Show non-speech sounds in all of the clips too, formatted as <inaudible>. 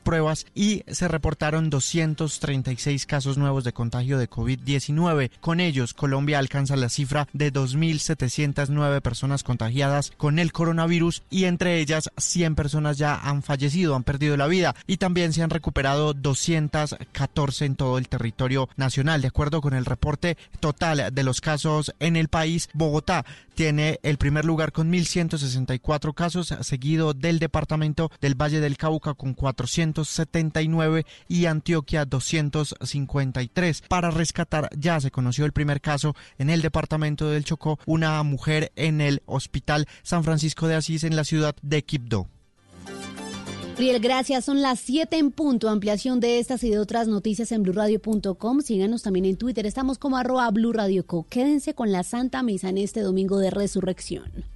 pruebas y se reportaron 236 casos nuevos de contagio de COVID-19. Con ellos, Colombia alcanza la cifra de 2.709 personas contagiadas con el coronavirus y entre ellas 100 personas ya han fallecido, han perdido la vida y también se han recuperado 214 en todo el territorio nacional. De acuerdo con el reporte total de los casos en el país, Bogotá tiene el primer lugar con 1.164 casos, seguido del departamento del Valle del Cauca con 479 y Antioquia 253. Para rescatar, ya se conoció el primer caso en el departamento del Chocó, una mujer en el Hospital San Francisco de Asís en la ciudad de Quibdó. Riel, gracias. Son las 7 en punto. Ampliación de estas y de otras noticias en blurradio.com. Síganos también en Twitter. Estamos como arroba blurradioco. Quédense con la Santa Misa en este domingo de resurrección.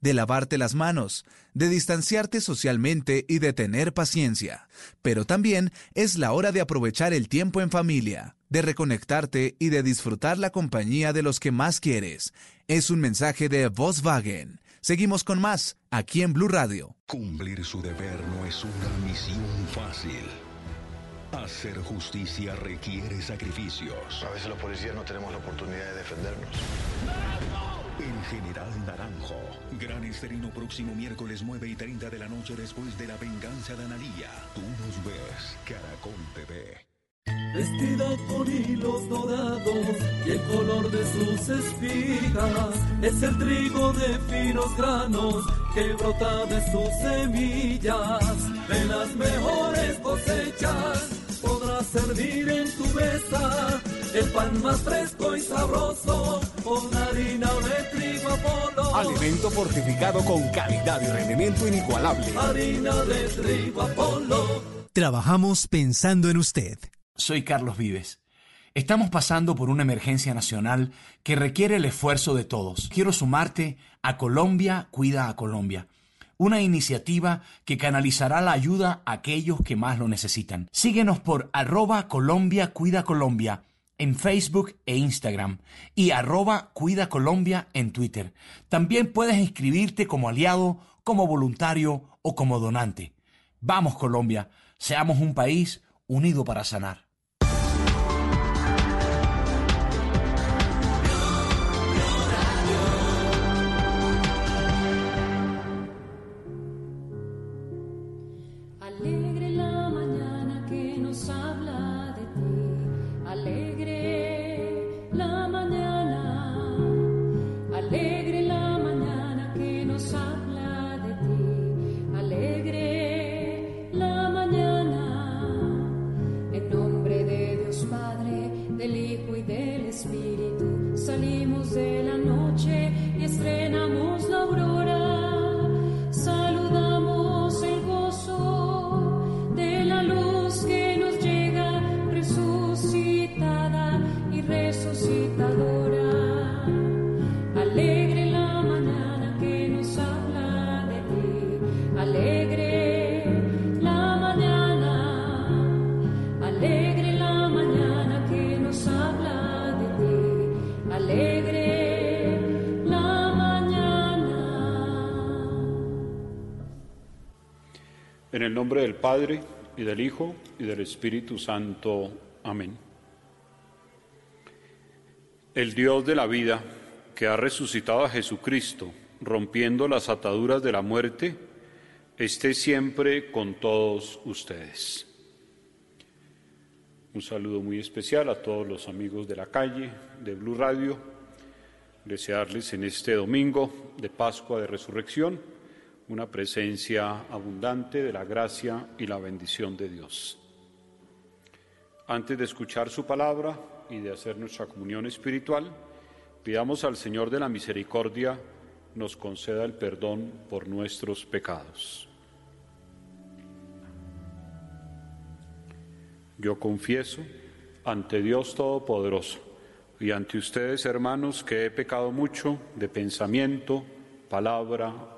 de lavarte las manos, de distanciarte socialmente y de tener paciencia. Pero también es la hora de aprovechar el tiempo en familia, de reconectarte y de disfrutar la compañía de los que más quieres. Es un mensaje de Volkswagen. Seguimos con más aquí en Blue Radio. Cumplir su deber no es una misión fácil. Hacer justicia requiere sacrificios. A veces los policías no tenemos la oportunidad de defendernos. El General Naranjo. Gran estreno próximo miércoles 9 y 30 de la noche después de la venganza de Analía. Tú nos ves, Caracol TV. Vestida con hilos dorados y el color de sus espigas es el trigo de finos granos que brota de sus semillas. De las mejores cosechas podrás servir en tu mesa el pan más fresco y sabroso con harina de trigo Apolo. Alimento fortificado con calidad y rendimiento inigualable. Harina de trigo Apolo. Trabajamos pensando en usted. Soy Carlos Vives. Estamos pasando por una emergencia nacional que requiere el esfuerzo de todos. Quiero sumarte a Colombia Cuida a Colombia, una iniciativa que canalizará la ayuda a aquellos que más lo necesitan. Síguenos por arroba Colombia Cuida Colombia en Facebook e Instagram y arroba Cuida Colombia en Twitter. También puedes inscribirte como aliado, como voluntario o como donante. Vamos Colombia, seamos un país unido para sanar. Del Hijo, y del Espíritu Santo. Amén. El Dios de la vida, que ha resucitado a Jesucristo, rompiendo las ataduras de la muerte, esté siempre con todos ustedes. Un saludo muy especial a todos los amigos de la calle, de Blue Radio, desearles en este domingo de Pascua de Resurrección una presencia abundante de la gracia y la bendición de Dios. Antes de escuchar su palabra y de hacer nuestra comunión espiritual, pidamos al Señor de la Misericordia nos conceda el perdón por nuestros pecados. Yo confieso ante Dios Todopoderoso y ante ustedes, hermanos, que he pecado mucho de pensamiento, palabra,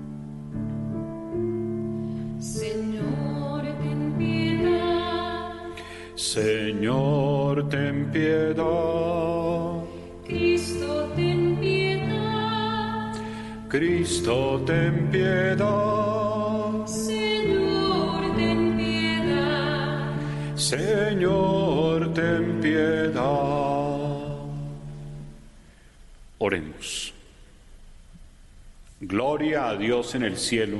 Señor, ten piedad. Señor, ten piedad. Cristo, ten piedad. Cristo, ten piedad. Señor, ten piedad. Señor, ten piedad. Oremos. Gloria a Dios en el cielo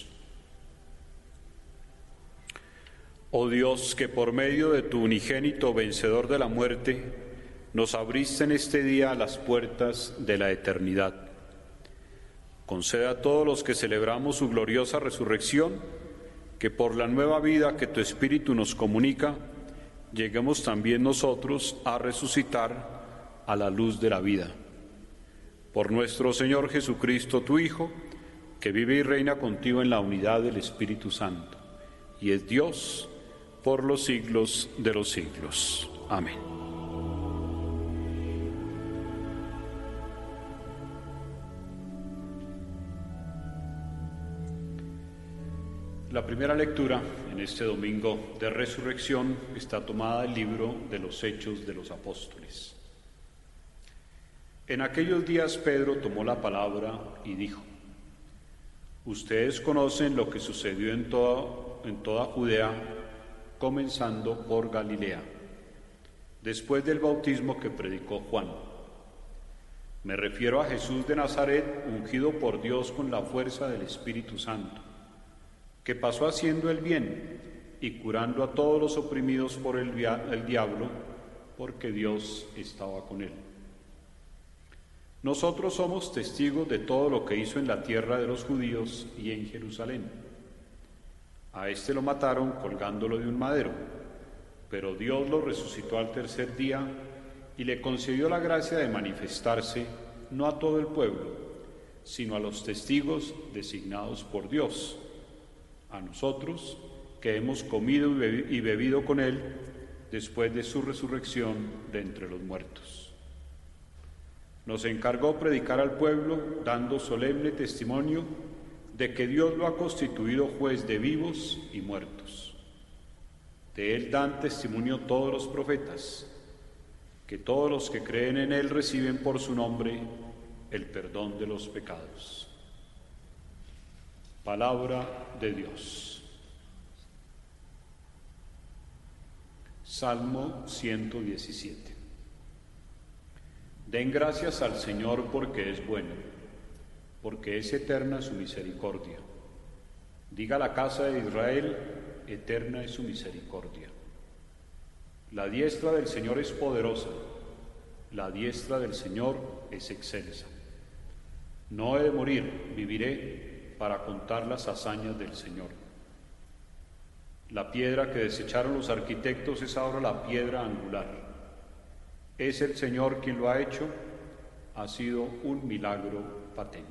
Oh Dios, que por medio de tu unigénito vencedor de la muerte, nos abriste en este día las puertas de la eternidad. Conceda a todos los que celebramos su gloriosa resurrección, que por la nueva vida que tu Espíritu nos comunica, lleguemos también nosotros a resucitar a la luz de la vida. Por nuestro Señor Jesucristo, tu Hijo, que vive y reina contigo en la unidad del Espíritu Santo, y es Dios, por los siglos de los siglos. Amén. La primera lectura en este domingo de resurrección está tomada del libro de los Hechos de los Apóstoles. En aquellos días Pedro tomó la palabra y dijo, Ustedes conocen lo que sucedió en toda, en toda Judea comenzando por Galilea, después del bautismo que predicó Juan. Me refiero a Jesús de Nazaret, ungido por Dios con la fuerza del Espíritu Santo, que pasó haciendo el bien y curando a todos los oprimidos por el, diablo, porque Dios estaba con él. Nosotros somos testigos de todo lo que hizo en la tierra de los judíos y en Jerusalén. A este lo mataron colgándolo de un madero, pero Dios lo resucitó al tercer día y le concedió la gracia de manifestarse no a todo el pueblo, sino a los testigos designados por Dios, a nosotros que hemos comido y bebido con Él después de su resurrección de entre los muertos. Nos encargó predicar al pueblo dando solemne testimonio de que Dios lo ha constituido juez de vivos y muertos. De él dan testimonio todos los profetas, que todos los que creen en él reciben por su nombre el perdón de los pecados. Palabra de Dios. Salmo 117. Den gracias al Señor porque es bueno, porque es eterna su misericordia. Diga la casa de Israel, eterna es su misericordia. La diestra del Señor es poderosa, la diestra del Señor es excelsa. No he de morir, viviré para contar las hazañas del Señor. La piedra que desecharon los arquitectos es ahora la piedra angular. Es el Señor quien lo ha hecho, ha sido un milagro patente.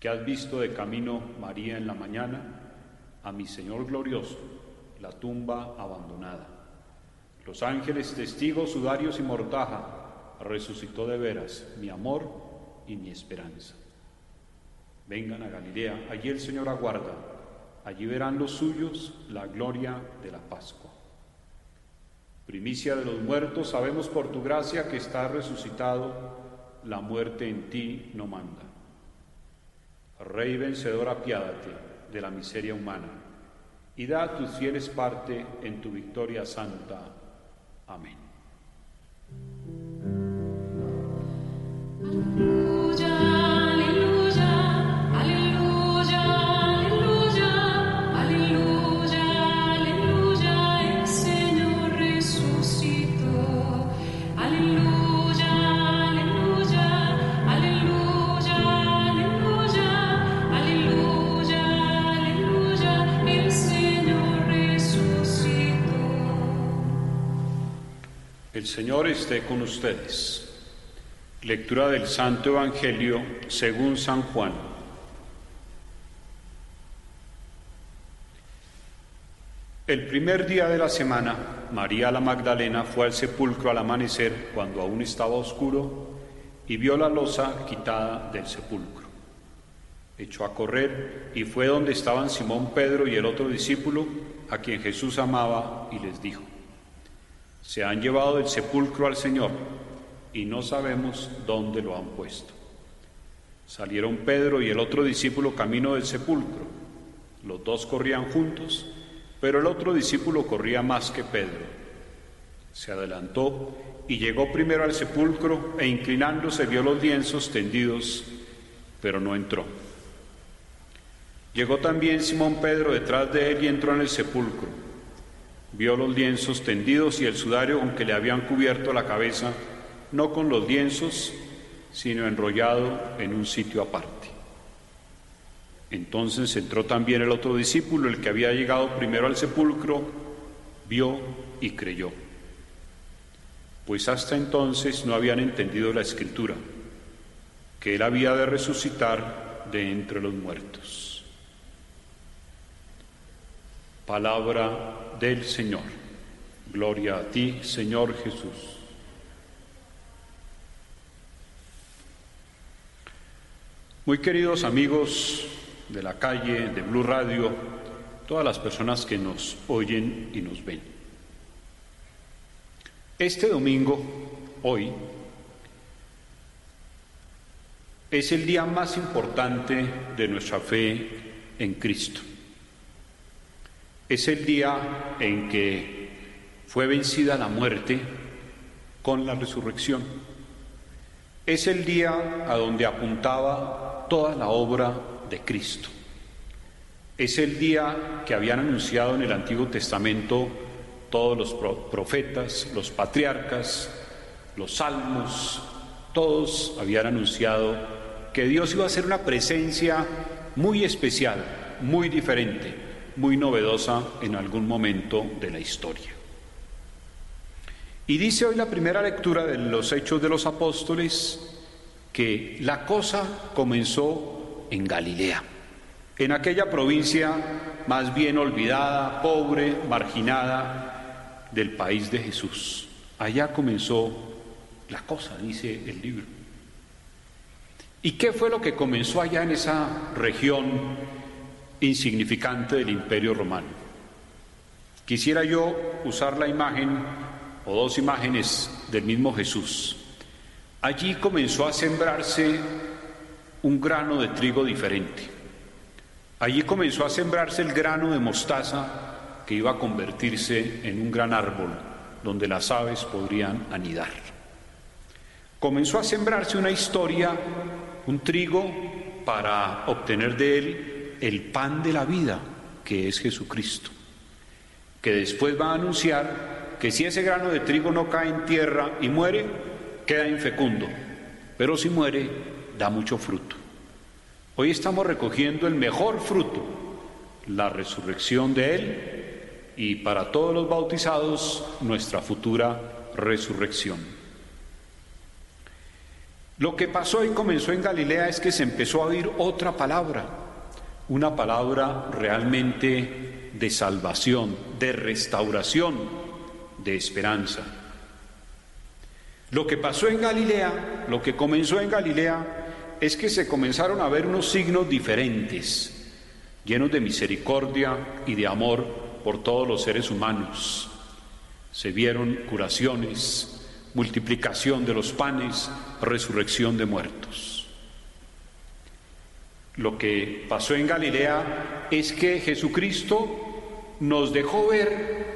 que has visto de camino, María, en la mañana, a mi Señor glorioso, la tumba abandonada. Los ángeles testigos, sudarios y mortaja, resucitó de veras mi amor y mi esperanza. Vengan a Galilea, allí el Señor aguarda, allí verán los suyos la gloria de la Pascua. Primicia de los muertos, sabemos por tu gracia que estás resucitado, la muerte en ti no manda. Rey vencedor, apiádate de la miseria humana y da a tus fieles parte en tu victoria santa. Amén. Señor esté con ustedes. Lectura del Santo Evangelio según San Juan. El primer día de la semana, María la Magdalena fue al sepulcro al amanecer cuando aún estaba oscuro y vio la losa quitada del sepulcro. Echó a correr y fue donde estaban Simón Pedro y el otro discípulo a quien Jesús amaba y les dijo, se han llevado del sepulcro al Señor y no sabemos dónde lo han puesto. Salieron Pedro y el otro discípulo camino del sepulcro. Los dos corrían juntos, pero el otro discípulo corría más que Pedro. Se adelantó y llegó primero al sepulcro e inclinándose vio los lienzos tendidos, pero no entró. Llegó también Simón Pedro detrás de él y entró en el sepulcro. Vio los lienzos tendidos y el sudario con que le habían cubierto la cabeza, no con los lienzos, sino enrollado en un sitio aparte. Entonces entró también el otro discípulo, el que había llegado primero al sepulcro, vio y creyó. Pues hasta entonces no habían entendido la escritura, que él había de resucitar de entre los muertos. Palabra del Señor. Gloria a ti, Señor Jesús. Muy queridos amigos de la calle, de Blue Radio, todas las personas que nos oyen y nos ven. Este domingo, hoy, es el día más importante de nuestra fe en Cristo. Es el día en que fue vencida la muerte con la resurrección. Es el día a donde apuntaba toda la obra de Cristo. Es el día que habían anunciado en el Antiguo Testamento todos los profetas, los patriarcas, los salmos, todos habían anunciado que Dios iba a ser una presencia muy especial, muy diferente muy novedosa en algún momento de la historia. Y dice hoy la primera lectura de los Hechos de los Apóstoles que la cosa comenzó en Galilea, en aquella provincia más bien olvidada, pobre, marginada del país de Jesús. Allá comenzó la cosa, dice el libro. ¿Y qué fue lo que comenzó allá en esa región insignificante del imperio romano. Quisiera yo usar la imagen o dos imágenes del mismo Jesús. Allí comenzó a sembrarse un grano de trigo diferente. Allí comenzó a sembrarse el grano de mostaza que iba a convertirse en un gran árbol donde las aves podrían anidar. Comenzó a sembrarse una historia, un trigo, para obtener de él el pan de la vida, que es Jesucristo, que después va a anunciar que si ese grano de trigo no cae en tierra y muere, queda infecundo, pero si muere, da mucho fruto. Hoy estamos recogiendo el mejor fruto, la resurrección de Él y para todos los bautizados nuestra futura resurrección. Lo que pasó y comenzó en Galilea es que se empezó a oír otra palabra, una palabra realmente de salvación, de restauración, de esperanza. Lo que pasó en Galilea, lo que comenzó en Galilea, es que se comenzaron a ver unos signos diferentes, llenos de misericordia y de amor por todos los seres humanos. Se vieron curaciones, multiplicación de los panes, resurrección de muertos. Lo que pasó en Galilea es que Jesucristo nos dejó ver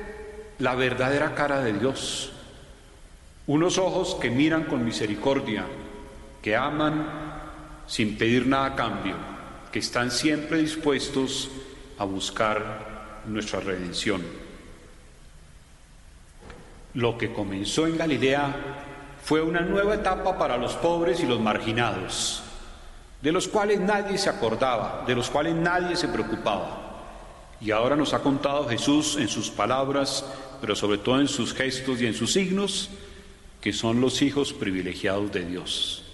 la verdadera cara de Dios, unos ojos que miran con misericordia, que aman sin pedir nada a cambio, que están siempre dispuestos a buscar nuestra redención. Lo que comenzó en Galilea fue una nueva etapa para los pobres y los marginados, de los cuales nadie se acordaba, de los cuales nadie se preocupaba. Y ahora nos ha contado Jesús en sus palabras, pero sobre todo en sus gestos y en sus signos, que son los hijos privilegiados de Dios.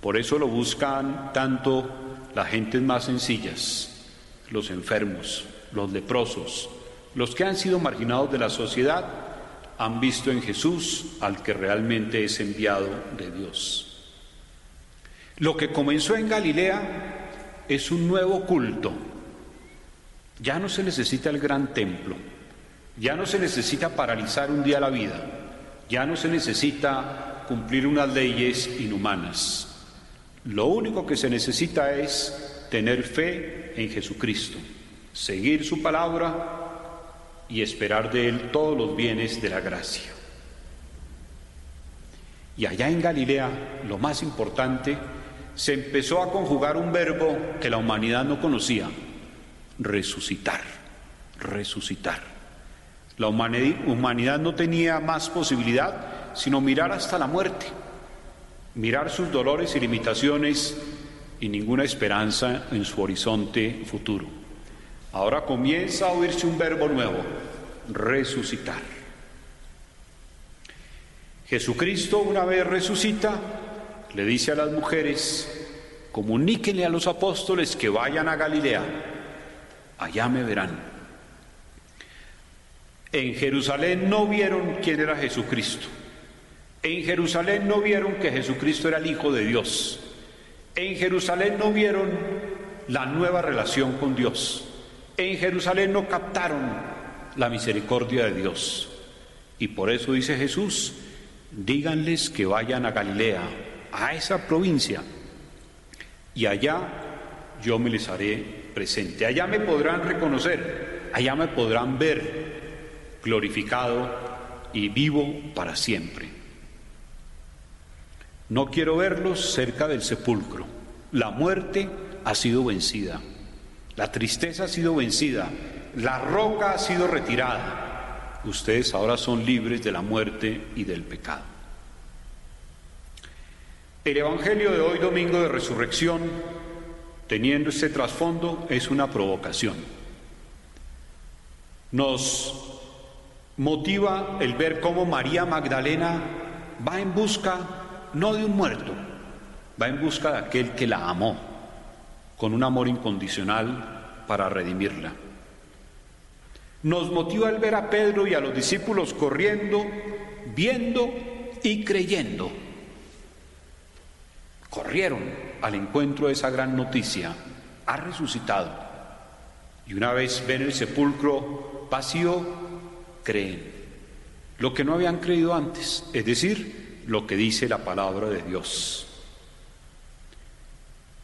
Por eso lo buscan tanto las gentes más sencillas, los enfermos, los leprosos, los que han sido marginados de la sociedad, han visto en Jesús al que realmente es enviado de Dios. Lo que comenzó en Galilea es un nuevo culto. Ya no se necesita el gran templo, ya no se necesita paralizar un día la vida, ya no se necesita cumplir unas leyes inhumanas. Lo único que se necesita es tener fe en Jesucristo, seguir su palabra y esperar de Él todos los bienes de la gracia. Y allá en Galilea, lo más importante, se empezó a conjugar un verbo que la humanidad no conocía, resucitar, resucitar. La humanidad no tenía más posibilidad sino mirar hasta la muerte mirar sus dolores y limitaciones y ninguna esperanza en su horizonte futuro. Ahora comienza a oírse un verbo nuevo, resucitar. Jesucristo una vez resucita, le dice a las mujeres, comuníquenle a los apóstoles que vayan a Galilea, allá me verán. En Jerusalén no vieron quién era Jesucristo. En Jerusalén no vieron que Jesucristo era el Hijo de Dios. En Jerusalén no vieron la nueva relación con Dios. En Jerusalén no captaron la misericordia de Dios. Y por eso dice Jesús, díganles que vayan a Galilea, a esa provincia, y allá yo me les haré presente. Allá me podrán reconocer, allá me podrán ver glorificado y vivo para siempre. No quiero verlos cerca del sepulcro. La muerte ha sido vencida. La tristeza ha sido vencida. La roca ha sido retirada. Ustedes ahora son libres de la muerte y del pecado. El Evangelio de hoy, domingo de resurrección, teniendo este trasfondo, es una provocación. Nos motiva el ver cómo María Magdalena va en busca no de un muerto, va en busca de aquel que la amó con un amor incondicional para redimirla. Nos motiva el ver a Pedro y a los discípulos corriendo, viendo y creyendo. Corrieron al encuentro de esa gran noticia. Ha resucitado. Y una vez ven el sepulcro vacío, creen. Lo que no habían creído antes, es decir, lo que dice la palabra de Dios.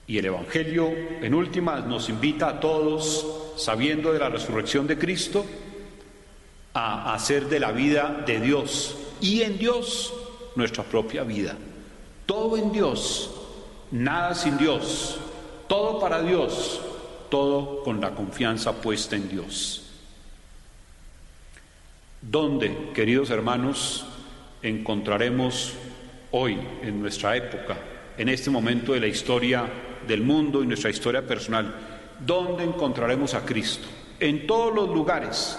Y el Evangelio, en últimas, nos invita a todos, sabiendo de la resurrección de Cristo, a hacer de la vida de Dios y en Dios nuestra propia vida. Todo en Dios, nada sin Dios, todo para Dios, todo con la confianza puesta en Dios. ¿Dónde, queridos hermanos, encontraremos hoy, en nuestra época, en este momento de la historia del mundo y nuestra historia personal, dónde encontraremos a Cristo? En todos los lugares,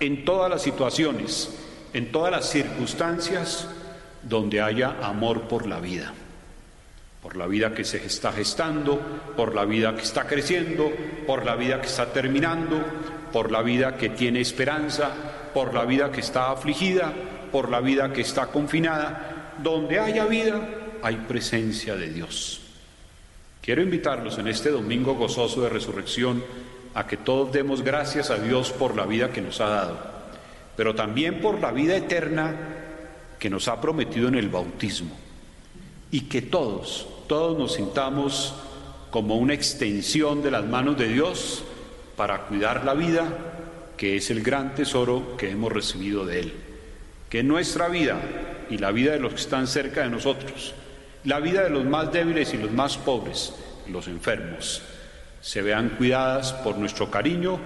en todas las situaciones, en todas las circunstancias donde haya amor por la vida, por la vida que se está gestando, por la vida que está creciendo, por la vida que está terminando, por la vida que tiene esperanza, por la vida que está afligida, por la vida que está confinada. Donde haya vida, hay presencia de Dios. Quiero invitarlos en este domingo gozoso de resurrección a que todos demos gracias a Dios por la vida que nos ha dado pero también por la vida eterna que nos ha prometido en el bautismo. Y que todos, todos nos sintamos como una extensión de las manos de Dios para cuidar la vida, que es el gran tesoro que hemos recibido de Él. Que nuestra vida y la vida de los que están cerca de nosotros, la vida de los más débiles y los más pobres, los enfermos, se vean cuidadas por nuestro cariño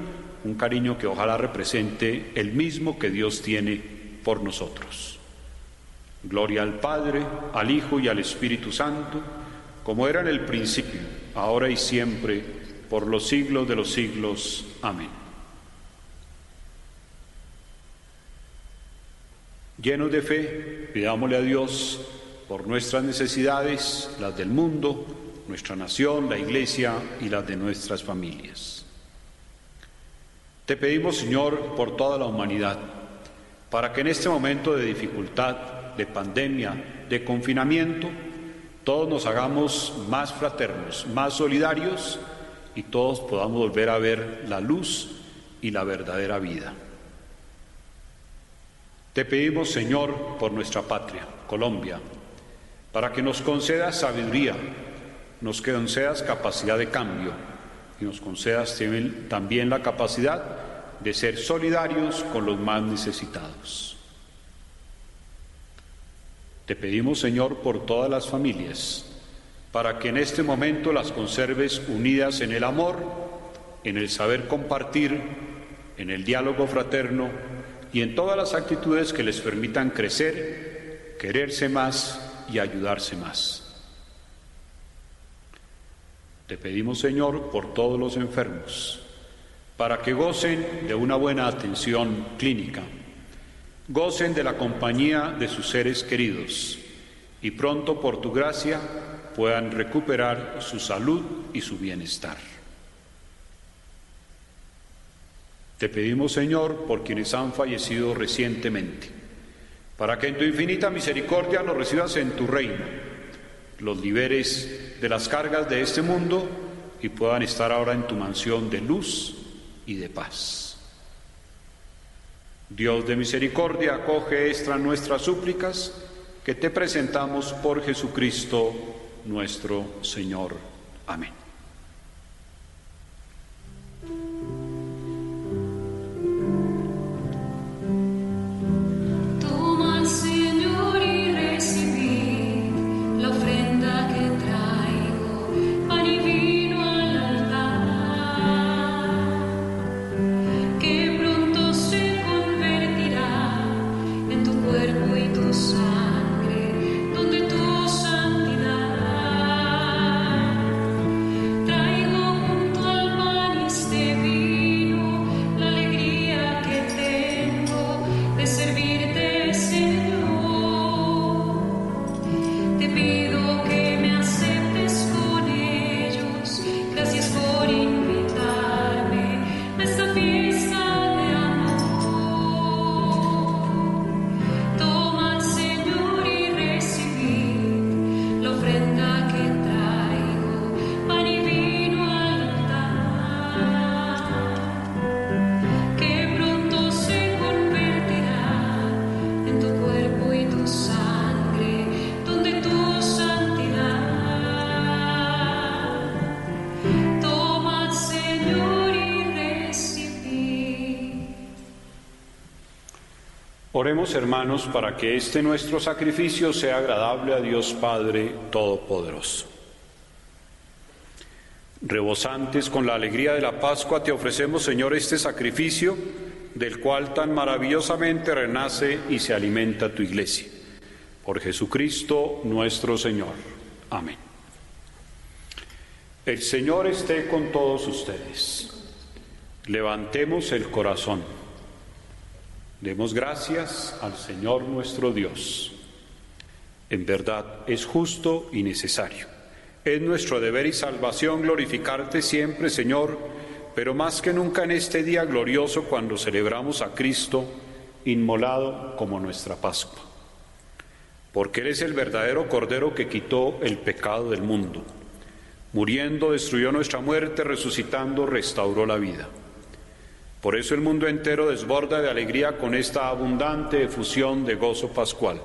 un cariño que ojalá represente el mismo que Dios tiene por nosotros. Gloria al Padre, al Hijo y al Espíritu Santo, como era en el principio, ahora y siempre, por los siglos de los siglos. Amén. Llenos de fe, pidámosle a Dios por nuestras necesidades, las del mundo, nuestra nación, la Iglesia y las de nuestras familias. Te pedimos, Señor, por toda la humanidad, para que en este momento de dificultad, de pandemia, de confinamiento, todos nos hagamos más fraternos, más solidarios y todos podamos volver a ver la luz y la verdadera vida. Te pedimos, Señor, por nuestra patria, Colombia, para que nos concedas sabiduría, nos concedas capacidad de cambio y nos concedas también la capacidad de ser solidarios con los más necesitados. Te pedimos, Señor, por todas las familias, para que en este momento las conserves unidas en el amor, en el saber compartir, en el diálogo fraterno y en todas las actitudes que les permitan crecer, quererse más y ayudarse más. Te pedimos, Señor, por todos los enfermos, para que gocen de una buena atención clínica, gocen de la compañía de sus seres queridos y pronto, por tu gracia, puedan recuperar su salud y su bienestar. Te pedimos, Señor, por quienes han fallecido recientemente, para que en tu infinita misericordia los recibas en tu reino los liberes de las cargas de este mundo y puedan estar ahora en tu mansión de luz y de paz. Dios de misericordia, acoge estas nuestras súplicas que te presentamos por Jesucristo nuestro Señor. Amén. Hermanos para que este nuestro sacrificio sea agradable a Dios Padre Todopoderoso. Rebosantes con la alegría de la Pascua, te ofrecemos, Señor, este sacrificio del cual tan maravillosamente renace y se alimenta tu iglesia. Por Jesucristo nuestro Señor. Amén. El Señor esté con todos ustedes. Levantemos el corazón. Demos gracias al Señor nuestro Dios. En verdad es justo y necesario. Es nuestro deber y salvación glorificarte siempre, Señor, pero más que nunca en este día glorioso cuando celebramos a Cristo inmolado como nuestra Pascua. Porque eres el verdadero Cordero que quitó el pecado del mundo. Muriendo destruyó nuestra muerte, resucitando restauró la vida. Por eso el mundo entero desborda de alegría con esta abundante efusión de gozo pascual.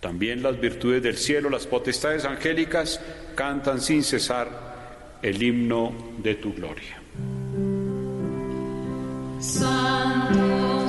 También las virtudes del cielo, las potestades angélicas, cantan sin cesar el himno de tu gloria. Santo,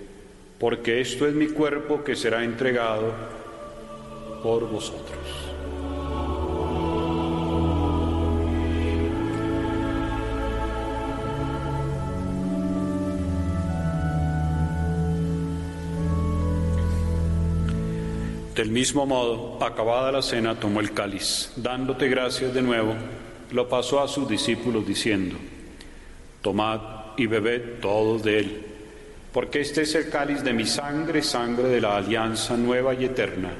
porque esto es mi cuerpo que será entregado por vosotros. Del mismo modo, acabada la cena, tomó el cáliz, dándote gracias de nuevo, lo pasó a sus discípulos diciendo, Tomad y bebed todos de él, porque este es el cáliz de mi sangre, sangre de la alianza nueva y eterna,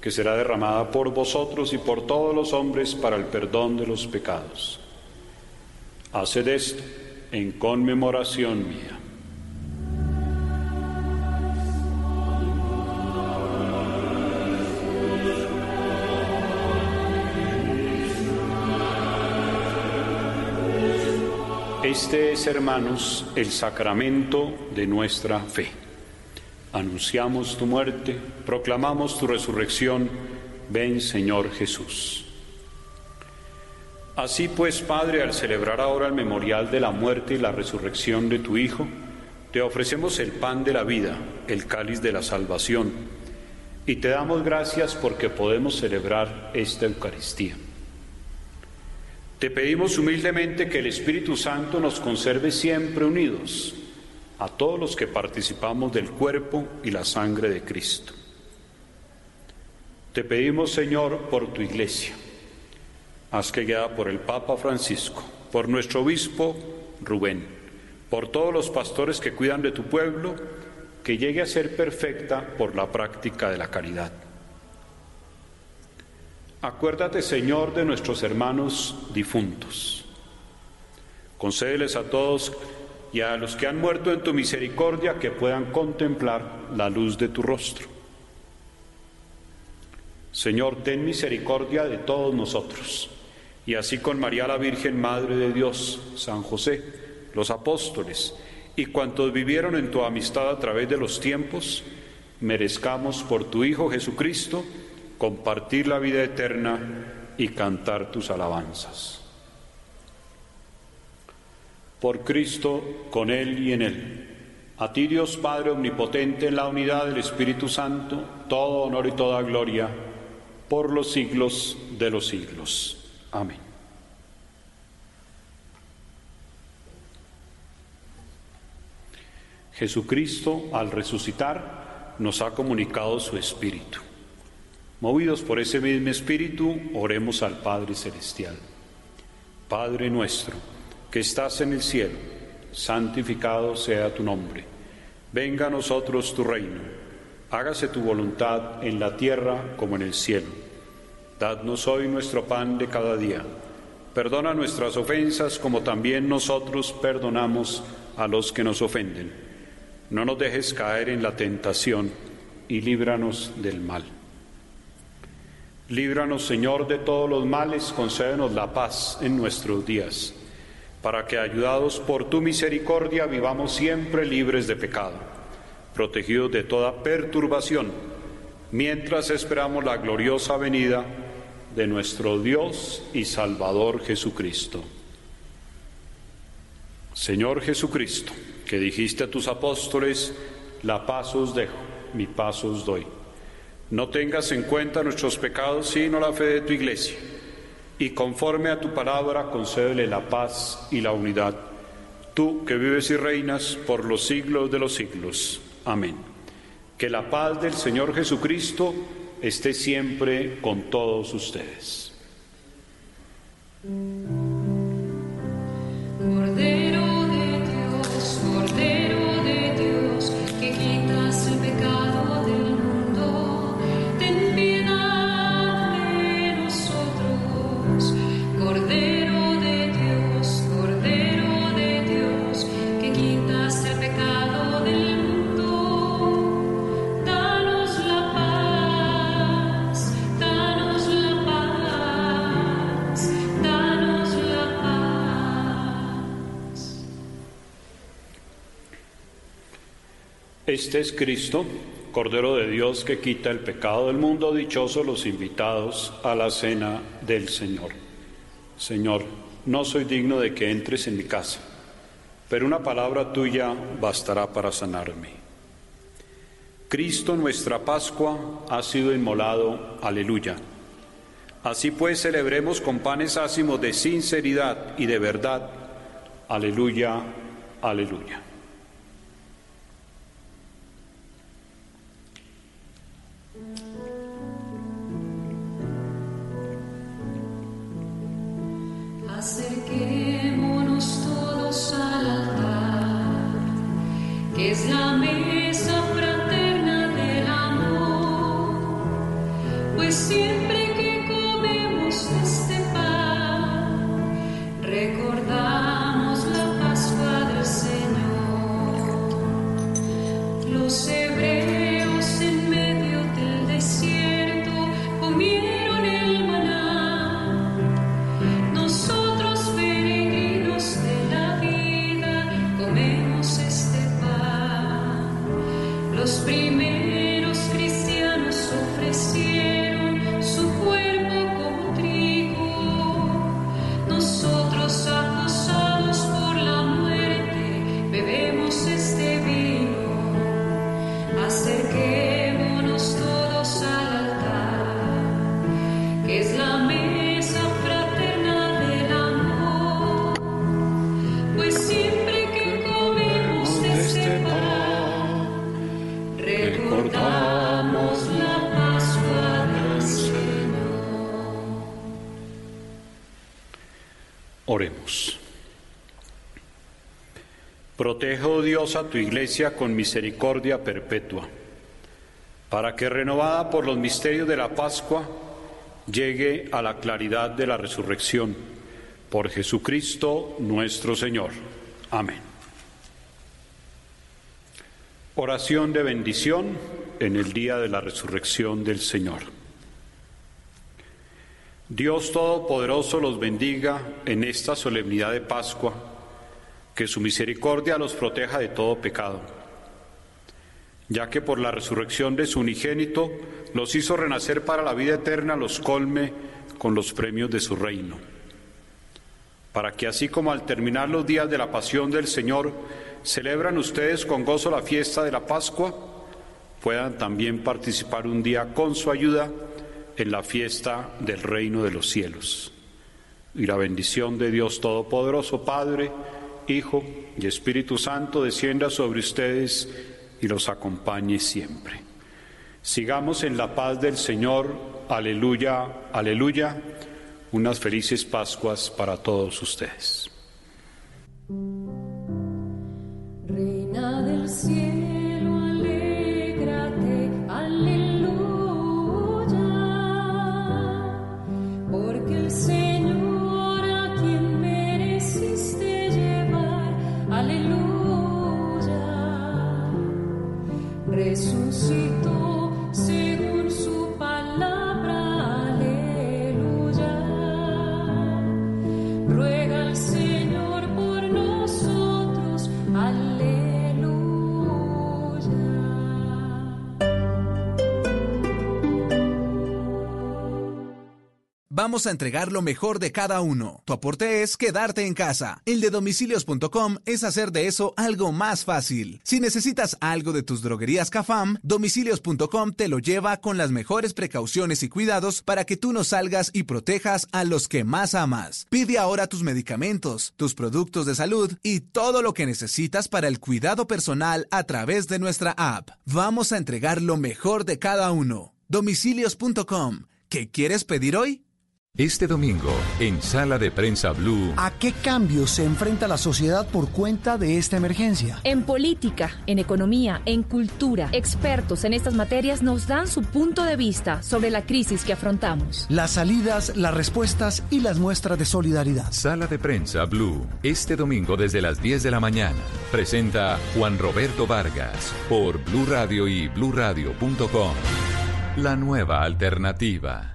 que será derramada por vosotros y por todos los hombres para el perdón de los pecados. Haced esto en conmemoración mía. Este es, hermanos, el sacramento de nuestra fe. Anunciamos tu muerte, proclamamos tu resurrección. Ven, Señor Jesús. Así pues, Padre, al celebrar ahora el memorial de la muerte y la resurrección de tu Hijo, te ofrecemos el pan de la vida, el cáliz de la salvación, y te damos gracias porque podemos celebrar esta Eucaristía. Te pedimos humildemente que el Espíritu Santo nos conserve siempre unidos a todos los que participamos del cuerpo y la sangre de Cristo. Te pedimos, Señor, por tu iglesia. Haz que guiada por el Papa Francisco, por nuestro obispo Rubén, por todos los pastores que cuidan de tu pueblo, que llegue a ser perfecta por la práctica de la caridad. Acuérdate, Señor, de nuestros hermanos difuntos. Concédeles a todos y a los que han muerto en tu misericordia que puedan contemplar la luz de tu rostro. Señor, ten misericordia de todos nosotros, y así con María la Virgen, Madre de Dios, San José, los apóstoles y cuantos vivieron en tu amistad a través de los tiempos, merezcamos por tu Hijo Jesucristo, compartir la vida eterna y cantar tus alabanzas. Por Cristo, con Él y en Él. A ti Dios Padre Omnipotente, en la unidad del Espíritu Santo, todo honor y toda gloria, por los siglos de los siglos. Amén. Jesucristo, al resucitar, nos ha comunicado su Espíritu. Movidos por ese mismo Espíritu, oremos al Padre Celestial. Padre nuestro, que estás en el cielo, santificado sea tu nombre. Venga a nosotros tu reino. Hágase tu voluntad en la tierra como en el cielo. Dadnos hoy nuestro pan de cada día. Perdona nuestras ofensas como también nosotros perdonamos a los que nos ofenden. No nos dejes caer en la tentación y líbranos del mal. Líbranos, Señor, de todos los males, concédenos la paz en nuestros días, para que, ayudados por tu misericordia, vivamos siempre libres de pecado, protegidos de toda perturbación, mientras esperamos la gloriosa venida de nuestro Dios y Salvador Jesucristo. Señor Jesucristo, que dijiste a tus apóstoles, la paz os dejo, mi paz os doy. No tengas en cuenta nuestros pecados, sino la fe de tu iglesia. Y conforme a tu palabra, concédele la paz y la unidad. Tú que vives y reinas por los siglos de los siglos. Amén. Que la paz del Señor Jesucristo esté siempre con todos ustedes. Este es Cristo, Cordero de Dios que quita el pecado del mundo, dichosos los invitados a la cena del Señor. Señor, no soy digno de que entres en mi casa, pero una palabra tuya bastará para sanarme. Cristo, nuestra Pascua, ha sido inmolado, aleluya. Así pues, celebremos con panes ácimos de sinceridad y de verdad, aleluya, aleluya. Acerquémonos todos al altar, que es la mesa fraterna del amor, pues siempre a tu iglesia con misericordia perpetua, para que renovada por los misterios de la Pascua, llegue a la claridad de la resurrección. Por Jesucristo nuestro Señor. Amén. Oración de bendición en el día de la resurrección del Señor. Dios Todopoderoso los bendiga en esta solemnidad de Pascua, que su misericordia los proteja de todo pecado, ya que por la resurrección de su unigénito los hizo renacer para la vida eterna, los colme con los premios de su reino, para que así como al terminar los días de la pasión del Señor, celebran ustedes con gozo la fiesta de la Pascua, puedan también participar un día con su ayuda en la fiesta del reino de los cielos. Y la bendición de Dios Todopoderoso, Padre, Hijo y Espíritu Santo descienda sobre ustedes y los acompañe siempre. Sigamos en la paz del Señor. Aleluya, aleluya. Unas felices Pascuas para todos ustedes. Vamos a entregar lo mejor de cada uno. Tu aporte es quedarte en casa. El de domicilios.com es hacer de eso algo más fácil. Si necesitas algo de tus droguerías Cafam, domicilios.com te lo lleva con las mejores precauciones y cuidados para que tú no salgas y protejas a los que más amas. Pide ahora tus medicamentos, tus productos de salud y todo lo que necesitas para el cuidado personal a través de nuestra app. Vamos a entregar lo mejor de cada uno. Domicilios.com. ¿Qué quieres pedir hoy? Este domingo, en Sala de Prensa Blue, ¿A qué cambios se enfrenta la sociedad por cuenta de esta emergencia? En política, en economía, en cultura, expertos en estas materias nos dan su punto de vista sobre la crisis que afrontamos. Las salidas, las respuestas y las muestras de solidaridad. Sala de Prensa Blue, este domingo desde las 10 de la mañana. Presenta Juan Roberto Vargas por Blue Radio y bluradio.com. La nueva alternativa.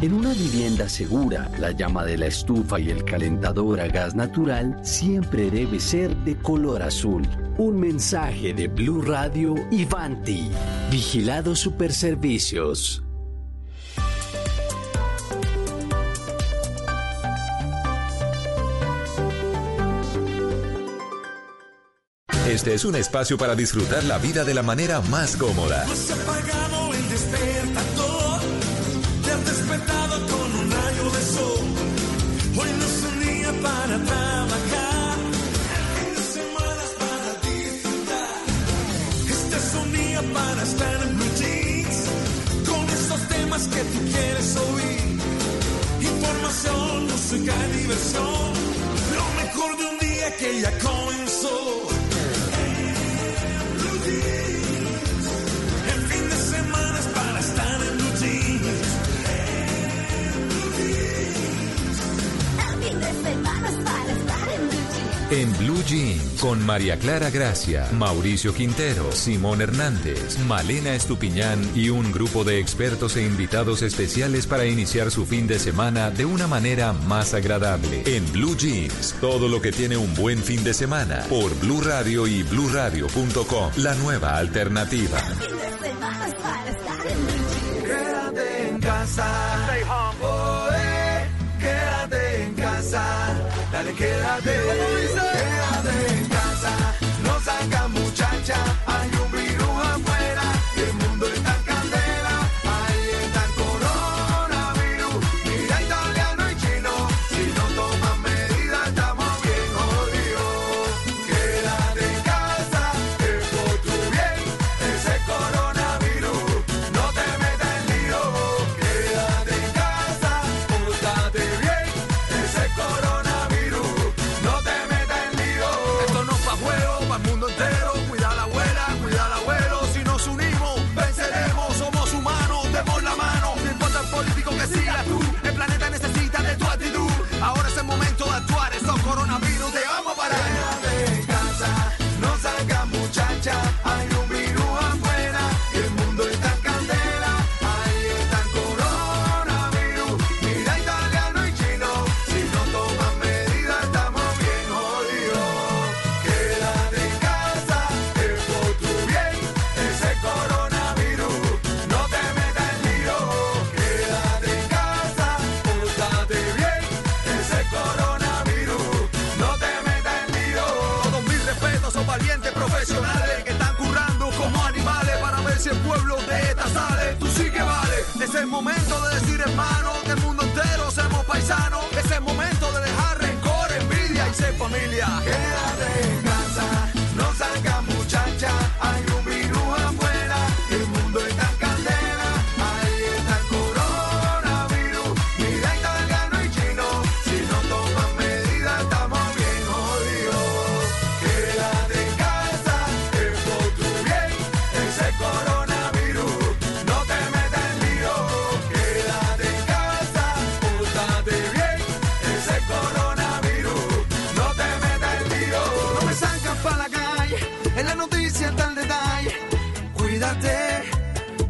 En una vivienda segura, la llama de la estufa y el calentador a gas natural siempre debe ser de color azul. Un mensaje de Blue Radio y Vanti. Vigilado Superservicios. Este es un espacio para disfrutar la vida de la manera más cómoda. Has apagado el Música, diversión, lo mejor de un día que ya comenzó. En Blue Jeans, con María Clara Gracia, Mauricio Quintero, Simón Hernández, Malena Estupiñán y un grupo de expertos e invitados especiales para iniciar su fin de semana de una manera más agradable. En Blue Jeans, todo lo que tiene un buen fin de semana, por Blue Radio y bluradio.com, la nueva alternativa. Quédate en casa. Stay home. Oh, eh, quédate en casa. Dale, quédate. Quédate time.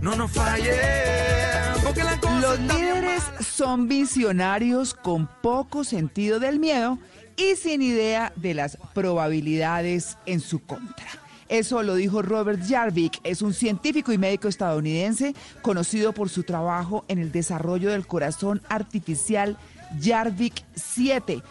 No falle. Los líderes son visionarios con poco sentido del miedo y sin idea de las probabilidades en su contra. Eso lo dijo Robert Jarvik, es un científico y médico estadounidense conocido por su trabajo en el desarrollo del corazón artificial Jarvik 7.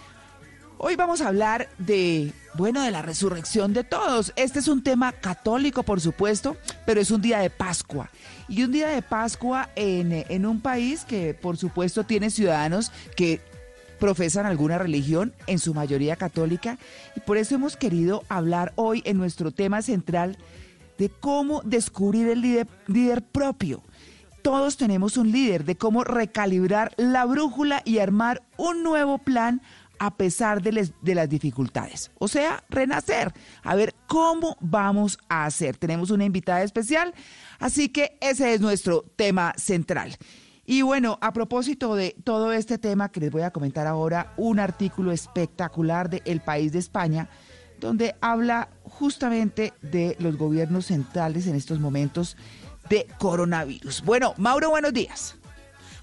Hoy vamos a hablar de, bueno, de la resurrección de todos. Este es un tema católico, por supuesto, pero es un día de Pascua. Y un día de Pascua en, en un país que, por supuesto, tiene ciudadanos que profesan alguna religión, en su mayoría católica, y por eso hemos querido hablar hoy en nuestro tema central de cómo descubrir el líder, líder propio. Todos tenemos un líder, de cómo recalibrar la brújula y armar un nuevo plan a pesar de, las dificultades. O sea, renacer. A ver cómo vamos a hacer. Tenemos una invitada especial, así que ese es nuestro tema central. Y bueno, a propósito de todo este tema que les voy a comentar ahora, un artículo espectacular de El País de España, donde habla justamente de los gobiernos centrales en estos momentos de coronavirus. Bueno, Mauro, buenos días.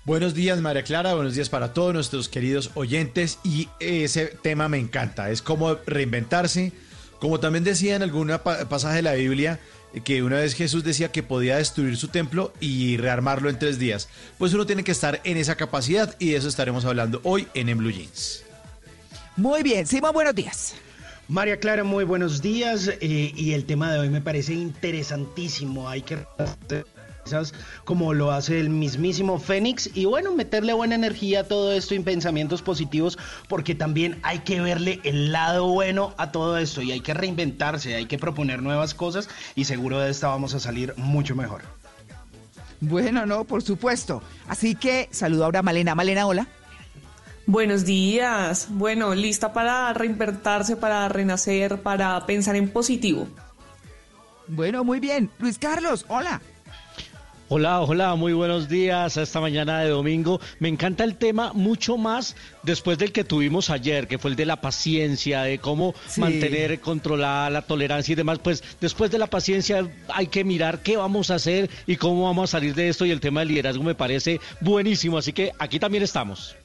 Buenos días, María Clara. Buenos días para todos nuestros queridos oyentes. Y ese tema me encanta. Es como reinventarse. Como también decía en algún pasaje de la Biblia, que una vez Jesús decía que podía destruir su templo y rearmarlo en tres días. Pues uno tiene que estar en esa capacidad y de eso estaremos hablando hoy en En Blue Jeans. Muy bien, Simón, buenos días. María Clara, muy buenos días. Eh, y el tema de hoy me parece interesantísimo. Hay que como lo hace el mismísimo Fénix y bueno, meterle buena energía a todo esto y pensamientos positivos porque también hay que verle el lado bueno a todo esto y hay que reinventarse, hay que proponer nuevas cosas y seguro de esta vamos a salir mucho mejor. Bueno, no, por supuesto. Así que saludo ahora a Malena. Malena, hola. Buenos días. Bueno, lista para reinventarse, para renacer, para pensar en positivo. Bueno, muy bien. Luis Carlos, hola. Hola, hola, muy buenos días a esta mañana de domingo. Me encanta el tema mucho más después del que tuvimos ayer, que fue el de la paciencia, de cómo mantener controlada la tolerancia y demás. Pues después de la paciencia hay que mirar qué vamos a hacer y cómo vamos a salir de esto y el tema del liderazgo me parece buenísimo, así que aquí también estamos.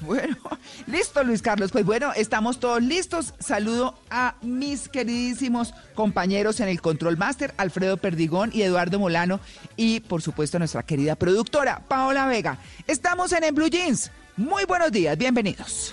Bueno, <laughs> listo Luis Carlos. Pues bueno, estamos todos listos. Saludo a mis queridísimos compañeros en el Control Master, Alfredo Perdigón y Eduardo Molano. Y por supuesto a nuestra querida productora, Paola Vega. Estamos en En Blue Jeans. Muy buenos días, bienvenidos.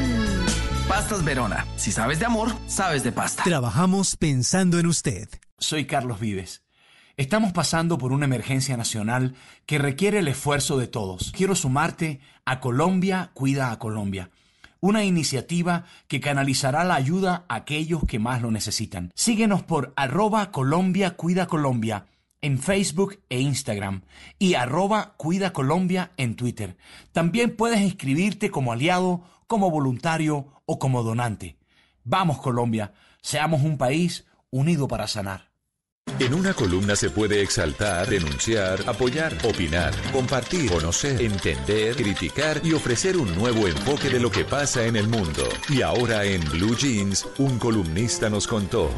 Pastas Verona. Si sabes de amor, sabes de pasta. Trabajamos pensando en usted. Soy Carlos Vives. Estamos pasando por una emergencia nacional que requiere el esfuerzo de todos. Quiero sumarte a Colombia Cuida a Colombia, una iniciativa que canalizará la ayuda a aquellos que más lo necesitan. Síguenos por arroba Colombia Cuida Colombia en Facebook e Instagram y arroba Cuida Colombia en Twitter. También puedes inscribirte como aliado, como voluntario o como donante. Vamos Colombia, seamos un país unido para sanar. En una columna se puede exaltar, denunciar, apoyar, opinar, compartir, conocer, entender, criticar y ofrecer un nuevo enfoque de lo que pasa en el mundo. Y ahora en Blue Jeans, un columnista nos contó.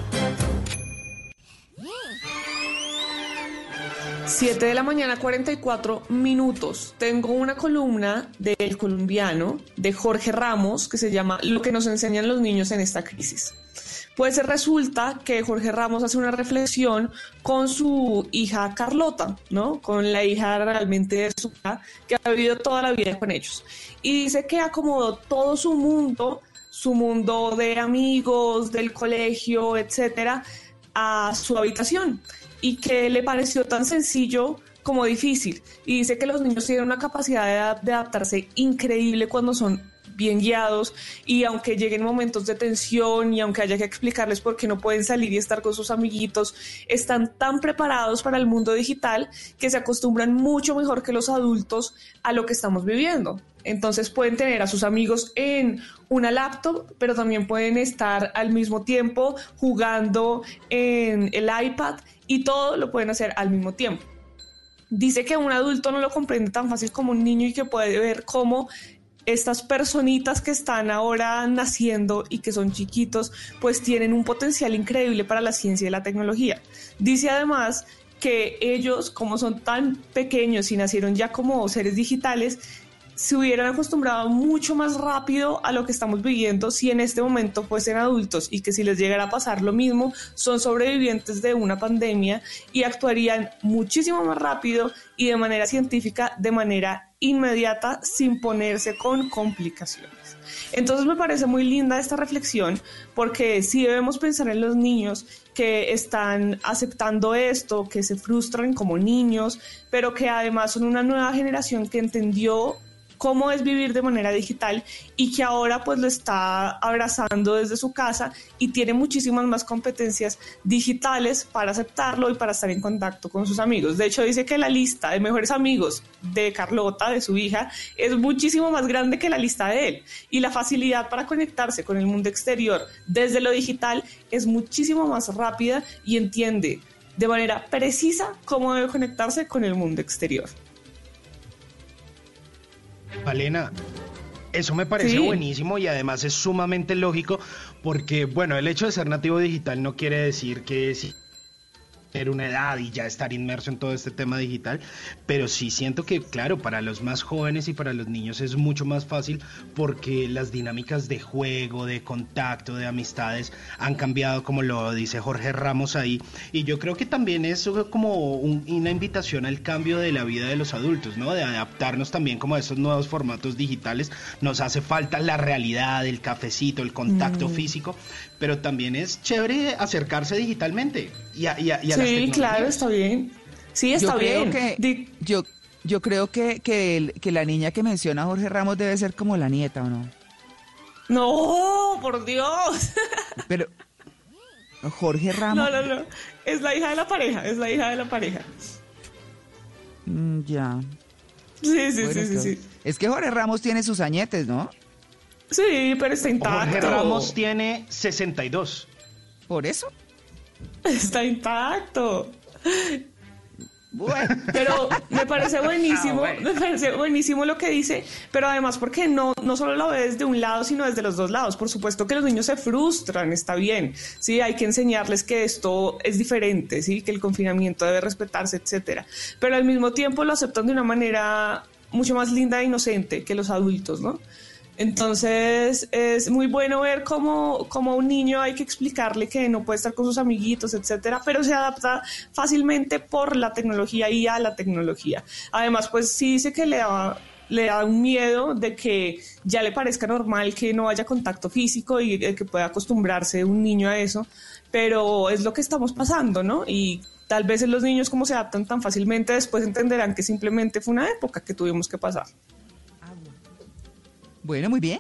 7 de la mañana, 44 minutos. Tengo una columna del colombiano, de Jorge Ramos, que se llama Lo que nos enseñan los niños en esta crisis. Pues resulta que Jorge Ramos hace una reflexión con su hija Carlota, ¿no? Con la hija realmente de su hija, que ha vivido toda la vida con ellos. Y dice que acomodó todo su mundo, su mundo de amigos, del colegio, etcétera, a su habitación y que le pareció tan sencillo como difícil. Y dice que los niños tienen una capacidad de, de adaptarse increíble cuando son bien guiados y aunque lleguen momentos de tensión y aunque haya que explicarles por qué no pueden salir y estar con sus amiguitos, están tan preparados para el mundo digital que se acostumbran mucho mejor que los adultos a lo que estamos viviendo. Entonces pueden tener a sus amigos en una laptop, pero también pueden estar al mismo tiempo jugando en el iPad y todo lo pueden hacer al mismo tiempo. Dice que un adulto no lo comprende tan fácil como un niño y que puede ver cómo estas personitas que están ahora naciendo y que son chiquitos, pues tienen un potencial increíble para la ciencia y la tecnología. Dice además que ellos, como son tan pequeños y nacieron ya como seres digitales, se hubieran acostumbrado mucho más rápido a lo que estamos viviendo si en este momento fuesen adultos y que si les llegara a pasar lo mismo, son sobrevivientes de una pandemia y actuarían muchísimo más rápido y de manera científica, de manera inmediata, sin ponerse con complicaciones. Entonces me parece muy linda esta reflexión porque sí debemos pensar en los niños que están aceptando esto, que se frustran como niños, pero que además son una nueva generación que entendió cómo es vivir de manera digital y que ahora pues lo está abrazando desde su casa y tiene muchísimas más competencias digitales para aceptarlo y para estar en contacto con sus amigos. De hecho dice que la lista de mejores amigos de Carlota, de su hija, es muchísimo más grande que la lista de él y la facilidad para conectarse con el mundo exterior desde lo digital es muchísimo más rápida y entiende de manera precisa cómo debe conectarse con el mundo exterior. Valena, eso me parece buenísimo y además es sumamente lógico porque, bueno, el hecho de ser nativo digital no quiere decir que si tener una edad y ya estar inmerso en todo este tema digital, pero sí siento que, claro, para los más jóvenes y para los niños es mucho más fácil porque las dinámicas de juego, de contacto, de amistades han cambiado, como lo dice Jorge Ramos ahí, y yo creo que también es como una invitación al cambio de la vida de los adultos, ¿no? De adaptarnos también como a esos nuevos formatos digitales, nos hace falta la realidad, el cafecito, el contacto mm. físico, pero también es chévere acercarse digitalmente y a, y Sí, claro, está bien. Sí, está bien. Que, yo, yo creo que, que, que la niña que menciona Jorge Ramos debe ser como la nieta, ¿o no? No, por Dios. <laughs> Pero, Jorge Ramos. No, no, no. Es la hija de la pareja, es la hija de la pareja. Mm, ya. Sí, sí, sí, sí, sí. Es que Jorge Ramos tiene sus añetes, ¿no? Sí, pero está intacto. Jorge Ramos tiene 62. ¿Por eso? Está intacto. Bueno, pero me parece <laughs> buenísimo, ah, me parece buenísimo lo que dice, pero además porque no, no solo lo ve desde un lado, sino desde los dos lados. Por supuesto que los niños se frustran, está bien, sí, hay que enseñarles que esto es diferente, sí, que el confinamiento debe respetarse, etcétera. Pero al mismo tiempo lo aceptan de una manera mucho más linda e inocente que los adultos, ¿no? Entonces es muy bueno ver cómo, cómo, a un niño hay que explicarle que no puede estar con sus amiguitos, etcétera, pero se adapta fácilmente por la tecnología y a la tecnología. Además, pues sí dice que le da, le da un miedo de que ya le parezca normal que no haya contacto físico y que pueda acostumbrarse un niño a eso, pero es lo que estamos pasando, ¿no? Y tal vez los niños como se adaptan tan fácilmente después entenderán que simplemente fue una época que tuvimos que pasar. Bueno, muy bien.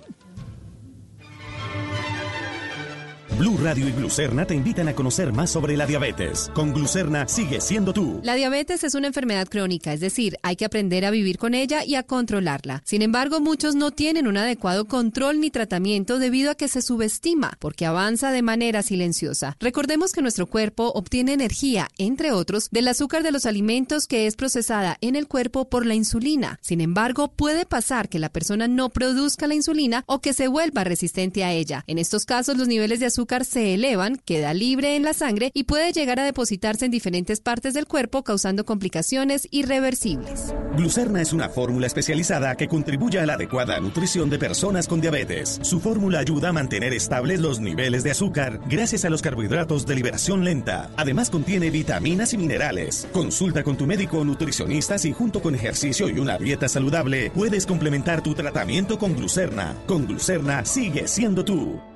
Blue Radio y Glucerna te invitan a conocer más sobre la diabetes. Con Glucerna sigue siendo tú. La diabetes es una enfermedad crónica, es decir, hay que aprender a vivir con ella y a controlarla. Sin embargo, muchos no tienen un adecuado control ni tratamiento debido a que se subestima, porque avanza de manera silenciosa. Recordemos que nuestro cuerpo obtiene energía, entre otros, del azúcar de los alimentos que es procesada en el cuerpo por la insulina. Sin embargo, puede pasar que la persona no produzca la insulina o que se vuelva resistente a ella. En estos casos, los niveles de azúcar se elevan, queda libre en la sangre y puede llegar a depositarse en diferentes partes del cuerpo causando complicaciones irreversibles. Glucerna es una fórmula especializada que contribuye a la adecuada nutrición de personas con diabetes. Su fórmula ayuda a mantener estables los niveles de azúcar gracias a los carbohidratos de liberación lenta. Además contiene vitaminas y minerales. Consulta con tu médico o nutricionista si junto con ejercicio y una dieta saludable puedes complementar tu tratamiento con Glucerna. Con Glucerna sigue siendo tú.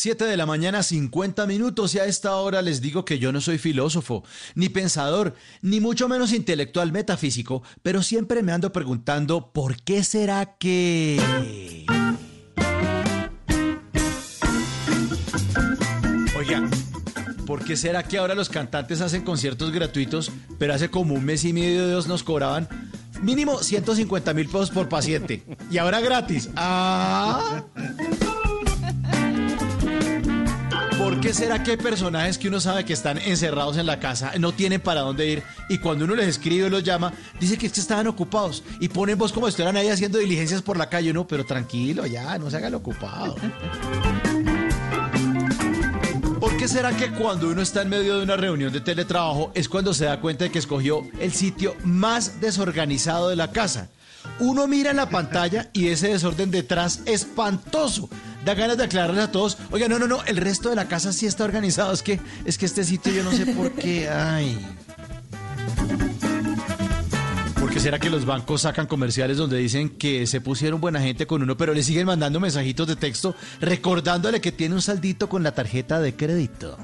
7 de la mañana, 50 minutos, y a esta hora les digo que yo no soy filósofo, ni pensador, ni mucho menos intelectual metafísico, pero siempre me ando preguntando, ¿por qué será que... Oiga, ¿por qué será que ahora los cantantes hacen conciertos gratuitos, pero hace como un mes y medio de dos nos cobraban mínimo 150 mil pesos por paciente? Y ahora gratis. Ah... ¿Por qué será que hay personajes que uno sabe que están encerrados en la casa, no tienen para dónde ir y cuando uno les escribe o los llama, dice que, estaban ocupados y ponen voz como si estuvieran ahí haciendo diligencias por la calle, uno, pero tranquilo, ya, no se hagan ocupado. ¿Por qué será que cuando uno está en medio de una reunión de teletrabajo es cuando se da cuenta de que escogió el sitio más desorganizado de la casa? Uno mira la pantalla y ese desorden detrás espantoso da ganas de aclararles a todos, oiga, no, no, no, el resto de la casa sí está organizado, es que, es que este sitio yo no sé por qué, ay. ¿Por qué será que los bancos sacan comerciales donde dicen que se pusieron buena gente con uno, pero le siguen mandando mensajitos de texto recordándole que tiene un saldito con la tarjeta de crédito?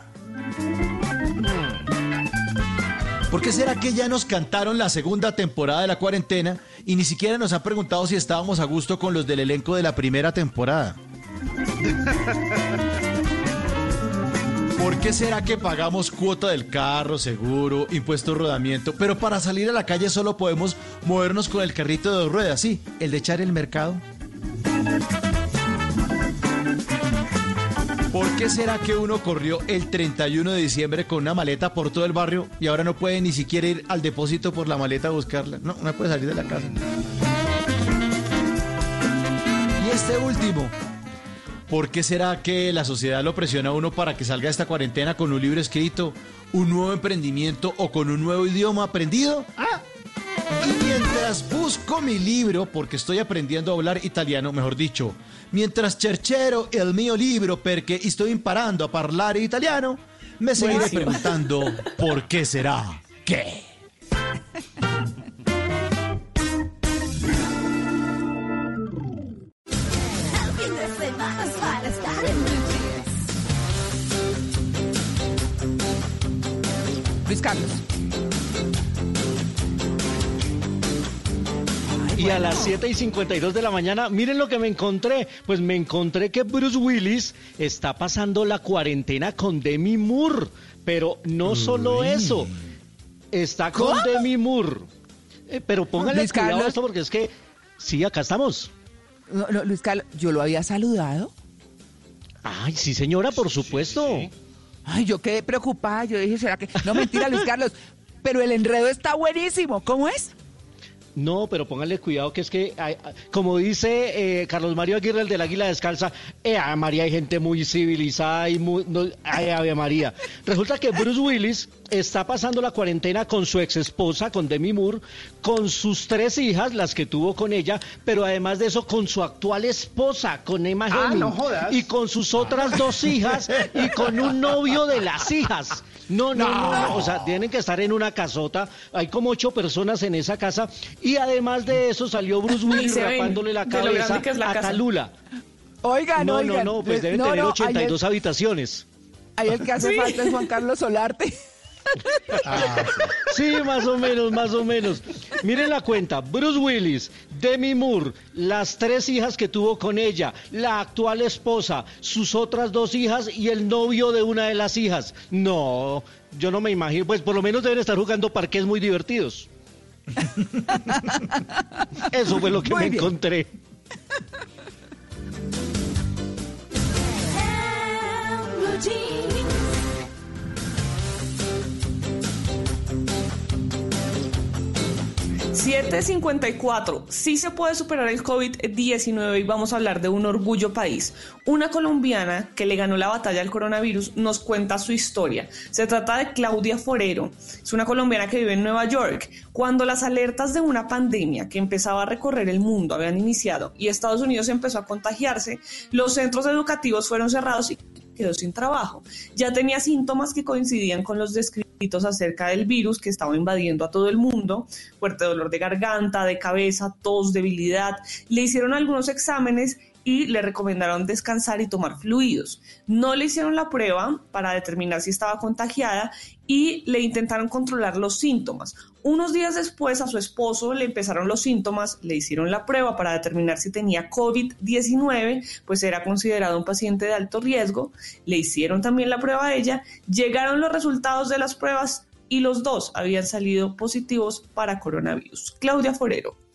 ¿Por qué será que ya nos cantaron la segunda temporada de la cuarentena y ni siquiera nos han preguntado si estábamos a gusto con los del elenco de la primera temporada? <laughs> ¿Por qué será que pagamos cuota del carro, seguro, impuesto rodamiento, pero para salir a la calle solo podemos movernos con el carrito de dos ruedas, sí, el de echar el mercado? ¿Por qué será que uno corrió el 31 de diciembre con una maleta por todo el barrio y ahora no puede ni siquiera ir al depósito por la maleta a buscarla? No, no puede salir de la casa. Y este último, ¿Por qué será que la sociedad lo presiona a uno para que salga de esta cuarentena con un libro escrito, un nuevo emprendimiento o con un nuevo idioma aprendido? Ah. Mientras busco mi libro, porque estoy aprendiendo a hablar italiano, mejor dicho, mientras cerchero el mío libro porque estoy imparando a hablar italiano, me seguiré preguntando ¿por qué será que? Luis Carlos. Y a las 7 y 52 de la mañana, miren lo que me encontré. Pues me encontré que Bruce Willis está pasando la cuarentena con Demi Moore. Pero no solo eso, está con Demi Moore. Eh, pero póngale Luis cuidado a Carlos. esto porque es que, sí, acá estamos. No, no, Luis Carlos, yo lo había saludado. Ay, sí, señora, por supuesto. Ay, yo quedé preocupada. Yo dije, ¿será que.? No, mentira, Luis Carlos. Pero el enredo está buenísimo. ¿Cómo es? No, pero póngale cuidado que es que, hay- como dice eh, Carlos Mario Aguirre, el del Águila Descalza, eh, Ave María, hay gente muy civilizada y muy... no, ay, Ave María. Resulta que Bruce Willis está pasando la cuarentena con su ex esposa, con Demi Moore, con sus tres hijas, las que tuvo con ella, pero además de eso con su actual esposa, con Emma Ah, Henning, no jodas. y con sus otras dos hijas y con un novio de las hijas. No, no, no, no, o sea, tienen que estar en una casota, hay como ocho personas en esa casa y además de eso salió Bruce <laughs> Willis rapándole la cabeza la a casa. Talula. Oigan, No, no, oigan. no, pues deben no, tener no, 82 habitaciones. Ahí el, que hace Sí. falta es Juan Carlos Solarte. <laughs> Sí, más o menos, más o menos. Miren la cuenta, Bruce Willis, Demi Moore, las tres hijas que tuvo con ella, la actual esposa, sus otras dos hijas y el novio de una de las hijas. No, yo no me imagino, pues por lo menos deben estar jugando parques muy divertidos. <laughs> Eso fue lo que Muy me bien. encontré. 754. Sí se puede superar el COVID-19 y vamos a hablar de un orgullo país. Una colombiana que le ganó la batalla al coronavirus nos cuenta su historia. Se trata de Claudia Forero. Es una colombiana que vive en Nueva York. Cuando las alertas de una pandemia que empezaba a recorrer el mundo habían iniciado y Estados Unidos empezó a contagiarse, los centros educativos fueron cerrados y quedó sin trabajo. Ya tenía síntomas que coincidían con los descritos acerca del virus que estaba invadiendo a todo el mundo, fuerte dolor de garganta, de cabeza, tos, debilidad. Le hicieron algunos exámenes y le recomendaron descansar y tomar fluidos. No le hicieron la prueba para determinar si estaba contagiada y le intentaron controlar los síntomas. Unos días después a su esposo le empezaron los síntomas, le hicieron la prueba para determinar si tenía COVID-19, pues era considerado un paciente de alto riesgo, le hicieron también la prueba a ella, llegaron los resultados de las pruebas y los dos habían salido positivos para coronavirus. Claudia Forero.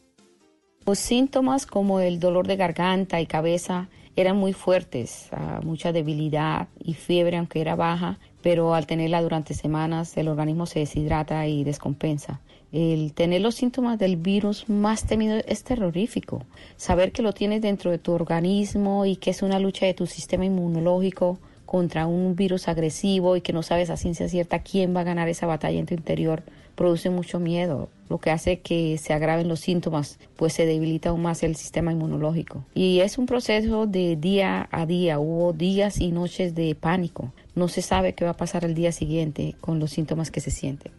Los síntomas como el dolor de garganta y cabeza eran muy fuertes, ah, mucha debilidad y fiebre aunque era baja, pero al tenerla durante semanas el organismo se deshidrata y descompensa. El tener los síntomas del virus más temido es terrorífico. Saber que lo tienes dentro de tu organismo y que es una lucha de tu sistema inmunológico contra un virus agresivo y que no sabes a ciencia cierta quién va a ganar esa batalla en tu interior, produce mucho miedo, lo que hace que se agraven los síntomas, pues se debilita aún más el sistema inmunológico. Y es un proceso de día a día, hubo días y noches de pánico. No se sabe qué va a pasar el día siguiente con los síntomas que se sienten.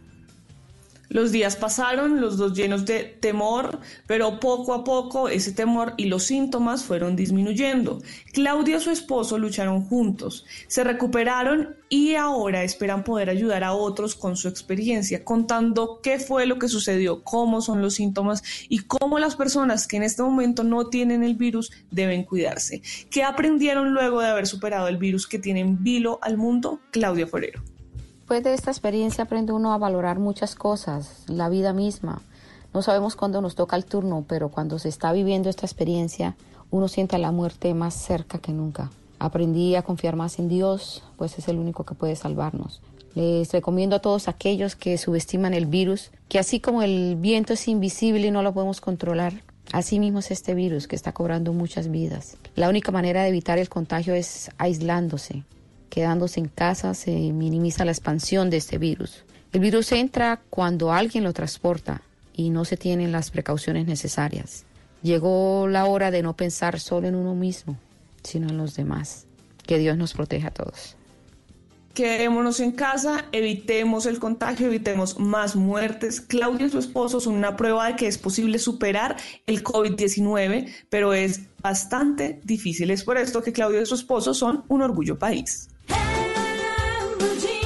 Los días pasaron, los dos llenos de temor, pero poco a poco ese temor y los síntomas fueron disminuyendo. Claudia y su esposo lucharon juntos, se recuperaron y ahora esperan poder ayudar a otros con su experiencia, contando qué fue lo que sucedió, cómo son los síntomas y cómo las personas que en este momento no tienen el virus deben cuidarse. ¿Qué aprendieron luego de haber superado el virus que tienen vilo al mundo? Claudia Forero. Después de esta experiencia aprende uno a valorar muchas cosas, la vida misma. No sabemos cuándo nos toca el turno, pero cuando se está viviendo esta experiencia, uno siente la muerte más cerca que nunca. Aprendí a confiar más en Dios, pues es el único que puede salvarnos. Les recomiendo a todos aquellos que subestiman el virus, que así como el viento es invisible y no lo podemos controlar, así mismo es este virus que está cobrando muchas vidas. La única manera de evitar el contagio es aislándose, quedándose en casa se minimiza la expansión de este virus. El virus entra cuando alguien lo transporta y no se tienen las precauciones necesarias. Llegó la hora de no pensar solo en uno mismo, sino en los demás. Que Dios nos proteja a todos. Quedémonos en casa, evitemos el contagio, evitemos más muertes. Claudia y su esposo son una prueba de que es posible superar el COVID-19, pero es bastante difícil. Es por esto que Claudia y su esposo son un orgullo país. Quién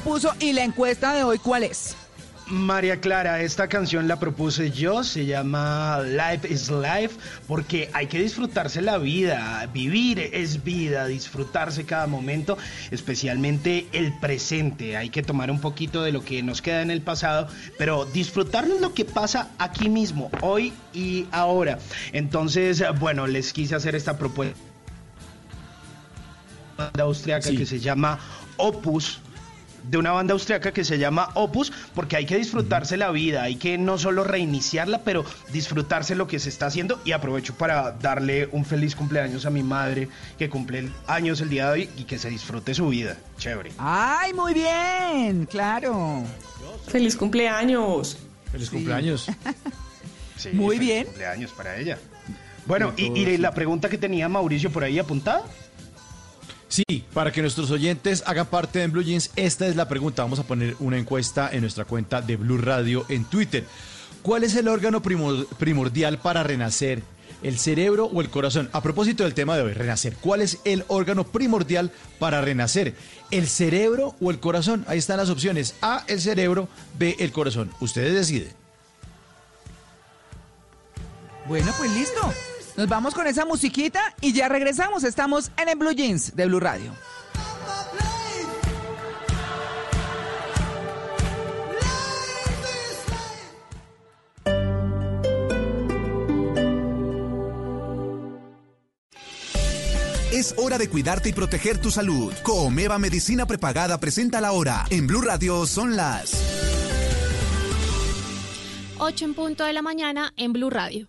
puso y la encuesta de hoy cuál es. María Clara, esta canción la propuse yo, se llama Life is Life, porque hay que disfrutarse la vida, vivir es vida, disfrutarse cada momento, especialmente el presente, hay que tomar un poquito de lo que nos queda en el pasado, pero disfrutarnos lo que pasa aquí mismo, hoy y ahora. Entonces, bueno, les quise hacer esta propuesta austriaca que se llama Opus de una banda austriaca que se llama Opus, porque hay que disfrutarse la vida, hay que no solo reiniciarla, pero disfrutarse lo que se está haciendo. Y aprovecho para darle un feliz cumpleaños a mi madre, que cumple años el día de hoy y que se disfrute su vida. Chévere. ¡Ay, muy bien! Claro. ¡Feliz cumpleaños! ¡Feliz cumpleaños! <laughs> muy bien. cumpleaños para ella. Bueno, y, y la pregunta que tenía Mauricio por ahí apuntada. Sí, para que nuestros oyentes hagan parte de Blue Jeans, esta es la pregunta. Vamos a poner una encuesta en nuestra cuenta de Blue Radio en Twitter. ¿Cuál es el órgano primordial para renacer? ¿El cerebro o el corazón? A propósito del tema de hoy, renacer. ¿Cuál es el órgano primordial para renacer? ¿El cerebro o el corazón? Ahí están las opciones. A, el cerebro, B, el corazón. Ustedes deciden. Bueno, pues listo. Nos vamos con esa musiquita y ya regresamos. Estamos en el Blue Jeans de Blue Radio. Es hora de cuidarte y proteger tu salud. Comeva Medicina Prepagada presenta la hora. En Blue Radio son las 8 en punto de la mañana en Blue Radio.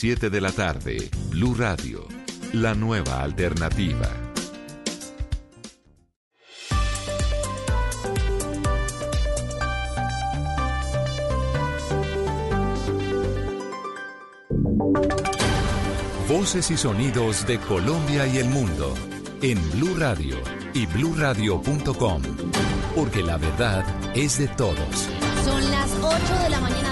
de la tarde, Blue Radio, la nueva alternativa. Voces y sonidos de Colombia y el mundo en Blue Radio y bluradio.com, porque la verdad es de todos. Son las 8 de la mañana.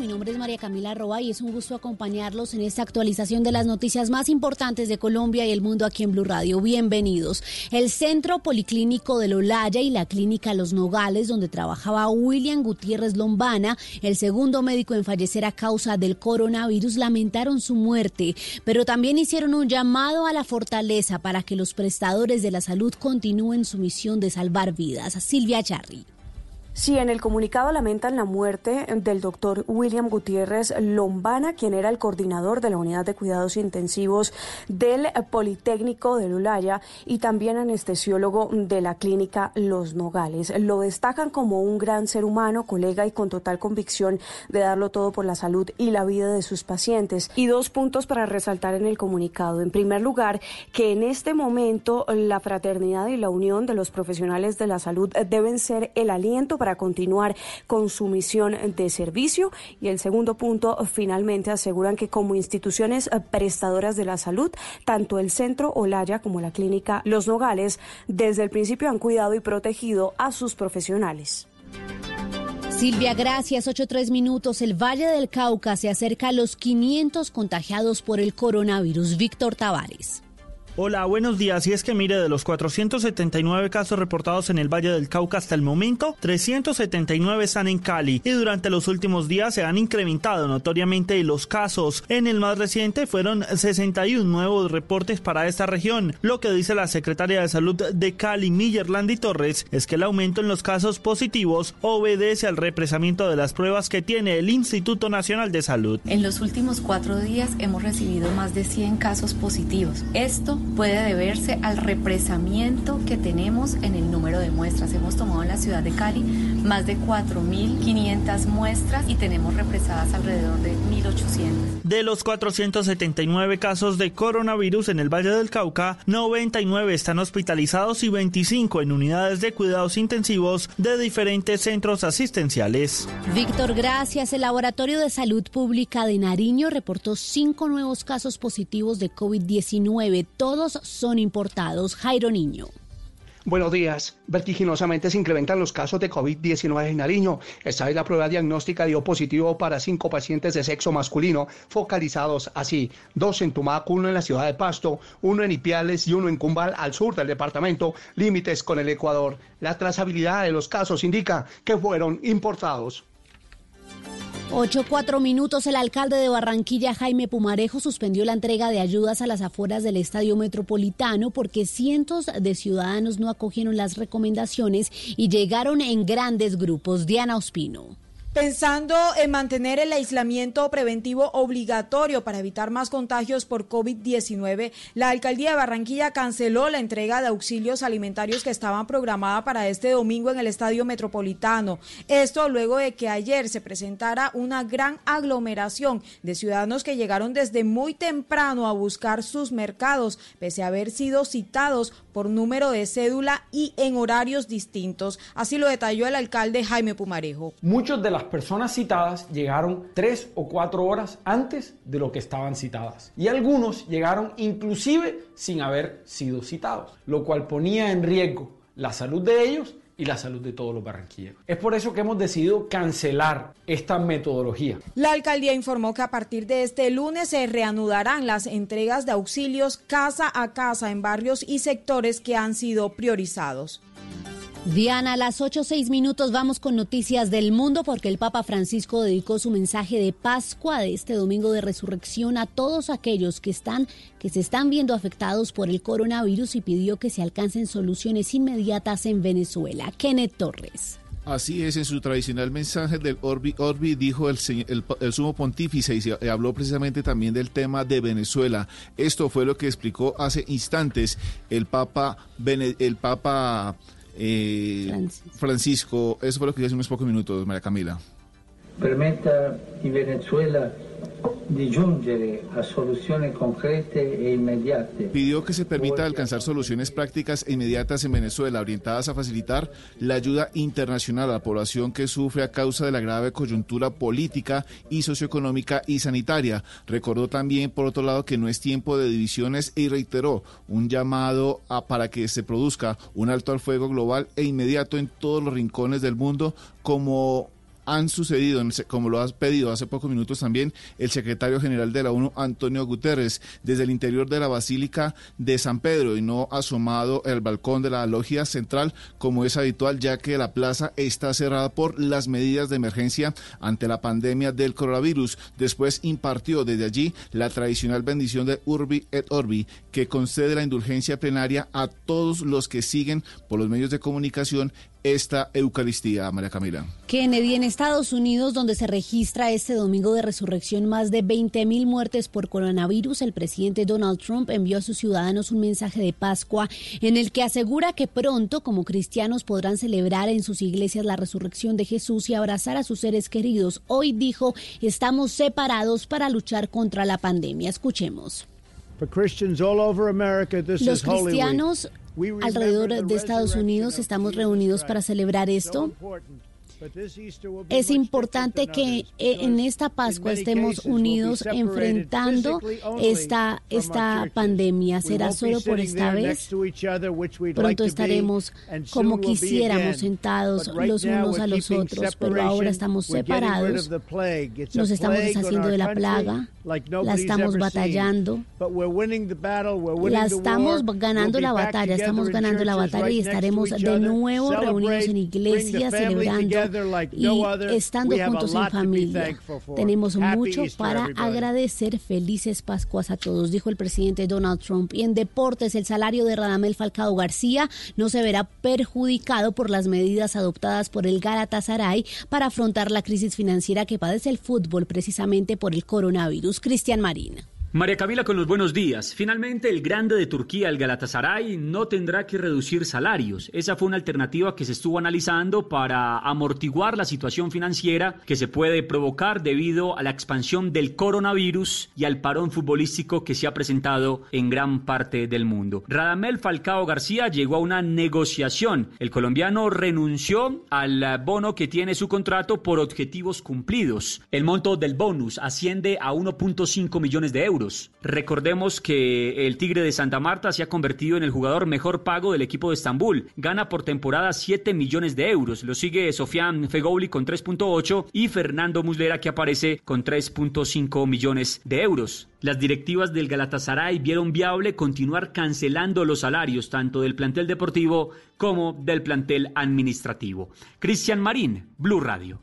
Mi nombre es María Camila Roa y es un gusto acompañarlos en esta actualización de las noticias más importantes de Colombia y el mundo aquí en Blue Radio. Bienvenidos. El Centro Policlínico de Lolaya y la Clínica Los Nogales, donde trabajaba William Gutiérrez Lombana, el segundo médico en fallecer a causa del coronavirus, lamentaron su muerte, pero también hicieron un llamado a la fortaleza para que los prestadores de la salud continúen su misión de salvar vidas. Silvia Charri. Sí, en el comunicado lamentan la muerte del doctor William Gutiérrez Lombana, quien era el coordinador de la unidad de cuidados intensivos del Politécnico de Lulaya y también anestesiólogo de la clínica Los Nogales. Lo destacan como un gran ser humano, colega y con total convicción de darlo todo por la salud y la vida de sus pacientes. Y dos puntos para resaltar en el comunicado. En primer lugar, que en este momento la fraternidad y la unión de los profesionales de la salud deben ser el aliento para continuar con su misión de servicio. Y el segundo punto, finalmente aseguran que como instituciones eh, prestadoras de la salud, tanto el Centro Olaya como la Clínica Los Nogales, desde el principio han cuidado y protegido a sus profesionales. Silvia, gracias. Ocho tres minutos. El Valle del Cauca se acerca a los 500 contagiados por el coronavirus. Víctor Tavares. Hola, buenos días. Y es que mire, de los 479 casos reportados en el Valle del Cauca hasta el momento, 379 están en Cali y durante los últimos días se han incrementado notoriamente los casos. En el más reciente fueron 61 nuevos reportes para esta región. Lo que dice la secretaria de Salud de Cali, Millerlandi Torres, es que el aumento en los casos positivos obedece al represamiento de las pruebas que tiene el Instituto Nacional de Salud. En los últimos cuatro días hemos recibido más de 100 casos positivos. Esto puede deberse al represamiento que tenemos en el número de muestras. Hemos tomado en la ciudad de Cali más de 4.500 muestras y tenemos represadas alrededor de 1.800. De los 479 casos de coronavirus en el Valle del Cauca, 99 están hospitalizados y 25 en unidades de cuidados intensivos de diferentes centros asistenciales. Víctor, gracias. El Laboratorio de Salud Pública de Nariño reportó cinco nuevos casos positivos de COVID-19 todos son importados. Jairo Niño. Buenos días. Vertiginosamente se incrementan los casos de COVID-19 en Nariño. Esta vez la prueba diagnóstica dio positivo para cinco pacientes de sexo masculino, focalizados así: dos en Tumaco, uno en la ciudad de Pasto, uno en Ipiales y uno en Cumbal, al sur del departamento, límites con el Ecuador. La trazabilidad de los casos indica que fueron importados. Ocho, cuatro minutos. El alcalde de Barranquilla, Jaime Pumarejo, suspendió la entrega de ayudas a las afueras del Estadio Metropolitano porque cientos de ciudadanos no acogieron las recomendaciones y llegaron en grandes grupos. Diana Ospino. Pensando en mantener el aislamiento preventivo obligatorio para evitar más contagios por COVID-19, la alcaldía de Barranquilla canceló la entrega de auxilios alimentarios que estaban programada para este domingo en el Estadio Metropolitano. Esto luego de que ayer se presentara una gran aglomeración de ciudadanos que llegaron desde muy temprano a buscar sus mercados, pese a haber sido citados por número de cédula y en horarios distintos. Así lo detalló el alcalde Jaime Pumarejo. Muchos de las personas citadas llegaron tres o cuatro horas antes de lo que estaban citadas. Y algunos llegaron inclusive sin haber sido citados, lo cual ponía en riesgo la salud de ellos y la salud de todos los barranquilleros. Es por eso que hemos decidido cancelar esta metodología. La alcaldía informó que a partir de este lunes se reanudarán las entregas de auxilios casa a casa en barrios y sectores que han sido priorizados. Diana, a las 8 seis minutos vamos con noticias del mundo porque el Papa Francisco dedicó su mensaje de Pascua de este domingo de resurrección a todos aquellos que están que se están viendo afectados por el coronavirus y pidió que se alcancen soluciones inmediatas en Venezuela. Kenneth Torres. Así es, en su tradicional mensaje del Orbi Orbi dijo el, sumo pontífice y se habló precisamente también del tema de Venezuela. Esto fue lo que explicó hace instantes el Papa, el Papa eh, Francisco. Francisco. Eso fue lo que dije hace unos pocos minutos, María Camila. Permetta Venezuela di giungere a soluzioni concrete e. Pidió que se permita alcanzar soluciones prácticas e inmediatas en Venezuela, orientadas a facilitar la ayuda internacional a la población que sufre a causa de la grave coyuntura política y socioeconómica y sanitaria. Recordó también, por otro lado, que no es tiempo de divisiones y reiteró un llamado a, para que se produzca un alto al fuego global e inmediato en todos los rincones del mundo como han sucedido, como lo ha pedido hace pocos minutos también el secretario general de la ONU, Antonio Guterres, desde el interior de la Basílica de San Pedro y no asomado el balcón de la logia central como es habitual, ya que la plaza está cerrada por las medidas de emergencia ante la pandemia del coronavirus. Después impartió desde allí la tradicional bendición de Urbi et Orbi, que concede la indulgencia plenaria a todos los que siguen por los medios de comunicación esta Eucaristía, María Camila. Kennedy, en Estados Unidos, donde se registra este domingo de resurrección más de 20 mil muertes por coronavirus, el presidente Donald Trump envió a sus ciudadanos un mensaje de Pascua en el que asegura que pronto, como cristianos, podrán celebrar en sus iglesias la resurrección de Jesús y abrazar a sus seres queridos. Hoy dijo, estamos separados para luchar contra la pandemia. Escuchemos. Los cristianos alrededor de Estados Unidos estamos reunidos para celebrar esto. Es importante que eh, en esta Pascua estemos unidos enfrentando esta, esta pandemia. ¿Será solo por esta vez? Pronto estaremos como quisiéramos sentados los unos a los otros, pero ahora estamos separados. Nos estamos deshaciendo de la plaga, la estamos batallando, la estamos ganando la batalla, estamos ganando la batalla y estaremos de nuevo reunidos en iglesias celebrando y estando juntos en familia. Tenemos mucho para agradecer. Felices Pascuas a todos, dijo el presidente Donald Trump. Y en deportes, el salario de Radamel Falcao García no se verá perjudicado por las medidas adoptadas por el Galatasaray para afrontar la crisis financiera que padece el fútbol precisamente por el coronavirus. Cristian Marín. María Camila con los buenos días. Finalmente, el grande de Turquía, el Galatasaray, no tendrá que reducir salarios. Esa fue una alternativa que se estuvo analizando para amortiguar la situación financiera que se puede provocar debido a la expansión del coronavirus y al parón futbolístico que se ha presentado en gran parte del mundo. Radamel Falcao García llegó a una negociación. El colombiano renunció al bono que tiene su contrato por objetivos cumplidos. El monto del bonus asciende a 1.5 millones de euros. Recordemos que el Tigre de Santa Marta se ha convertido en el jugador mejor pago del equipo de Estambul. Gana por temporada 7 millones de euros. Lo sigue Sofian Fegouli con 3.8 y Fernando Muslera que aparece con 3.5 millones de euros. Las directivas del Galatasaray vieron viable continuar cancelando los salarios tanto del plantel deportivo como del plantel administrativo. Cristian Marín, Blue Radio.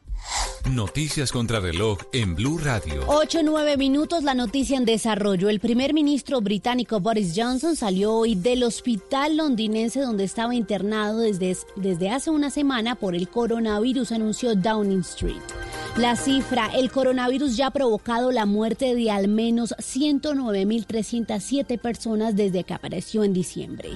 Noticias contra reloj en Blue Radio. 8, 9 minutos, la noticia en desarrollo. El primer ministro británico Boris Johnson salió hoy del hospital londinense donde estaba internado desde, desde hace una semana por el coronavirus, anunció Downing Street. La cifra, el coronavirus ya ha provocado la muerte de al menos 109.307 personas desde que apareció en diciembre.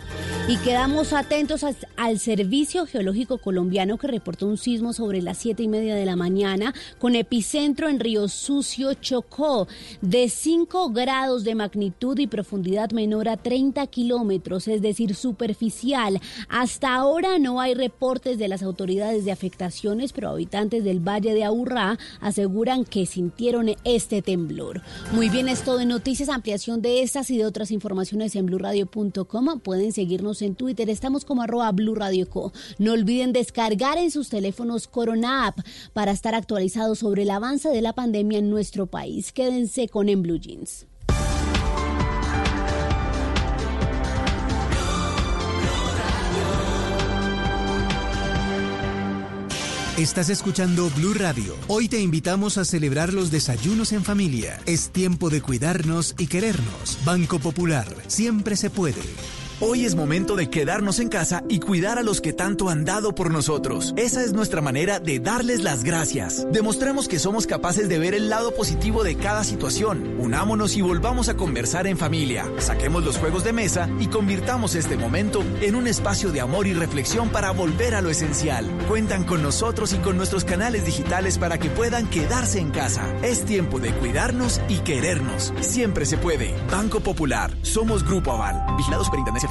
Y quedamos atentos al, al Servicio Geológico Colombiano que reportó un sismo sobre las 7 y media de la mañana con epicentro en Río Sucio, Chocó, de 5 grados de magnitud y profundidad menor a 30 kilómetros, es decir, superficial. Hasta ahora no hay reportes de las autoridades de afectaciones, pero habitantes del Valle de Aburrá aseguran que sintieron este temblor. Muy bien, es todo en noticias, ampliación de estas y de otras informaciones en blurradio.com. Pueden seguirnos en Twitter, estamos como arroba blurradioco. No olviden descargar en sus teléfonos Corona App para estar actualizados sobre el avance de la pandemia en nuestro país. Quédense con En Blue Jeans. Estás escuchando Blue Radio. Hoy te invitamos a celebrar los desayunos en familia. Es tiempo de cuidarnos y querernos. Banco Popular. Siempre se puede. Hoy es momento de quedarnos en casa y cuidar a los que tanto han dado por nosotros. Esa es nuestra manera de darles las gracias. Demostremos que somos capaces de ver el lado positivo de cada situación. Unámonos y volvamos a conversar en familia. Saquemos los juegos de mesa y convirtamos este momento en un espacio de amor y reflexión para volver a lo esencial. Cuentan con nosotros y con nuestros canales digitales para que puedan quedarse en casa. Es tiempo de cuidarnos y querernos. Siempre se puede. Banco Popular. Somos Grupo Aval. Vigilado Superintendencia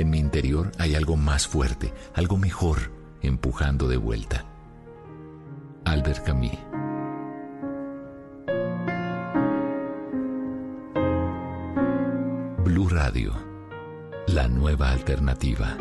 en mi interior hay algo más fuerte, algo mejor, empujando de vuelta. Albert Camus. Blue Radio, la nueva alternativa.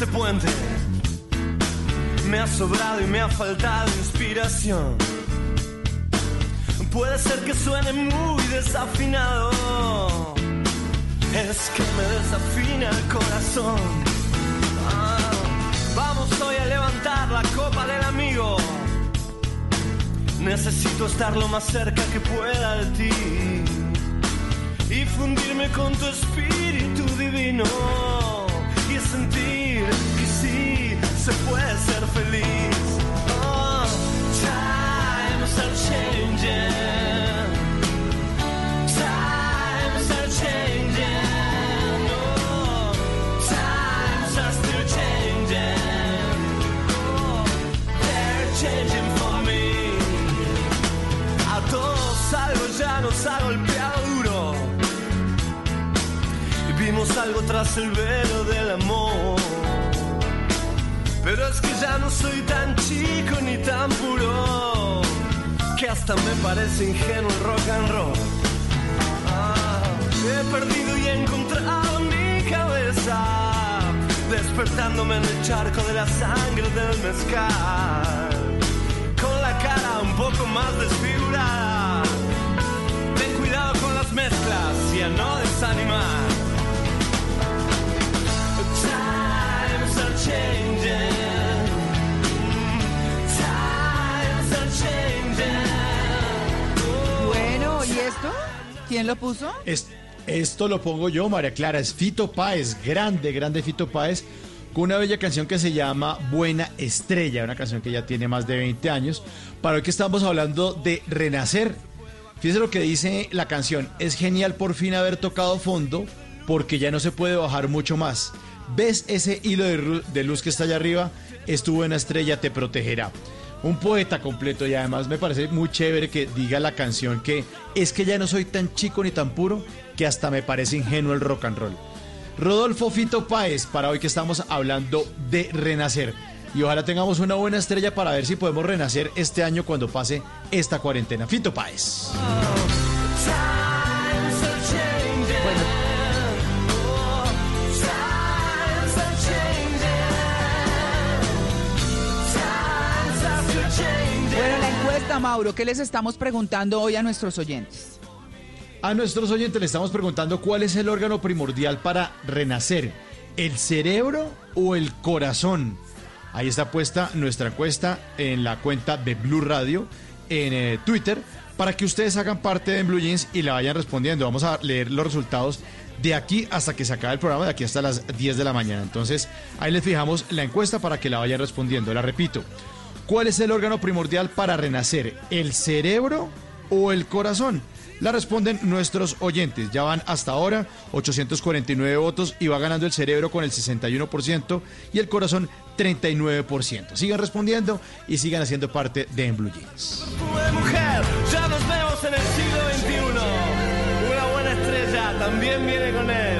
Este puente. Me ha sobrado y me ha faltado inspiración. Puede ser que suene muy desafinado. Es que me desafina el corazón. Ah, vamos hoy a levantar la copa del amigo. Necesito estar lo más cerca que pueda de ti y fundirme con tu espíritu divino se puede ser feliz. Oh, times are changing. Times are changing. Oh, times are still changing. Oh, they're changing for me. A todos algo ya nos ha golpeado duro. Y vimos algo tras el velo del amor. Pero es que ya no soy tan chico ni tan puro. Que hasta me parece ingenuo el rock and roll. Ah, he perdido y he encontrado mi cabeza. Despertándome en el charco de la sangre del mezcal. Con la cara un poco más desfigurada. Ten cuidado con las mezclas y a no desanimar. Times are changing. Bueno, ¿y esto? ¿Quién lo puso? Es- esto lo pongo yo, María Clara. Es Fito Páez, grande, grande Fito Páez, con una bella canción que se llama Buena Estrella, una canción que ya tiene más de 20 años. Para hoy que estamos hablando de renacer. Fíjese lo que dice la canción. Es genial por fin haber tocado fondo porque ya no se puede bajar mucho más. ¿Ves ese hilo de luz que está allá arriba? Es tu buena estrella, te protegerá. Un poeta completo y además me parece muy chévere que diga la canción que es que ya no soy tan chico ni tan puro que hasta me parece ingenuo el rock and roll. Rodolfo Fito Páez, para hoy que estamos hablando de renacer. Y ojalá tengamos una buena estrella para ver si podemos renacer este año cuando pase esta cuarentena. Fito Páez. Mauro, ¿qué les estamos preguntando hoy a nuestros oyentes? A nuestros oyentes le estamos preguntando cuál es el órgano primordial para renacer, el cerebro o el corazón. Ahí está puesta nuestra encuesta en la cuenta de Blue Radio en eh, Twitter para que ustedes hagan parte de Blue Jeans y la vayan respondiendo. Vamos a leer los resultados de aquí hasta que se acabe el programa, de aquí hasta las 10 de la mañana. Entonces, ahí les fijamos la encuesta para que la vayan respondiendo. La repito. ¿Cuál es el órgano primordial para renacer? ¿El cerebro o el corazón? La responden nuestros oyentes. Ya van hasta ahora 849 votos y va ganando el cerebro con el 61% y el corazón 39%. Sigan respondiendo y sigan haciendo parte de En Blue Jeans. ya nos vemos en el siglo XXI. Una buena estrella también viene con él.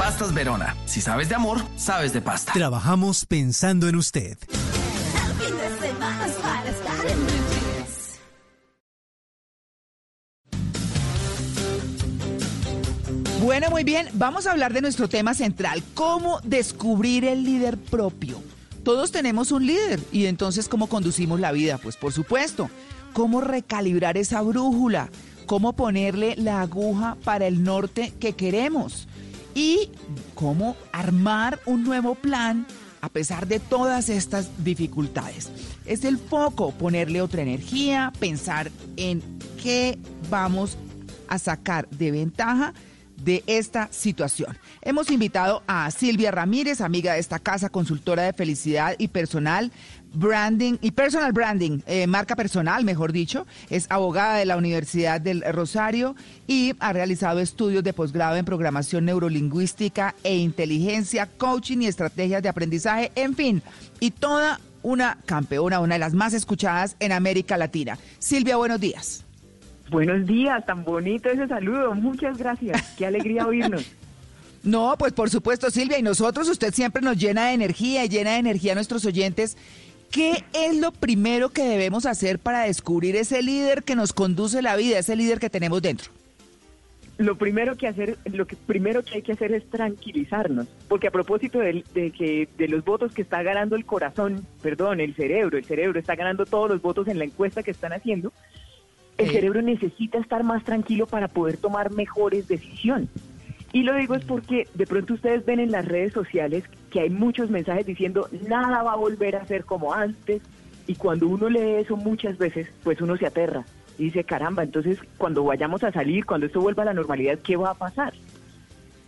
Pastas Verona. Si sabes de amor, sabes de pasta. Trabajamos pensando en usted. Bueno, muy bien, vamos a hablar de nuestro tema central, cómo descubrir el líder propio. Todos tenemos un líder y entonces cómo conducimos la vida, pues por supuesto, cómo recalibrar esa brújula, cómo ponerle la aguja para el norte que queremos y cómo armar un nuevo plan a pesar de todas estas dificultades. Es el foco, ponerle otra energía, pensar en qué vamos a sacar de ventaja de esta situación. Hemos invitado a Silvia Ramírez, amiga de esta casa, consultora de felicidad y personal branding y personal branding, eh, marca personal, mejor dicho. Es abogada de la Universidad del Rosario y ha realizado estudios de posgrado en programación neurolingüística e inteligencia, coaching y estrategias de aprendizaje, en fin, y toda una campeona, una de las más escuchadas en América Latina. Silvia, buenos días. Buenos días, tan bonito ese saludo. Muchas gracias. Qué alegría oírnos. <laughs> No, pues por supuesto, Silvia, y nosotros, usted siempre nos llena de energía y llena de energía a nuestros oyentes. ¿Qué es lo primero que debemos hacer para descubrir ese líder que nos conduce la vida, ese líder que tenemos dentro? Lo primero que hacer, lo que primero que hay que hacer es tranquilizarnos, porque a propósito de, de, que de los votos que está ganando el corazón, perdón, el cerebro, el cerebro está ganando todos los votos en la encuesta que están haciendo. El cerebro necesita estar más tranquilo para poder tomar mejores decisiones. Y lo digo es porque de pronto ustedes ven en las redes sociales que hay muchos mensajes diciendo nada va a volver a ser como antes. Y cuando uno lee eso muchas veces, pues uno se aterra y dice, caramba, entonces cuando vayamos a salir, cuando esto vuelva a la normalidad, ¿qué va a pasar?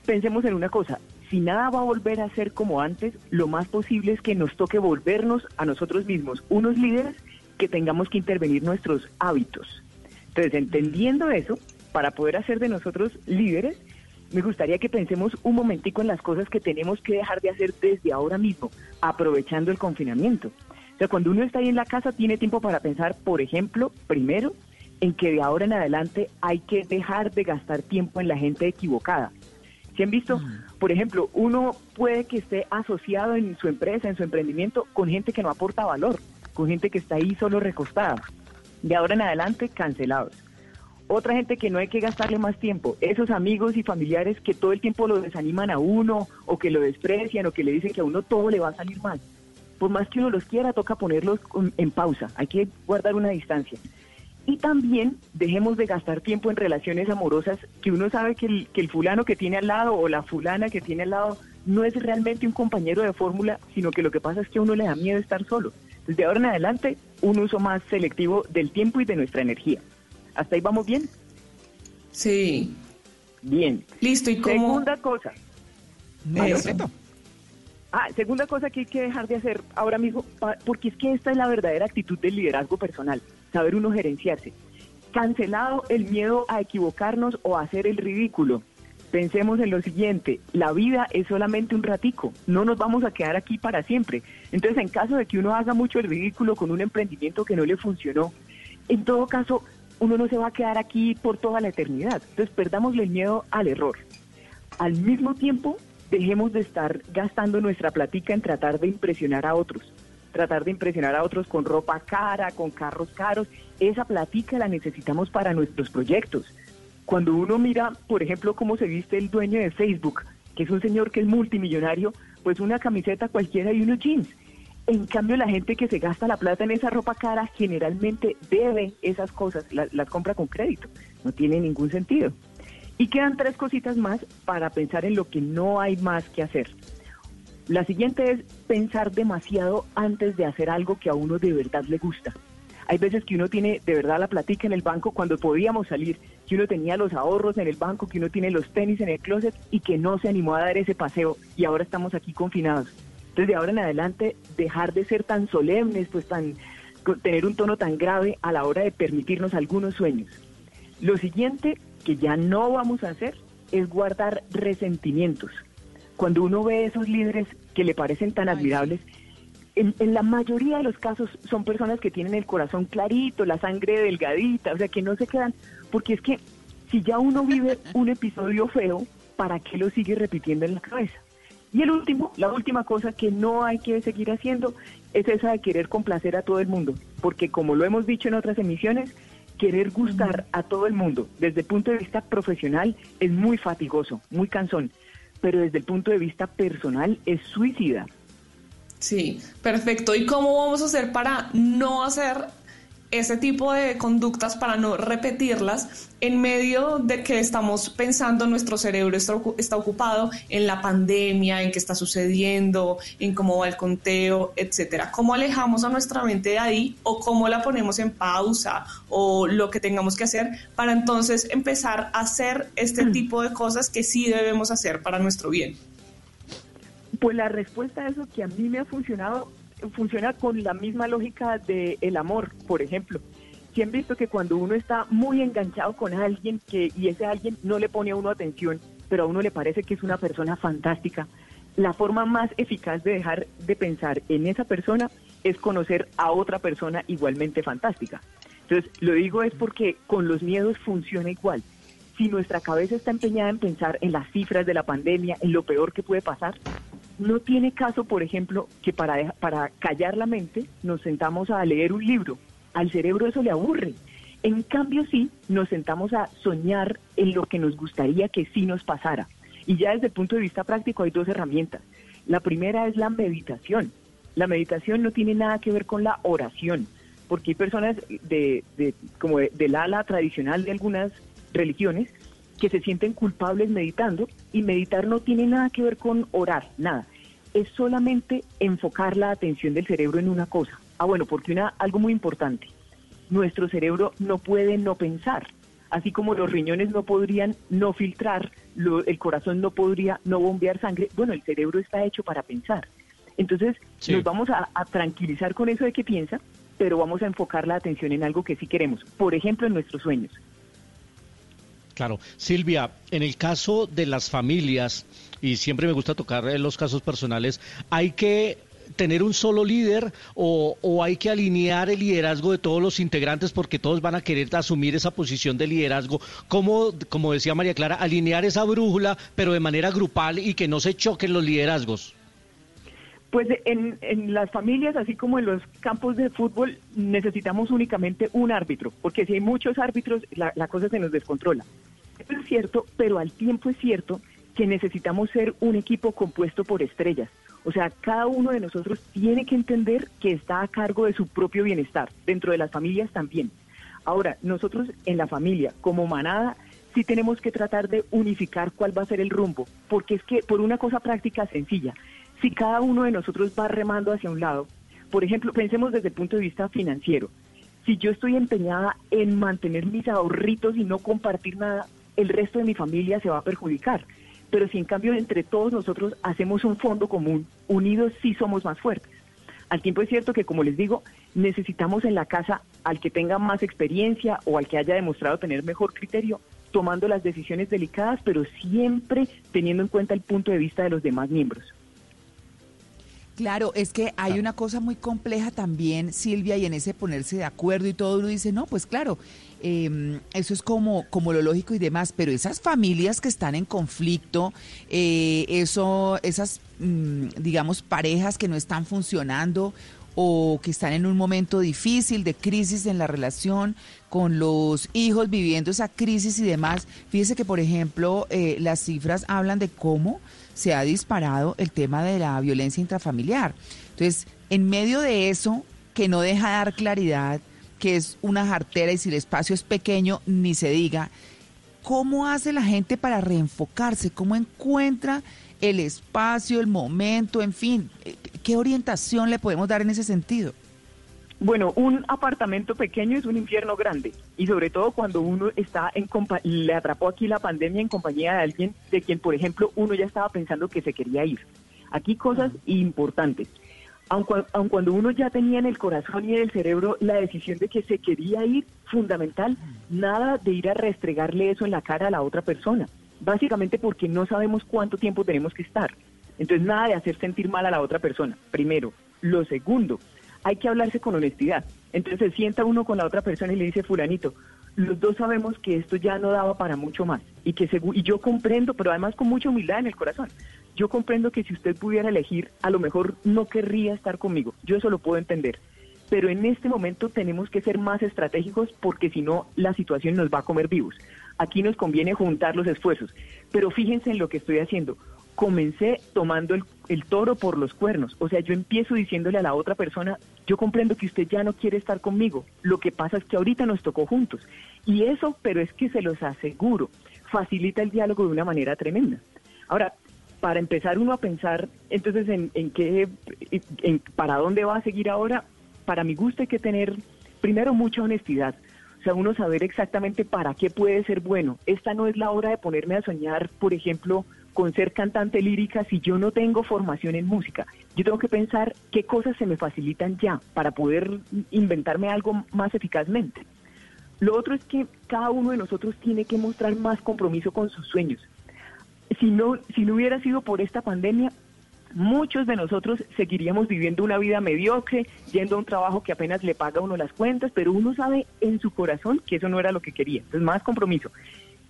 Pensemos en una cosa, si nada va a volver a ser como antes, lo más posible es que nos toque volvernos a nosotros mismos, unos líderes que tengamos que intervenir nuestros hábitos. Entonces, entendiendo eso, para poder hacer de nosotros líderes, me gustaría que pensemos un momentico en las cosas que tenemos que dejar de hacer desde ahora mismo, aprovechando el confinamiento. O sea, cuando uno está ahí en la casa, tiene tiempo para pensar, por ejemplo, primero, en que de ahora en adelante hay que dejar de gastar tiempo en la gente equivocada. ¿Se han visto? Por ejemplo, uno puede que esté asociado en su empresa, en su emprendimiento, con gente que no aporta valor, con gente que está ahí solo recostada. De ahora en adelante, cancelados otra gente que no hay que gastarle más tiempo, esos amigos y familiares que todo el tiempo lo desaniman a uno o que lo desprecian o que le dicen que a uno todo le va a salir mal. Por más que uno los quiera, toca ponerlos en pausa, hay que guardar una distancia. Y también dejemos de gastar tiempo en relaciones amorosas que uno sabe que el, fulano que tiene al lado o la fulana que tiene al lado no es realmente un compañero de fórmula, sino que lo que pasa es que a uno le da miedo estar solo. Desde ahora en adelante, un uso más selectivo del tiempo y de nuestra energía. ¿Hasta ahí vamos bien? Sí. Bien. Listo, ¿y cómo? Segunda cosa. Ah, segunda cosa que hay que dejar de hacer ahora mismo, porque es que esta es la verdadera actitud del liderazgo personal, saber uno gerenciarse. Cancelado el miedo a equivocarnos o a hacer el ridículo. Pensemos en lo siguiente, la vida es solamente un ratico, no nos vamos a quedar aquí para siempre. Entonces, en caso de que uno haga mucho el ridículo con un emprendimiento que no le funcionó, en todo caso, uno no se va a quedar aquí por toda la eternidad. Entonces, perdámosle el miedo al error. Al mismo tiempo, dejemos de estar gastando nuestra platica en tratar de impresionar a otros. Tratar de impresionar a otros con ropa cara, con carros caros. Esa platica la necesitamos para nuestros proyectos. Cuando uno mira, por ejemplo, cómo se viste el dueño de Facebook, que es un señor que es multimillonario, pues una camiseta cualquiera y unos jeans. En cambio, la gente que se gasta la plata en esa ropa cara generalmente debe esas cosas, las compra con crédito. No tiene ningún sentido. Y quedan tres cositas más para pensar en lo que no hay más que hacer. La siguiente es pensar demasiado antes de hacer algo que a uno de verdad le gusta. Hay veces que uno tiene de verdad la platica en el banco cuando podíamos salir, que uno tenía los ahorros en el banco, que uno tiene los tenis en el closet y que no se animó a dar ese paseo y ahora estamos aquí confinados. Entonces de ahora en adelante dejar de ser tan solemnes, pues tan tener un tono tan grave a la hora de permitirnos algunos sueños. Lo siguiente que ya no vamos a hacer es guardar resentimientos. Cuando uno ve esos líderes que le parecen tan admirables, en, la mayoría de los casos son personas que tienen el corazón clarito, la sangre delgadita, o sea, que no se quedan, porque es que si ya uno vive <laughs> un episodio feo, ¿para qué lo sigue repitiendo en la cabeza? Y el último, la última cosa que no hay que seguir haciendo es esa de querer complacer a todo el mundo, porque como lo hemos dicho en otras emisiones, querer gustar a todo el mundo desde el punto de vista profesional es muy fatigoso, muy cansón, pero desde el punto de vista personal es suicida. Sí, perfecto. ¿Y cómo vamos a hacer para no hacer ese tipo de conductas para no repetirlas en medio de que estamos pensando nuestro cerebro está, ocupado en la pandemia, en qué está sucediendo, en cómo va el conteo, etcétera. ¿Cómo alejamos a nuestra mente de ahí o cómo la ponemos en pausa o lo que tengamos que hacer para entonces empezar a hacer este mm. tipo de cosas que sí debemos hacer para nuestro bien? Pues la respuesta a eso que a mí me ha funcionado funciona con la misma lógica del el amor, por ejemplo. Si han visto que cuando uno está muy enganchado con alguien que y ese alguien no le pone a uno atención, pero a uno le parece que es una persona fantástica, la forma más eficaz de dejar de pensar en esa persona es conocer a otra persona igualmente fantástica. Entonces, lo digo es porque con los miedos funciona igual. Si nuestra cabeza está empeñada en pensar en las cifras de la pandemia, en lo peor que puede pasar, no tiene caso, por ejemplo, que para, para callar la mente nos sentamos a leer un libro. Al cerebro eso le aburre. En cambio, sí, nos sentamos a soñar en lo que nos gustaría que sí nos pasara. Y ya desde el punto de vista práctico hay dos herramientas. La primera es la meditación. La meditación no tiene nada que ver con la oración, porque hay personas de, de como del ala tradicional de algunas religiones que se sienten culpables meditando y meditar no tiene nada que ver con orar, nada. Es solamente enfocar la atención del cerebro en una cosa. Ah, bueno, porque una, algo muy importante, nuestro cerebro no puede no pensar, así como los riñones no podrían no filtrar, el corazón no podría no bombear sangre, bueno, el cerebro está hecho para pensar. Entonces nos vamos a, a tranquilizar con eso de que piensa, pero vamos a enfocar la atención en algo que sí queremos, por ejemplo, en nuestros sueños. Claro. Silvia, en el caso de las familias, y siempre me gusta tocar los casos personales, hay que tener un solo líder o, hay que alinear el liderazgo de todos los integrantes porque todos van a querer asumir esa posición de liderazgo. ¿Cómo, como decía María Clara, alinear esa brújula pero de manera grupal y que no se choquen los liderazgos? Pues en, las familias, así como en los campos de fútbol, necesitamos únicamente un árbitro, porque si hay muchos árbitros, la, la cosa se nos descontrola. Eso es cierto, pero al tiempo es cierto que necesitamos ser un equipo compuesto por estrellas. O sea, cada uno de nosotros tiene que entender que está a cargo de su propio bienestar, dentro de las familias también. Ahora, nosotros en la familia, como manada, sí tenemos que tratar de unificar cuál va a ser el rumbo, porque es que por una cosa práctica sencilla, si cada uno de nosotros va remando hacia un lado, por ejemplo, pensemos desde el punto de vista financiero, si yo estoy empeñada en mantener mis ahorritos y no compartir nada, el resto de mi familia se va a perjudicar. Pero si en cambio entre todos nosotros hacemos un fondo común, unidos sí somos más fuertes. Al tiempo es cierto que, como les digo, necesitamos en la casa al que tenga más experiencia o al que haya demostrado tener mejor criterio, tomando las decisiones delicadas, pero siempre teniendo en cuenta el punto de vista de los demás miembros. Claro, es que hay una cosa muy compleja también, Silvia, y en ese ponerse de acuerdo y todo, uno dice, no, pues claro, em, eso es como, como lo lógico y demás, pero esas familias que están en conflicto, eh, eso, esas, mm, digamos, parejas que no están funcionando o que están en un momento difícil de crisis en la relación con los hijos viviendo esa crisis y demás. Fíjese que, por ejemplo, eh, las cifras hablan de cómo se ha disparado el tema de la violencia intrafamiliar. Entonces, en medio de eso, que no deja dar claridad, que es una jartera y si el espacio es pequeño, ni se diga, ¿cómo hace la gente para reenfocarse? ¿Cómo encuentra el espacio, el momento, en fin? ¿Qué orientación le podemos dar en ese sentido? Bueno, un apartamento pequeño es un infierno grande y sobre todo cuando uno está en le atrapó aquí la pandemia en compañía de alguien de quien, por ejemplo, uno ya estaba pensando que se quería ir. Aquí cosas importantes. Aun, cuando uno ya tenía en el corazón y en el cerebro la decisión de que se quería ir, fundamental, nada de ir a restregarle eso en la cara a la otra persona. Básicamente porque no sabemos cuánto tiempo tenemos que estar. Entonces, nada de hacer sentir mal a la otra persona, primero. Lo segundo, hay que hablarse con honestidad. Entonces se sienta uno con la otra persona y le dice, fulanito, los dos sabemos que esto ya no daba para mucho más y que y yo comprendo, pero además con mucha humildad en el corazón, yo comprendo que si usted pudiera elegir, a lo mejor no querría estar conmigo, yo eso lo puedo entender, pero en este momento tenemos que ser más estratégicos porque si no la situación nos va a comer vivos. Aquí nos conviene juntar los esfuerzos, pero fíjense en lo que estoy haciendo comencé tomando el, toro por los cuernos. O sea, yo empiezo diciéndole a la otra persona, yo comprendo que usted ya no quiere estar conmigo. Lo que pasa es que ahorita nos tocó juntos. Y eso, pero es que se los aseguro, facilita el diálogo de una manera tremenda. Ahora, para empezar uno a pensar, entonces, en, en qué, en, para dónde va a seguir ahora, para mi gusto hay que tener, primero, mucha honestidad. O sea, uno saber exactamente para qué puede ser bueno. Esta no es la hora de ponerme a soñar, por ejemplo, con ser cantante lírica si yo no tengo formación en música? Yo tengo que pensar qué cosas se me facilitan ya para poder inventarme algo más eficazmente. Lo otro es que cada uno de nosotros tiene que mostrar más compromiso con sus sueños. Si no, si no hubiera sido por esta pandemia, muchos de nosotros seguiríamos viviendo una vida mediocre, yendo a un trabajo que apenas le paga uno las cuentas, pero uno sabe en su corazón que eso no era lo que quería. Entonces, más compromiso.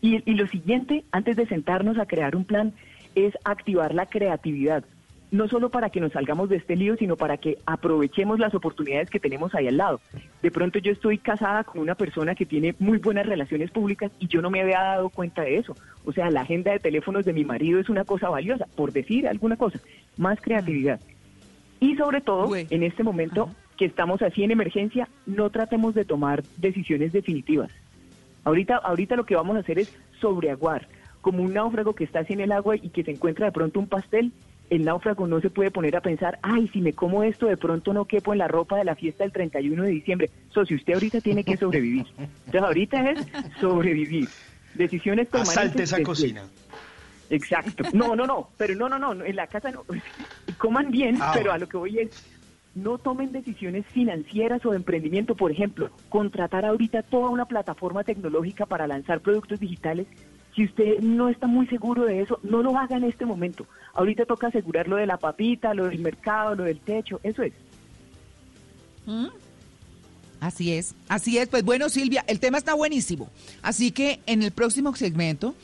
Y, lo siguiente, antes de sentarnos a crear un plan, es activar la creatividad. No solo para que nos salgamos de este lío, sino para que aprovechemos las oportunidades que tenemos ahí al lado. De pronto yo estoy casada con una persona que tiene muy buenas relaciones públicas y yo no me había dado cuenta de eso. O sea, la agenda de teléfonos de mi marido es una cosa valiosa, por decir alguna cosa. Más creatividad. Y sobre todo, en este momento que estamos así en emergencia, no tratemos de tomar decisiones definitivas Ahorita, ahorita lo que vamos a hacer es sobreaguar, como un náufrago que está así en el agua y que se encuentra de pronto un pastel. El náufrago no se puede poner a pensar, ay, si me como esto, de pronto no quepo en la ropa de la fiesta del 31 de diciembre. So, si usted ahorita tiene que sobrevivir. <laughs> Entonces, ahorita es sobrevivir. Decisiones permanentes. Asalte esa cocina. Exacto. No, no, no, pero no, no, no, en la casa no. <laughs> Coman bien, ah, pero a lo que voy es, no tomen decisiones financieras o de emprendimiento, por ejemplo, contratar ahorita toda una plataforma tecnológica para lanzar productos digitales. Si usted no está muy seguro de eso, no lo haga en este momento. Ahorita toca asegurar lo de la papita, lo del mercado, lo del techo, eso es. ¿Mm? Así es, así es. Pues bueno, Silvia, el tema está buenísimo. Así que en el próximo segmento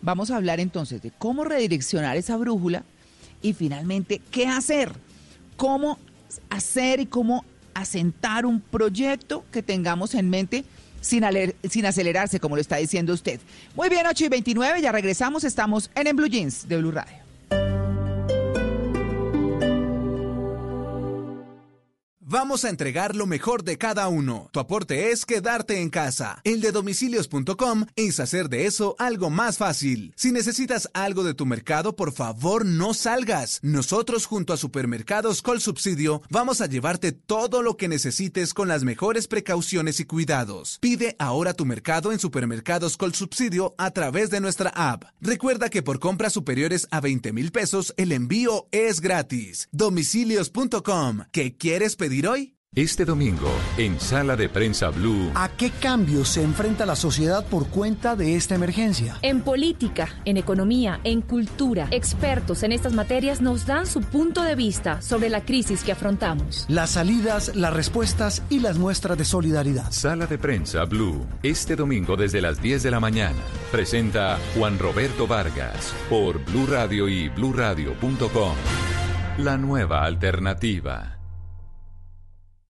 vamos a hablar entonces de cómo redireccionar esa brújula y finalmente qué hacer, cómo hacer y cómo asentar un proyecto que tengamos en mente sin, sin acelerarse, como lo está diciendo usted. Muy bien, 8 y 29, ya regresamos, estamos en En Blue Jeans de Blue Radio. Vamos a entregar lo mejor de cada uno. Tu aporte es quedarte en casa. El de domicilios.com es hacer de eso algo más fácil. Si necesitas algo de tu mercado, por favor no salgas. Nosotros junto a Supermercados Col Subsidio vamos a llevarte todo lo que necesites con las mejores precauciones y cuidados. Pide ahora tu mercado en Supermercados Col Subsidio a través de nuestra app. Recuerda que por compras superiores a 20 mil pesos el envío es gratis. Domicilios.com. ¿Qué quieres pedir hoy? Este domingo, en Sala de Prensa Blue. ¿A qué cambios se enfrenta la sociedad por cuenta de esta emergencia? En política, en economía, en cultura, expertos en estas materias nos dan su punto de vista sobre la crisis que afrontamos. Las salidas, las respuestas y las muestras de solidaridad. Sala de Prensa Blue. Este domingo desde las 10 de la mañana. Presenta Juan Roberto Vargas por Blue Radio y bluradio.com. La nueva alternativa.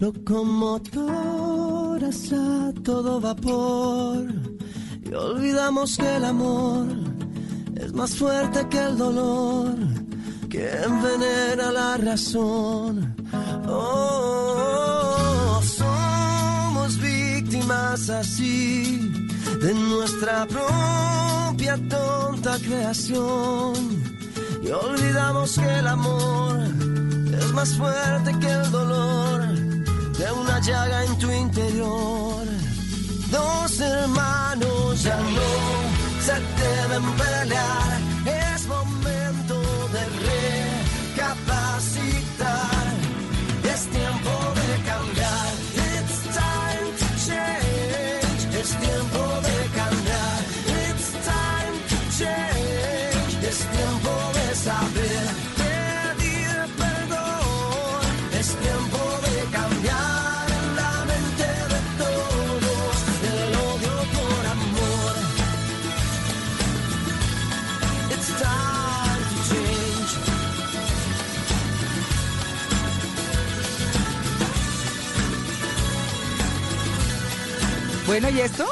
Locomotoras a todo vapor. Y olvidamos que el amor es más fuerte que el dolor. Que envenena la razón. Oh, somos víctimas así de nuestra propia tonta creación. Y olvidamos que el amor es más fuerte que el dolor de una llaga en tu interior. Dos hermanos ya no se deben pelear, es momento de recapacitar, es tiempo de cambiar. It's time to change, es tiempo de cambiar. It's time to change, es tiempo de saber Bueno, ¿y esto?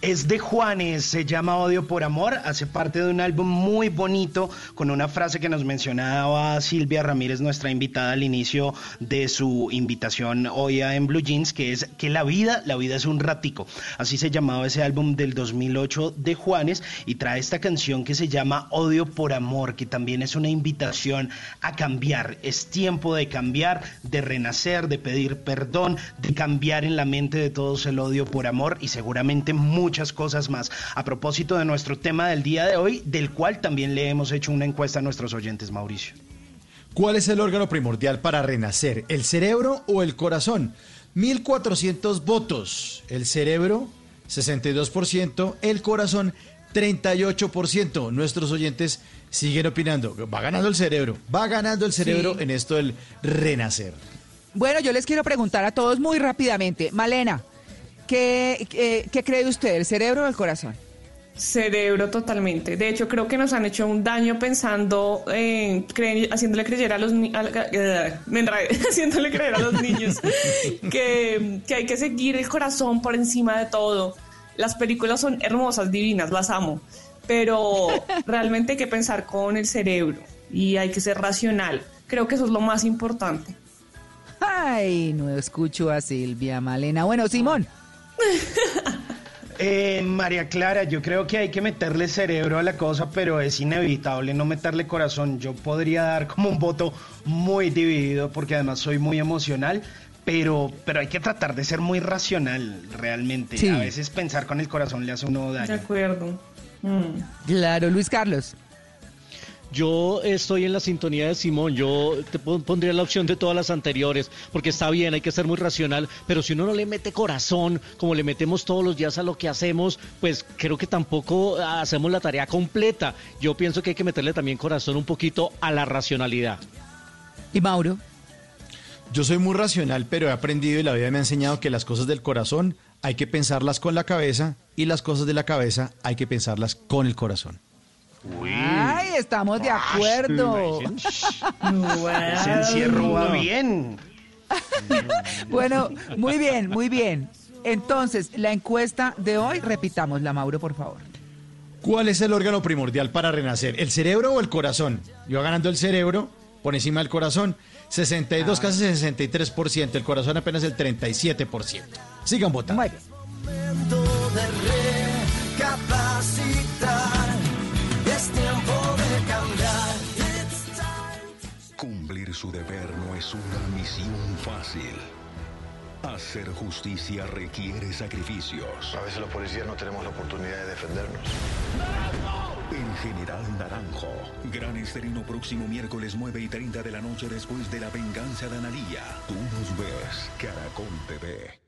Es de Juanes, se llama Odio por Amor, hace parte de un álbum muy bonito con una frase que nos mencionaba Silvia Ramírez, nuestra invitada al inicio de su invitación hoy En Blue Jeans, que es que la vida, la vida es un ratico. Así se llamaba ese álbum del 2008 de Juanes y trae esta canción que se llama Odio por Amor, que también es una invitación a cambiar. Es tiempo de cambiar, de renacer, de pedir perdón, de cambiar en la mente de todos el odio por amor y seguramente muchas cosas más. A propósito de nuestro tema del día de hoy, del cual también le hemos hecho una encuesta a nuestros oyentes, Mauricio. ¿Cuál es el órgano primordial para renacer? ¿El cerebro o el corazón? 1400 votos. El cerebro, 62%. El corazón, 38%. Nuestros oyentes siguen opinando. Va ganando el cerebro. Va ganando el cerebro Sí. en esto del renacer. Bueno, yo les quiero preguntar a todos muy rápidamente. Malena, ¿qué, qué, qué cree usted, el cerebro o el corazón? Cerebro totalmente. De hecho, creo que nos han hecho un daño pensando, en haciéndole creer a los a eh, me <laughs> haciéndole creer a los niños <laughs> que, que hay que seguir el corazón por encima de todo. Las películas son hermosas, divinas, las amo, pero <laughs> realmente hay que pensar con el cerebro y hay que ser racional. Creo que eso es lo más importante. Ay, no escucho a Silvia, Malena. Bueno, Simón. Eh, María Clara, yo creo que hay que meterle cerebro a la cosa, pero es inevitable no meterle corazón. Yo podría dar como un voto muy dividido porque además soy muy emocional, pero, pero hay que tratar de ser muy racional realmente. Sí. A veces pensar con el corazón le hace uno De daño. acuerdo. Mm. Claro, Luis Carlos. Yo estoy en la sintonía de Simón, yo te pondría la opción de todas las anteriores, porque está bien, hay que ser muy racional, pero si uno no le mete corazón, como le metemos todos los días a lo que hacemos, pues creo que tampoco hacemos la tarea completa. Yo pienso que hay que meterle también corazón un poquito a la racionalidad. ¿Y Mauro? Yo soy muy racional, pero he aprendido y la vida me ha enseñado que las cosas del corazón hay que pensarlas con la cabeza y las cosas de la cabeza hay que pensarlas con el corazón. Ay, estamos de acuerdo. <laughs> Se encierró bien. <laughs> bueno, muy bien, muy bien. Entonces, la encuesta de hoy, repitámosla, Mauro, por favor. ¿Cuál es el órgano primordial para renacer? ¿El cerebro o el corazón? Yo ganando el cerebro por encima del corazón. 62, casi 63%. El corazón apenas el 37%. Sigan votando. Cumplir su deber no es una misión fácil. Hacer justicia requiere sacrificios. A veces los policías no tenemos la oportunidad de defendernos. En General Naranjo, gran estreno próximo miércoles 9 y 30 de la noche después de la venganza de Analía. Tú nos ves, Caracol TV.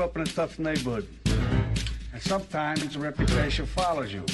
Grew up in a tough neighborhood. And sometimes reputation follows you.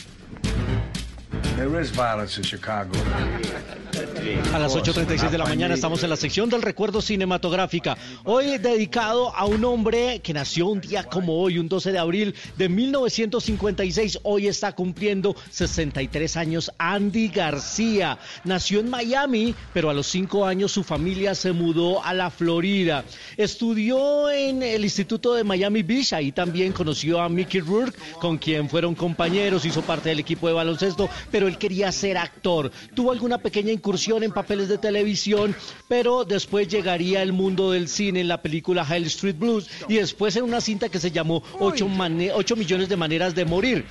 A las 8.36 de la mañana estamos en la sección del recuerdo cinematográfica. Hoy dedicado a un hombre que nació un día como hoy, un 12 de abril de 1956. Hoy está cumpliendo 63 años. Andy García nació en Miami, pero a los 5 años su familia se mudó a la Florida. Estudió en el Instituto de Miami Beach. Ahí también conoció a Mickey Rourke, con quien fueron compañeros, hizo parte del equipo de baloncesto, pero él quería ser actor. Tuvo alguna pequeña incursión en papeles de televisión, pero después llegaría el mundo del cine en la película Hell Street Blues y después en una cinta que se llamó 8, millones de maneras de morir.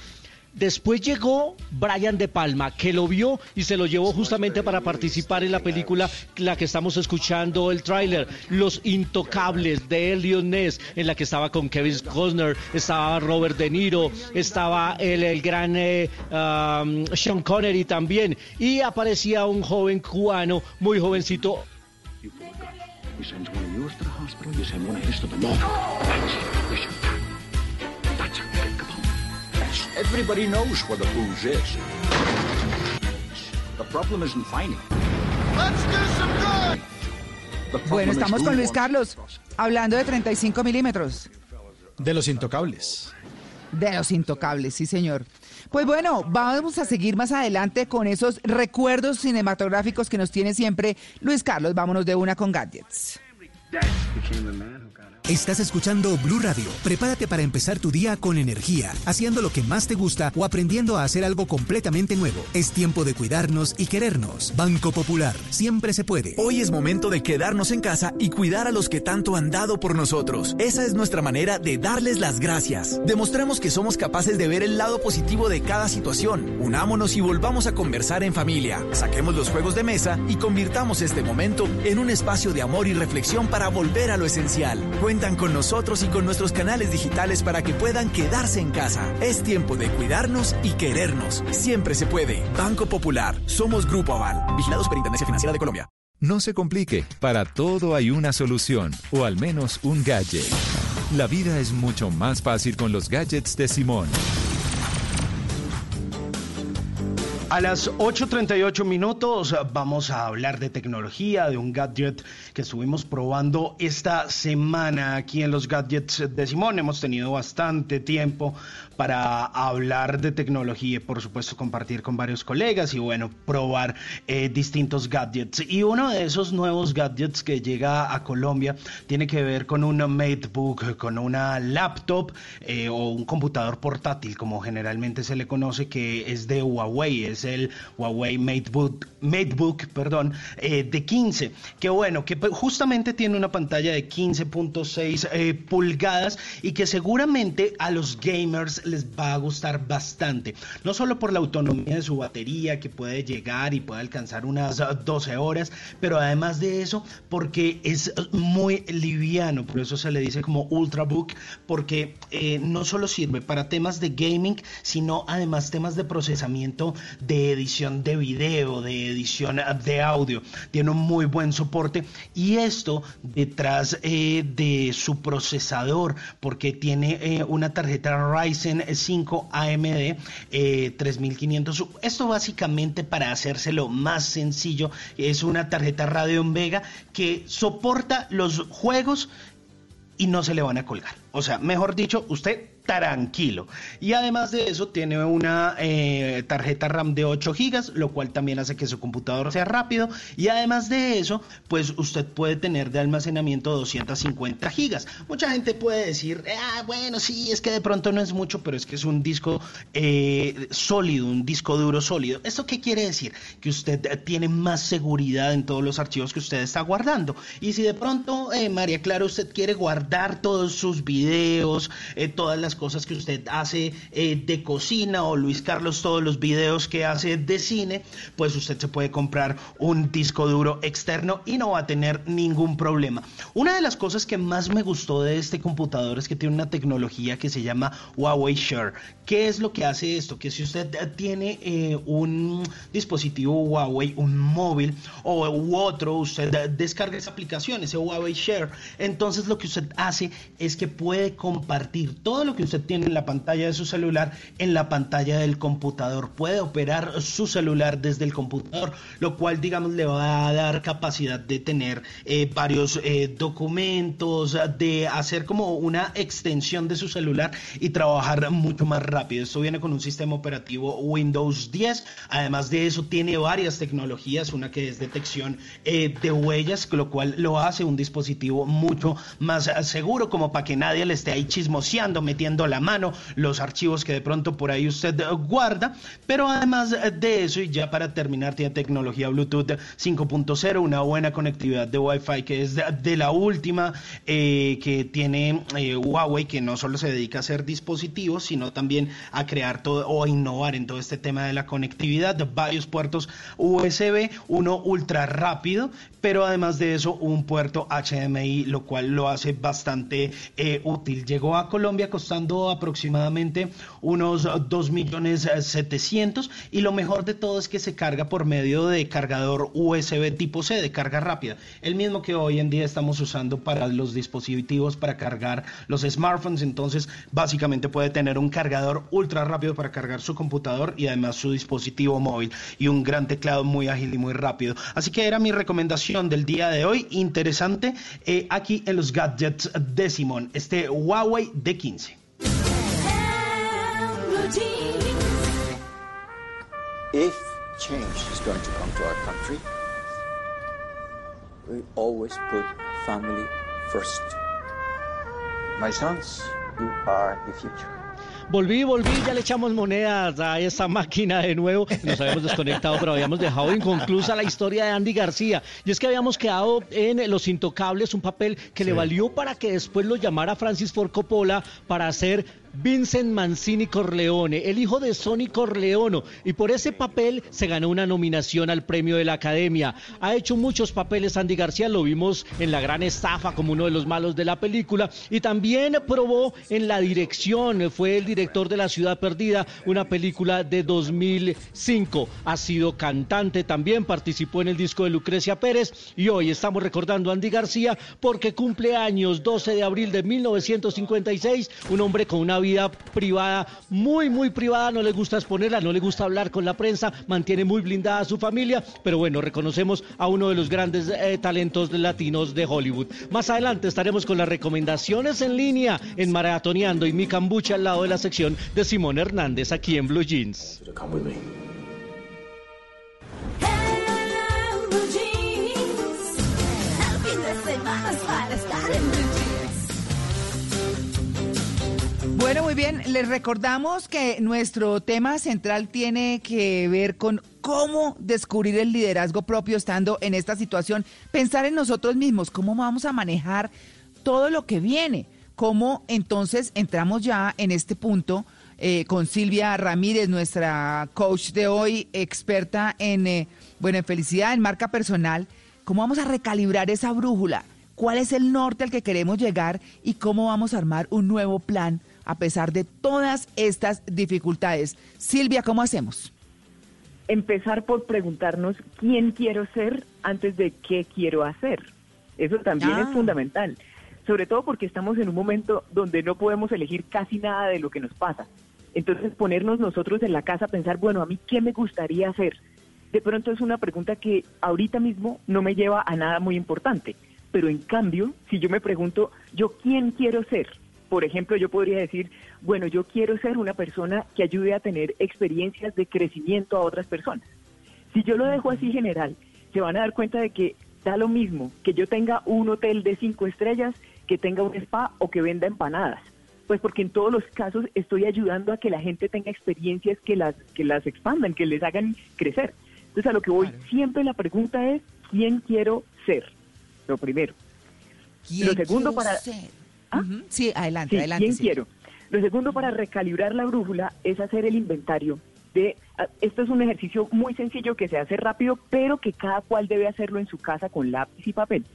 Después llegó Brian De Palma, que lo vio y se lo llevó justamente para participar en la película, la que estamos escuchando el tráiler, Los Intocables de Elliot Ness, en la que estaba con Kevin Costner, estaba Robert De Niro, estaba el, el gran eh, um, Sean Connery también, y aparecía un joven cubano, muy jovencito. Everybody knows where the booze is. The problem isn't finding. Let's do some good. Bueno, estamos con Luis Carlos, hablando de 35 milímetros. De los intocables. De los intocables, sí, señor. Pues bueno, vamos a seguir más adelante con esos recuerdos cinematográficos que nos tiene siempre Luis Carlos. Vámonos de una con gadgets. Estás escuchando Blue Radio. Prepárate para empezar tu día con energía, haciendo lo que más te gusta o aprendiendo a hacer algo completamente nuevo. Es tiempo de cuidarnos y querernos. Banco Popular, siempre se puede. Hoy es momento de quedarnos en casa y cuidar a los que tanto han dado por nosotros. Esa es nuestra manera de darles las gracias. Demostremos que somos capaces de ver el lado positivo de cada situación. Unámonos y volvamos a conversar en familia. Saquemos los juegos de mesa y convirtamos este momento en un espacio de amor y reflexión para volver a lo esencial cuentan con nosotros y con nuestros canales digitales para que puedan quedarse en casa. Es tiempo de cuidarnos y querernos. Siempre se puede. Banco Popular. Somos Grupo Aval. Vigilados Superintendencia Financiera de Colombia. No se complique. Para todo hay una solución, o al menos un gadget. La vida es mucho más fácil con los gadgets de Simón. A las 8.38 minutos vamos a hablar de tecnología, de un gadget que estuvimos probando esta semana aquí en los gadgets de Simón. Hemos tenido bastante tiempo para hablar de tecnología y por supuesto compartir con varios colegas y bueno, probar eh, distintos gadgets. Y uno de esos nuevos gadgets que llega a Colombia tiene que ver con un MateBook, con una laptop eh, o un computador portátil como generalmente se le conoce que es de Huawei es el Huawei MateBook, MateBook perdón, eh, de 15, que bueno, que justamente tiene una pantalla de 15.6 eh, pulgadas y que seguramente a los gamers les va a gustar bastante, no solo por la autonomía de su batería que puede llegar y puede alcanzar unas 12 horas, pero además de eso porque es muy liviano, por eso se le dice como Ultrabook, porque eh, no solo sirve para temas de gaming, sino además temas de procesamiento de edición de video, de edición de audio. Tiene un muy buen soporte y esto detrás eh, de su procesador, porque tiene eh, una tarjeta Ryzen 5 AMD 3500. Esto básicamente para hacérselo más sencillo es una tarjeta Radeon Vega que soporta los juegos y no se le van a colgar. O sea, mejor dicho, usted tranquilo. Y además de eso, tiene una eh, tarjeta RAM de 8 GB, lo cual también hace que su computador sea rápido. Y además de eso, pues usted puede tener de almacenamiento 250 GB. Mucha gente puede decir, ah, bueno, sí, es que de pronto no es mucho, pero es que es un disco eh, sólido, un disco duro sólido. ¿Esto qué quiere decir? Que usted tiene más seguridad en todos los archivos que usted está guardando. Y si de pronto, eh, María Clara, usted quiere guardar todos sus videos, todas las cosas que usted hace eh, de cocina o Luis Carlos todos los videos que hace de cine, pues usted se puede comprar un disco duro externo y no va a tener ningún problema. Una de las cosas que más me gustó de este computador es que tiene una tecnología que se llama Huawei Share. ¿Qué es lo que hace esto? Que si usted tiene eh, un dispositivo Huawei, un móvil o u otro, usted descarga esa aplicación, ese Huawei Share, entonces lo que usted hace es que puede compartir todo lo que usted tiene en la pantalla de su celular en la pantalla del computador. Puede operar su celular desde el computador, lo cual, digamos, le va a dar capacidad de tener eh, varios eh, documentos, de hacer como una extensión de su celular y trabajar mucho más rápido. Esto viene con un sistema operativo Windows 10. Además de eso, tiene varias tecnologías, una que es detección eh, de huellas, lo cual lo hace un dispositivo mucho más seguro, como para que nadie le esté ahí chismoseando, metiendo la mano los archivos que de pronto por ahí usted guarda. Pero además de eso, y ya para terminar, tiene tecnología Bluetooth 5.0, una buena conectividad de Wi-Fi que es de, la última eh, que tiene eh, Huawei, que no solo se dedica a hacer dispositivos, sino también a crear todo o a innovar en todo este tema de la conectividad, varios puertos USB, uno ultra rápido, pero además de eso un puerto HDMI, lo cual lo hace bastante eh, útil. Llegó a Colombia costando aproximadamente unos 2 millones 700 y lo mejor de todo es que se carga por medio de cargador USB tipo C de carga rápida, el mismo que hoy en día estamos usando para los dispositivos para cargar los smartphones, entonces básicamente puede tener un cargador ultra rápido para cargar su computador y además su dispositivo móvil y un gran teclado muy ágil y muy rápido. Así que era mi recomendación del día de hoy, interesante, eh, aquí en los gadgets de Simón, este Huawei D15. If change is going to come to our country, we always put family first. My sons, you are the future. Volví, volví, ya le echamos monedas a esta <laughs> máquina de nuevo. Nos habíamos desconectado, pero habíamos dejado inconclusa la historia de Andy García. Y es que habíamos quedado en Los Intocables, un papel que le valió para que después lo llamara Francis Ford Coppola para hacer Vincent Mancini Corleone, el hijo de Sonny Corleone, y por ese papel se ganó una nominación al premio de la Academia. Ha hecho muchos papeles Andy García, lo vimos en La Gran Estafa como uno de los malos de la película, y también probó en la dirección, fue el director de La Ciudad Perdida, una película de 2005. Ha sido cantante también, participó en el disco de Lucrecia Pérez, y hoy estamos recordando a Andy García porque cumple años 12 de abril de 1956, un hombre con una vida privada, muy, muy privada, no le gusta exponerla, no le gusta hablar con la prensa, mantiene muy blindada a su familia, pero bueno, reconocemos a uno de los grandes eh, talentos latinos de Hollywood. Más adelante estaremos con las recomendaciones en línea en Maratoneando y mi cambucha al lado de la sección de Simón Hernández aquí en Blue Jeans. Bueno, muy bien. Les recordamos que nuestro tema central tiene que ver con cómo descubrir el liderazgo propio estando en esta situación, pensar en nosotros mismos, cómo vamos a manejar todo lo que viene, cómo entonces entramos ya en este punto eh, con Silvia Ramírez, nuestra coach de hoy, experta en, eh, bueno, en felicidad, en marca personal, cómo vamos a recalibrar esa brújula, cuál es el norte al que queremos llegar y cómo vamos a armar un nuevo plan a pesar de todas estas dificultades. Silvia, ¿cómo hacemos? Empezar por preguntarnos quién quiero ser antes de qué quiero hacer. Eso también es Ah. fundamental, sobre todo porque estamos en un momento donde no podemos elegir casi nada de lo que nos pasa. Entonces ponernos nosotros en la casa a pensar, bueno, a mí qué me gustaría hacer. De pronto es una pregunta que ahorita mismo no me lleva a nada muy importante, pero en cambio, si yo me pregunto, yo quién quiero ser, por ejemplo, yo podría decir, bueno, yo quiero ser una persona que ayude a tener experiencias de crecimiento a otras personas. Si yo lo dejo así general, se van a dar cuenta de que da lo mismo que yo tenga un hotel de cinco estrellas, que tenga un spa o que venda empanadas. Pues porque en todos los casos estoy ayudando a que la gente tenga experiencias que las, que las expandan, que les hagan crecer. Entonces a lo que voy, siempre la pregunta es, ¿quién quiero ser? Lo primero. ¿Quién Lo segundo para... ser? Ujú. Sí, adelante, Sí, adelante. ¿quién Silvia. quiero? Lo segundo para recalibrar la brújula es hacer el inventario de... ah, Esto es un ejercicio muy sencillo que se hace rápido, pero que cada cual debe hacerlo en su casa con lápiz y papel.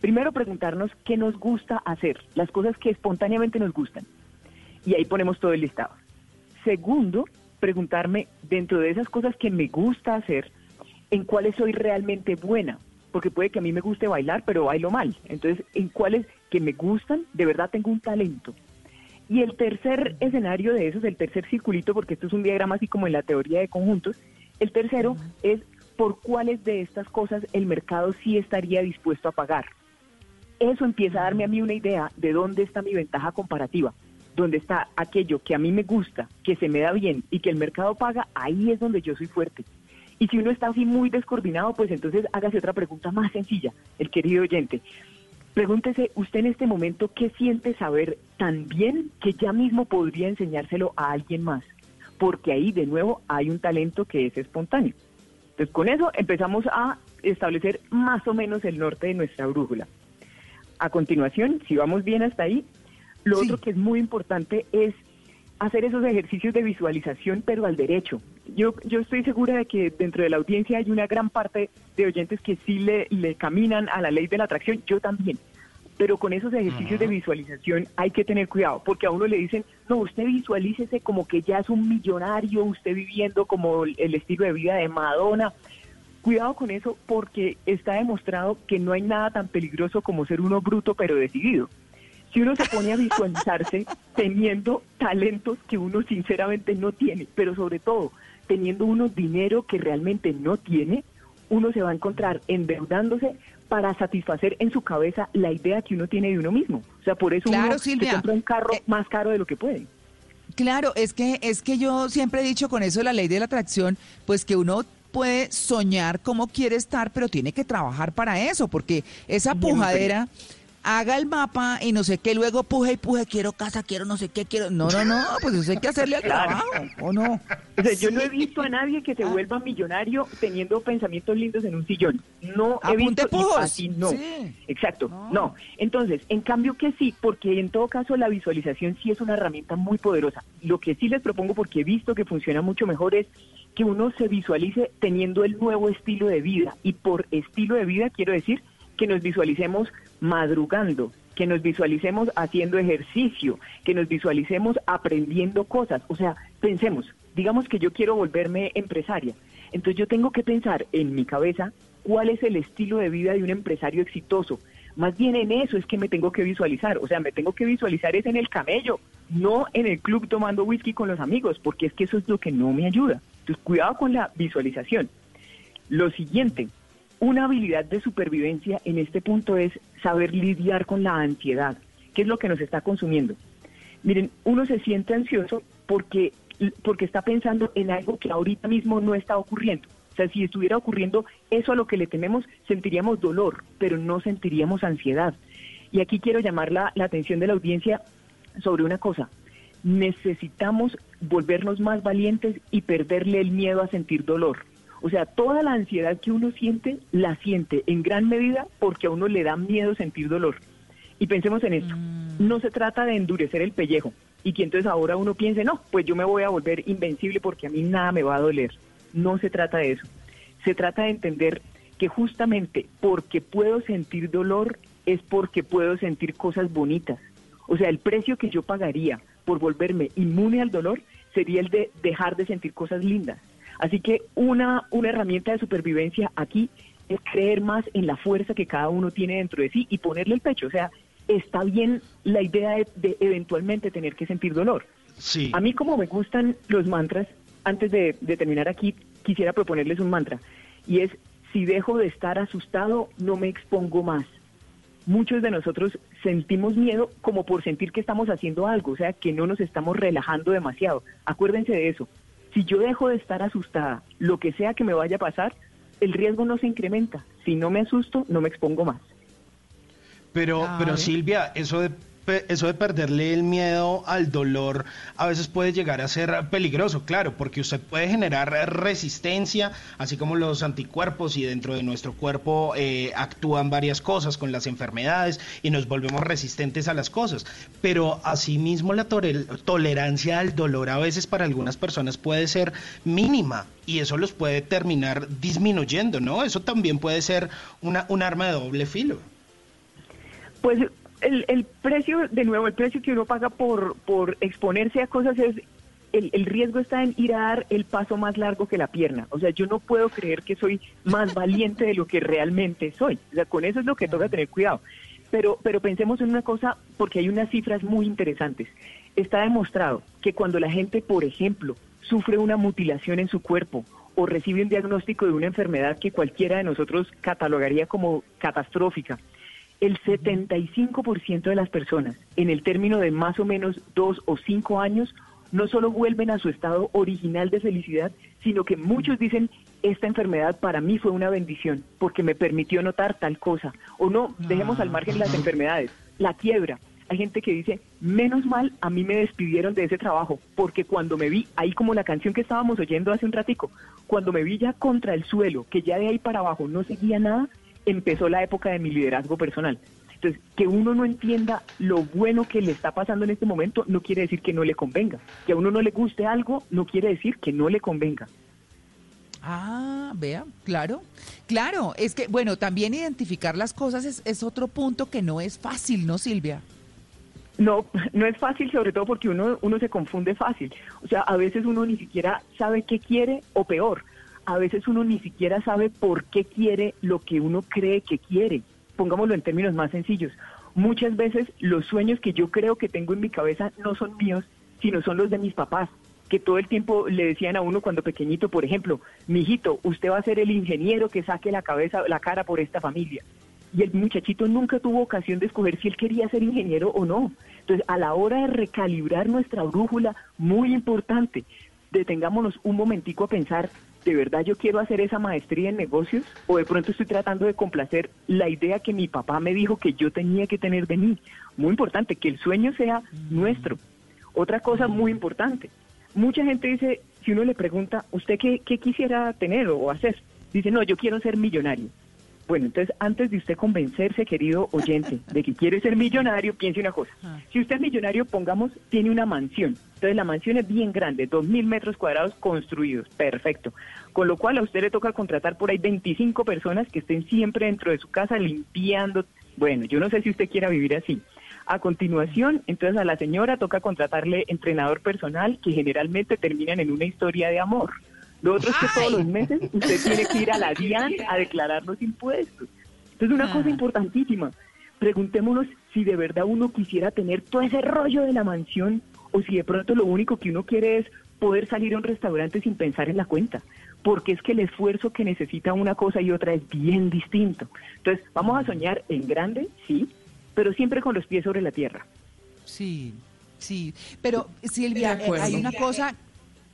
Primero preguntarnos qué nos gusta hacer, las cosas que espontáneamente nos gustan. Y ahí ponemos todo el listado. Segundo, preguntarme dentro de esas cosas que me gusta hacer, en cuáles soy realmente buena. Porque puede que a mí me guste bailar, pero bailo mal. Entonces, en cuáles que me gustan, de verdad tengo un talento. Y el tercer escenario de eso es el tercer circulito, porque esto es un diagrama así como en la teoría de conjuntos. El tercero es por cuáles de estas cosas el mercado sí estaría dispuesto a pagar. Eso empieza a darme a mí una idea de dónde está mi ventaja comparativa, dónde está aquello que a mí me gusta, que se me da bien y que el mercado paga, ahí es donde yo soy fuerte. Y si uno está así muy descoordinado, pues entonces hágase otra pregunta más sencilla, el querido oyente. Pregúntese usted en este momento qué siente saber tan bien que ya mismo podría enseñárselo a alguien más, porque ahí de nuevo hay un talento que es espontáneo. Entonces con eso empezamos a establecer más o menos el norte de nuestra brújula. A continuación, si vamos bien hasta ahí, lo otro que es muy importante es hacer esos ejercicios de visualización, pero al derecho. Yo, yo estoy segura de que dentro de la audiencia hay una gran parte de oyentes que sí le, le caminan a la ley de la atracción, yo también. Pero con esos ejercicios de visualización hay que tener cuidado, porque a uno le dicen, no, usted visualícese como que ya es un millonario, usted viviendo como el el estilo de vida de Madonna. Cuidado con eso porque está demostrado que no hay nada tan peligroso como ser uno bruto pero decidido. Si uno se pone a visualizarse <laughs> teniendo talentos que uno sinceramente no tiene, pero sobre todo teniendo uno dinero que realmente no tiene, uno se va a encontrar endeudándose para satisfacer en su cabeza la idea que uno tiene de uno mismo. O sea, por eso Claro, uno Silvia. se compra un carro más caro de lo que puede. Claro, es que es que yo siempre he dicho con eso de la ley de la atracción, pues que uno puede soñar como quiere estar, pero tiene que trabajar para eso, porque esa Siempre. Haga el mapa y no sé qué, luego puje y puje, quiero casa, quiero no sé qué, quiero. No, no, no, pues eso hay que hacerle al trabajo, ¿o no? O sea, yo no he visto a nadie que se vuelva millonario teniendo pensamientos lindos en un sillón. No he Apunte visto pujos. así no. Sí. Exacto, no. Entonces, en cambio que sí, porque en todo caso la visualización sí es una herramienta muy poderosa. Lo que sí les propongo, porque he visto que funciona mucho mejor, es que uno se visualice teniendo el nuevo estilo de vida. Y por estilo de vida quiero decir que nos visualicemos madrugando, que nos visualicemos haciendo ejercicio, que nos visualicemos aprendiendo cosas. O sea, pensemos, digamos que yo quiero volverme empresaria. Entonces yo tengo que pensar en mi cabeza cuál es el estilo de vida de un empresario exitoso. Más bien en eso es que me tengo que visualizar. O sea, me tengo que visualizar es en el camello, no en el club tomando whisky con los amigos, porque es que eso es lo que no me ayuda. Entonces, cuidado con la visualización. Lo siguiente, una habilidad de supervivencia en este punto es saber lidiar con la ansiedad, que es lo que nos está consumiendo. Miren, uno se siente ansioso porque, porque está pensando en algo que ahorita mismo no está ocurriendo. O sea, si estuviera ocurriendo eso a lo que le tememos, sentiríamos dolor, pero no sentiríamos ansiedad. Y aquí quiero llamar la, la atención de la audiencia sobre una cosa. necesitamos volvernos más valientes y perderle el miedo a sentir dolor. O sea, toda la ansiedad que uno siente, la siente en gran medida porque a uno le da miedo sentir dolor. Y pensemos en esto, no se trata de endurecer el pellejo y que entonces ahora uno piense, no, pues yo me voy a volver invencible porque a mí nada me va a doler. No se trata de eso. Se trata de entender que justamente porque puedo sentir dolor es porque puedo sentir cosas bonitas. O sea, el precio que yo pagaría por volverme inmune al dolor sería el de dejar de sentir cosas lindas. Así que una, una herramienta de supervivencia aquí es creer más en la fuerza que cada uno tiene dentro de sí y ponerle el pecho. O sea, está bien la idea de, eventualmente tener que sentir dolor. Sí. A mí como me gustan los mantras, antes de, de terminar aquí, quisiera proponerles un mantra. Y es, si dejo de estar asustado, no me expongo más. Muchos de nosotros sentimos miedo como por sentir que estamos haciendo algo, o sea, que no nos estamos relajando demasiado. Acuérdense de eso. Si yo dejo de estar asustada, lo que sea que me vaya a pasar, el riesgo no se incrementa. Si no me asusto, no me expongo más. Pero, pero Silvia, eso de eso de perderle el miedo al dolor a veces puede llegar a ser peligroso, claro, porque usted puede generar resistencia, así como los anticuerpos y dentro de nuestro cuerpo eh, actúan varias cosas con las enfermedades y nos volvemos resistentes a las cosas. Pero asimismo la tolerancia al dolor a veces para algunas personas puede ser mínima y eso los puede terminar disminuyendo, ¿no? Eso también puede ser una, un arma de doble filo. Pues el, el, precio, de nuevo, el precio que uno paga por, por exponerse a cosas es, el, el, riesgo está en ir a dar el paso más largo que la pierna. O sea, yo no puedo creer que soy más valiente de lo que realmente soy. O sea, con eso es lo que toca tener cuidado. Pero, pero pensemos en una cosa, porque hay unas cifras muy interesantes. Está demostrado que cuando la gente, por ejemplo, sufre una mutilación en su cuerpo o recibe un diagnóstico de una enfermedad que cualquiera de nosotros catalogaría como catastrófica, el 75% de las personas en el término de más o menos dos o cinco años no solo vuelven a su estado original de felicidad, sino que muchos dicen, esta enfermedad para mí fue una bendición porque me permitió notar tal cosa. O no, dejemos al margen las enfermedades, la quiebra. Hay gente que dice, menos mal a mí me despidieron de ese trabajo, porque cuando me vi, ahí como la canción que estábamos oyendo hace un ratico, cuando me vi ya contra el suelo, que ya de ahí para abajo no seguía nada, empezó la época de mi liderazgo personal. Entonces, que uno no entienda lo bueno que le está pasando en este momento no quiere decir que no le convenga. Que a uno no le guste algo no quiere decir que no le convenga. Ah, vea, claro, claro, es que, bueno, también identificar las cosas es, es otro punto que no es fácil, ¿no, Silvia? No, no es fácil, sobre todo porque uno, uno se confunde fácil. O sea, a veces uno ni siquiera sabe qué quiere o peor, a veces uno ni siquiera sabe por qué quiere lo que uno cree que quiere. Pongámoslo en términos más sencillos. Muchas veces los sueños que yo creo que tengo en mi cabeza no son míos, sino son los de mis papás, que todo el tiempo le decían a uno cuando pequeñito, por ejemplo, mijito, usted va a ser el ingeniero que saque la cabeza, la cara por esta familia. Y el muchachito nunca tuvo ocasión de escoger si él quería ser ingeniero o no. Entonces, a la hora de recalibrar nuestra brújula, muy importante, detengámonos un momentico a pensar ¿de verdad yo quiero hacer esa maestría en negocios? ¿O de pronto estoy tratando de complacer la idea que mi papá me dijo que yo tenía que tener de mí? Muy importante, que el sueño sea nuestro. Otra cosa muy importante, mucha gente dice, si uno le pregunta, ¿usted qué, qué quisiera tener o hacer? Dice, no, yo quiero ser millonario. Bueno, entonces antes de usted convencerse, querido oyente, de que quiere ser millonario, piense una cosa. Ah. Si usted es millonario, pongamos, tiene una mansión. Entonces la mansión es bien grande, dos mil metros cuadrados construidos, perfecto. Con lo cual a usted le toca contratar por ahí 25 personas que estén siempre dentro de su casa limpiando. Bueno, yo no sé si usted quiera vivir así. A continuación, entonces a la señora toca contratarle entrenador personal que generalmente terminan en una historia de amor. Lo otro es que todos los meses usted tiene que ir a la <laughs> DIAN a declarar los impuestos. Entonces, una cosa ah. importantísima, preguntémonos si de verdad uno quisiera tener todo ese rollo de la mansión o si de pronto lo único que uno quiere es poder salir a un restaurante sin pensar en la cuenta, porque es que el esfuerzo que necesita una cosa y otra es bien distinto. Entonces, vamos a soñar en grande, sí, pero siempre con los pies sobre la tierra. Sí, sí, pero Silvia, eh, hay una cosa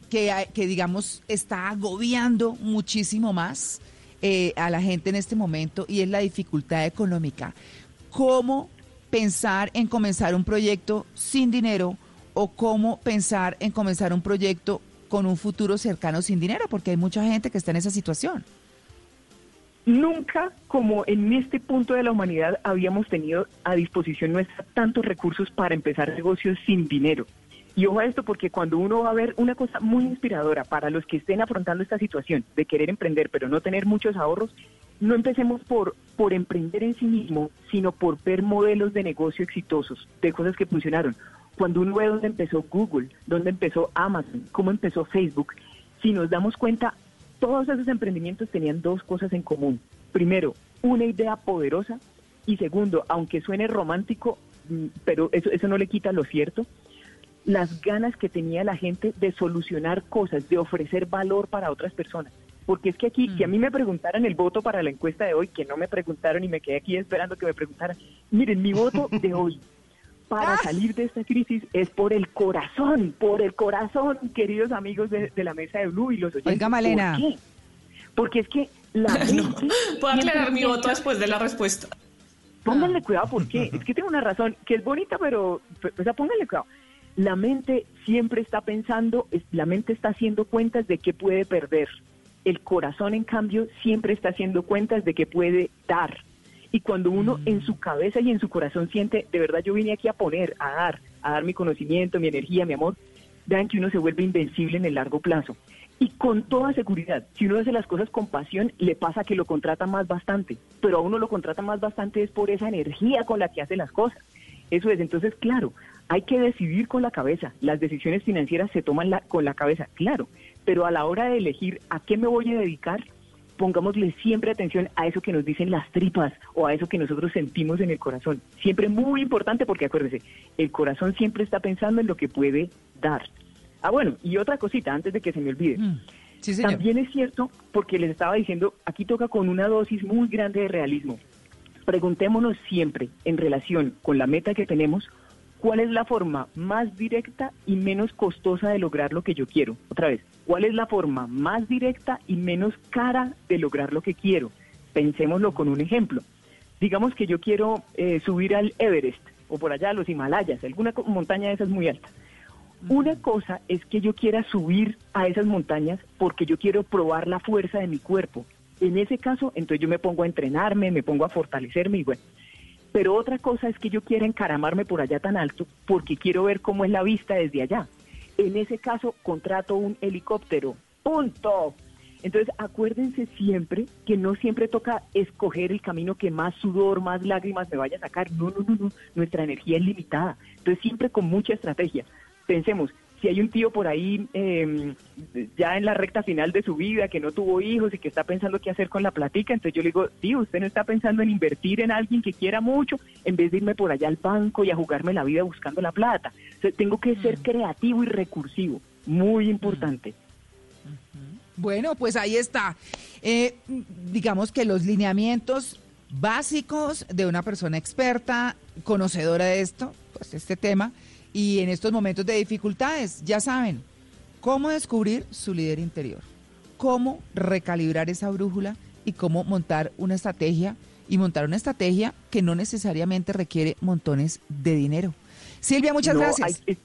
que, digamos, está agobiando muchísimo más eh, a la gente en este momento y es la dificultad económica. ¿Cómo pensar en comenzar un proyecto sin dinero o cómo pensar en comenzar un proyecto con un futuro cercano sin dinero? Porque hay mucha gente que está en esa situación. Nunca como en este punto de la humanidad habíamos tenido a disposición nuestra tantos recursos para empezar negocios sin dinero. Y ojo a esto porque cuando uno va a ver una cosa muy inspiradora para los que estén afrontando esta situación de querer emprender pero no tener muchos ahorros, no empecemos por, por emprender en sí mismo, sino por ver modelos de negocio exitosos, de cosas que funcionaron. Cuando uno ve dónde empezó Google, dónde empezó Amazon, cómo empezó Facebook, si nos damos cuenta, todos esos emprendimientos tenían dos cosas en común. Primero, una idea poderosa y segundo, aunque suene romántico, mm, pero eso, eso no le quita lo cierto, las ganas que tenía la gente de solucionar cosas, de ofrecer valor para otras personas. Porque es que aquí, si a mí me preguntaran el voto para la encuesta de hoy, que no me preguntaron y me quedé aquí esperando que me preguntaran, miren, mi voto de <laughs> hoy para salir de esta crisis es por el corazón, por el corazón, queridos amigos de, de la mesa de Blue y los oyentes. Oiga, Malena. ¿Por qué? Porque es que la <laughs> Puedo aclarar mi voto después de la respuesta. Pónganle cuidado, ¿por qué? Es que tengo una razón que es bonita, pero, o sea, pónganle cuidado. La mente siempre está pensando, la mente está haciendo cuentas de qué puede perder. El corazón, en cambio, siempre está haciendo cuentas de qué puede dar. Y cuando uno en su cabeza y en su corazón siente, de verdad yo vine aquí a poner, a dar, a dar mi conocimiento, mi energía, mi amor, vean que uno se vuelve invencible en el largo plazo. Y con toda seguridad, si uno hace las cosas con pasión, le pasa que lo contrata más bastante. Pero a uno lo contrata más bastante es por esa energía con la que hace las cosas. Eso es, entonces, claro, hay que decidir con la cabeza. Las decisiones financieras se toman la- con la cabeza, claro. Pero a la hora de elegir a qué me voy a dedicar, pongámosle siempre atención a eso que nos dicen las tripas o a eso que nosotros sentimos en el corazón. Siempre muy importante porque acuérdese, el corazón siempre está pensando en lo que puede dar. Ah, bueno, y otra cosita antes de que se me olvide. señor. También es cierto, porque les estaba diciendo, aquí toca con una dosis muy grande de realismo. Preguntémonos siempre, en relación con la meta que tenemos, cuál es la forma más directa y menos costosa de lograr lo que yo quiero. Otra vez, ¿cuál es la forma más directa y menos cara de lograr lo que quiero? Pensémoslo con un ejemplo. Digamos que yo quiero eh, subir al Everest o por allá a los Himalayas, alguna montaña de esas muy alta. Una cosa es que yo quiera subir a esas montañas porque yo quiero probar la fuerza de mi cuerpo. En ese caso, entonces yo me pongo a entrenarme, me pongo a fortalecerme y bueno. Pero otra cosa es que yo quiera encaramarme por allá tan alto porque quiero ver cómo es la vista desde allá. En ese caso, contrato un helicóptero. Punto. Entonces, acuérdense siempre que no siempre toca escoger el camino que más sudor, más lágrimas me vaya a sacar. No, no, no, no. Nuestra energía es limitada. Entonces, siempre con mucha estrategia. Pensemos, si hay un tío por ahí eh, ya en la recta final de su vida que no tuvo hijos y que está pensando qué hacer con la platica, entonces yo le digo, tío, usted no está pensando en invertir en alguien que quiera mucho en vez de irme por allá al banco y a jugarme la vida buscando la plata. Tengo que ser creativo y recursivo. Muy importante. Bueno, pues ahí está. Eh, digamos que los lineamientos básicos de una persona experta, conocedora de esto, pues este tema, y en estos momentos de dificultades, ya saben, cómo descubrir su líder interior, cómo recalibrar esa brújula y cómo montar una estrategia y montar una estrategia que no necesariamente requiere montones de dinero. Silvia, muchas No, gracias. hay-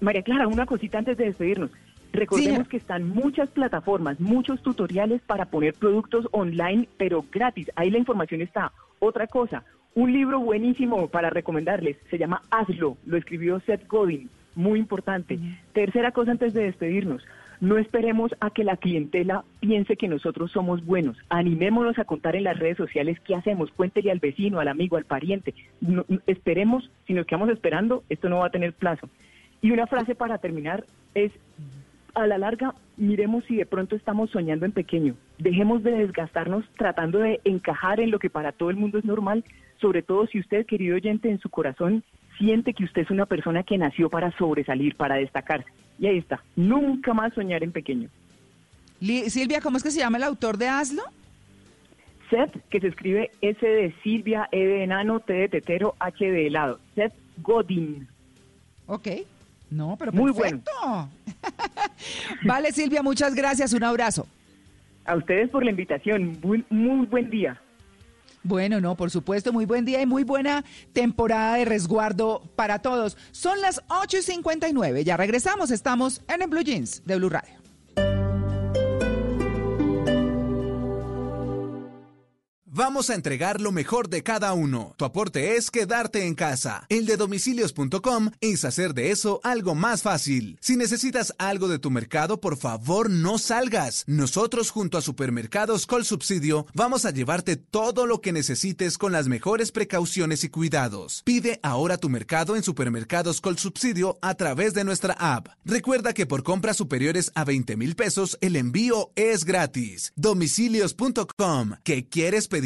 María Clara, una cosita antes de despedirnos. Recordemos que están muchas plataformas, muchos tutoriales para poner productos online, pero gratis. Ahí la información está. Otra cosa, un libro buenísimo para recomendarles, se llama Hazlo, lo escribió Seth Godin, muy importante. Tercera cosa antes de despedirnos, no esperemos a que la clientela piense que nosotros somos buenos. Animémonos a contar en las redes sociales qué hacemos. Cuéntele al vecino, al amigo, al pariente. No- no- esperemos, si nos quedamos esperando, esto no va a tener plazo. Y una frase para terminar es, a la larga, miremos si de pronto estamos soñando en pequeño. Dejemos de desgastarnos tratando de encajar en lo que para todo el mundo es normal, sobre todo si usted, querido oyente, en su corazón siente que usted es una persona que nació para sobresalir, para destacarse. Y ahí está, nunca más soñar en pequeño. Silvia, ¿cómo es que se llama el autor de Hazlo? Seth, que se escribe S de Silvia, E de enano, T de tetero, H de helado. Seth Godin. Ok. No, pero Muy perfecto. <laughs> vale, Silvia, muchas gracias. Un abrazo. A ustedes por la invitación. Muy, muy buen día. Bueno, no, por supuesto, muy buen día y muy buena temporada de resguardo para todos. Son las 8 y 59, ya regresamos, estamos en el Blue Jeans de Blue Radio. Vamos a entregar lo mejor de cada uno. Tu aporte es quedarte en casa. El de domicilios.com es hacer de eso algo más fácil. Si necesitas algo de tu mercado, por favor no salgas. Nosotros junto a Supermercados Col Subsidio vamos a llevarte todo lo que necesites con las mejores precauciones y cuidados. Pide ahora tu mercado en Supermercados Col Subsidio a través de nuestra app. Recuerda que por compras superiores a 20 mil pesos el envío es gratis. Domicilios.com. ¿Qué quieres pedir?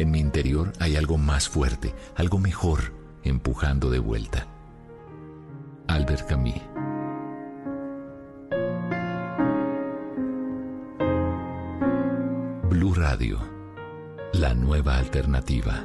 en mi interior hay algo más fuerte, algo mejor, empujando de vuelta. Albert Camus. Blue Radio, la nueva alternativa.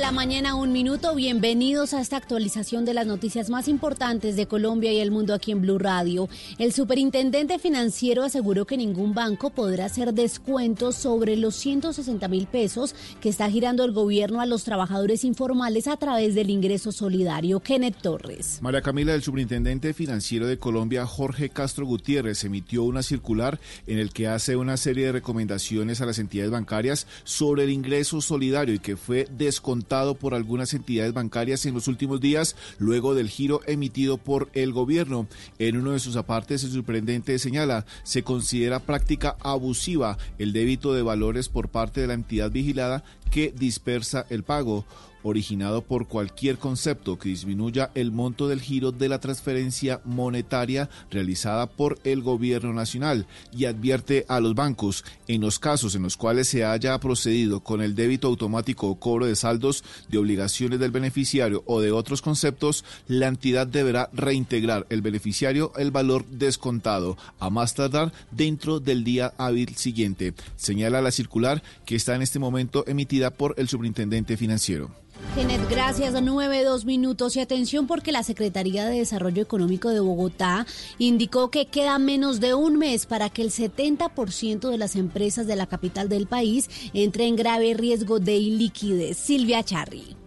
9 de la mañana, un minuto. Bienvenidos a esta actualización de las noticias más importantes de Colombia y el mundo aquí en Blue Radio. El superintendente financiero aseguró que ningún banco podrá hacer descuentos sobre los 160 mil pesos que está girando el gobierno a los trabajadores informales a través del ingreso solidario. Kenneth Torres. María Camila, el superintendente financiero de Colombia, Jorge Castro Gutiérrez, emitió una circular en el que hace una serie de recomendaciones a las entidades bancarias sobre el ingreso solidario y que fue descontado por algunas entidades bancarias en los últimos días luego del giro emitido por el gobierno. En uno de sus apartes, el sorprendente señala, se considera práctica abusiva el débito de valores por parte de la entidad vigilada que dispersa el pago originado por cualquier concepto que disminuya el monto del giro de la transferencia monetaria realizada por el gobierno nacional y advierte a los bancos en los casos en los cuales se haya procedido con el débito automático o cobro de saldos de obligaciones del beneficiario o de otros conceptos, la entidad deberá reintegrar el beneficiario el valor descontado a más tardar dentro del día hábil siguiente. Señala la circular que está en este momento emitida por el superintendente financiero. Genet, gracias. Nueve, dos minutos. Y atención porque la Secretaría de Desarrollo Económico de Bogotá indicó que queda menos de un mes para que el 70% de las empresas de la capital del país entre en grave riesgo de iliquidez. Silvia Charri.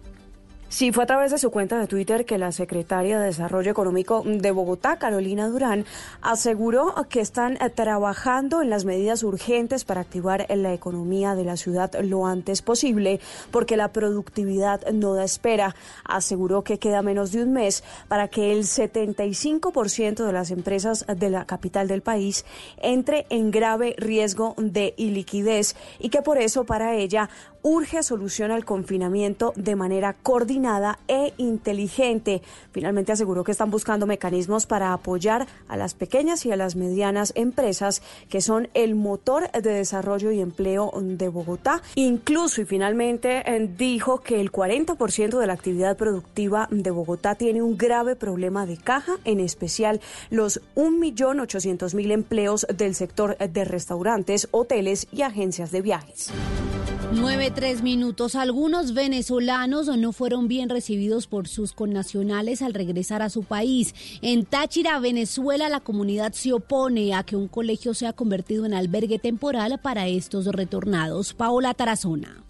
Sí, fue a través de su cuenta de Twitter que la secretaria de Desarrollo Económico de Bogotá, Carolina Durán, aseguró que están eh, trabajando en las medidas urgentes para activar la economía de la ciudad lo antes posible, porque la productividad no da espera. Aseguró que queda menos de un mes para que el 75% de las empresas de la capital del país entre en grave riesgo de iliquidez y que por eso para ella urge solución al confinamiento de manera coordinada e inteligente. Finalmente aseguró que están buscando mecanismos para apoyar a las pequeñas y a las medianas empresas que son el motor de desarrollo y empleo de Bogotá. Incluso y finalmente eh, dijo que el 40% de la actividad productiva de Bogotá tiene un grave problema de caja, en especial los 1.800.000 empleos del sector de restaurantes, hoteles y agencias de viajes. Tres minutos. Algunos venezolanos no fueron bien recibidos por sus connacionales al regresar a su país. En Táchira, Venezuela, la comunidad se opone a que un colegio sea convertido en albergue temporal para estos retornados. Paola Tarazona.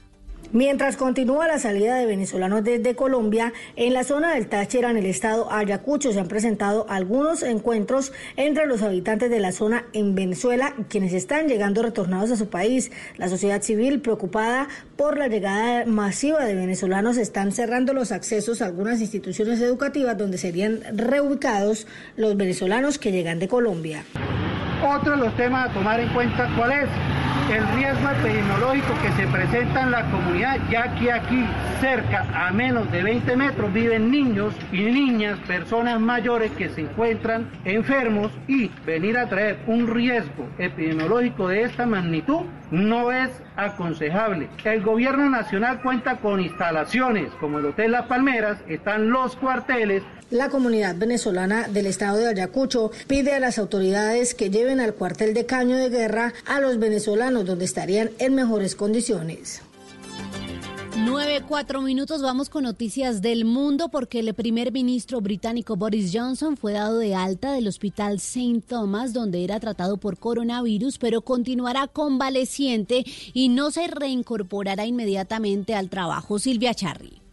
Mientras continúa la salida de venezolanos desde Colombia, en la zona del Táchira, en el estado Ayacucho, se han presentado algunos encuentros entre los habitantes de la zona en Venezuela, quienes están llegando retornados a su país. La sociedad civil, preocupada por la llegada masiva de venezolanos, están cerrando los accesos a algunas instituciones educativas donde serían reubicados los venezolanos que llegan de Colombia. Otro de los temas a tomar en cuenta, ¿cuál es? El riesgo epidemiológico que se presenta en la comunidad, ya que aquí, cerca a menos de 20 metros, viven niños y niñas, personas mayores que se encuentran enfermos y venir a traer un riesgo epidemiológico de esta magnitud no es aconsejable. El gobierno nacional cuenta con instalaciones como el Hotel Las Palmeras, están los cuarteles. La comunidad venezolana del estado de Ayacucho pide a las autoridades que lleven al cuartel de caño de guerra a los venezolanos donde estarían en mejores condiciones. Nueve, cuatro minutos, vamos con noticias del mundo porque el primer ministro británico Boris Johnson fue dado de alta del hospital St. Thomas donde era tratado por coronavirus, pero continuará convaleciente y no se reincorporará inmediatamente al trabajo. Silvia Charri.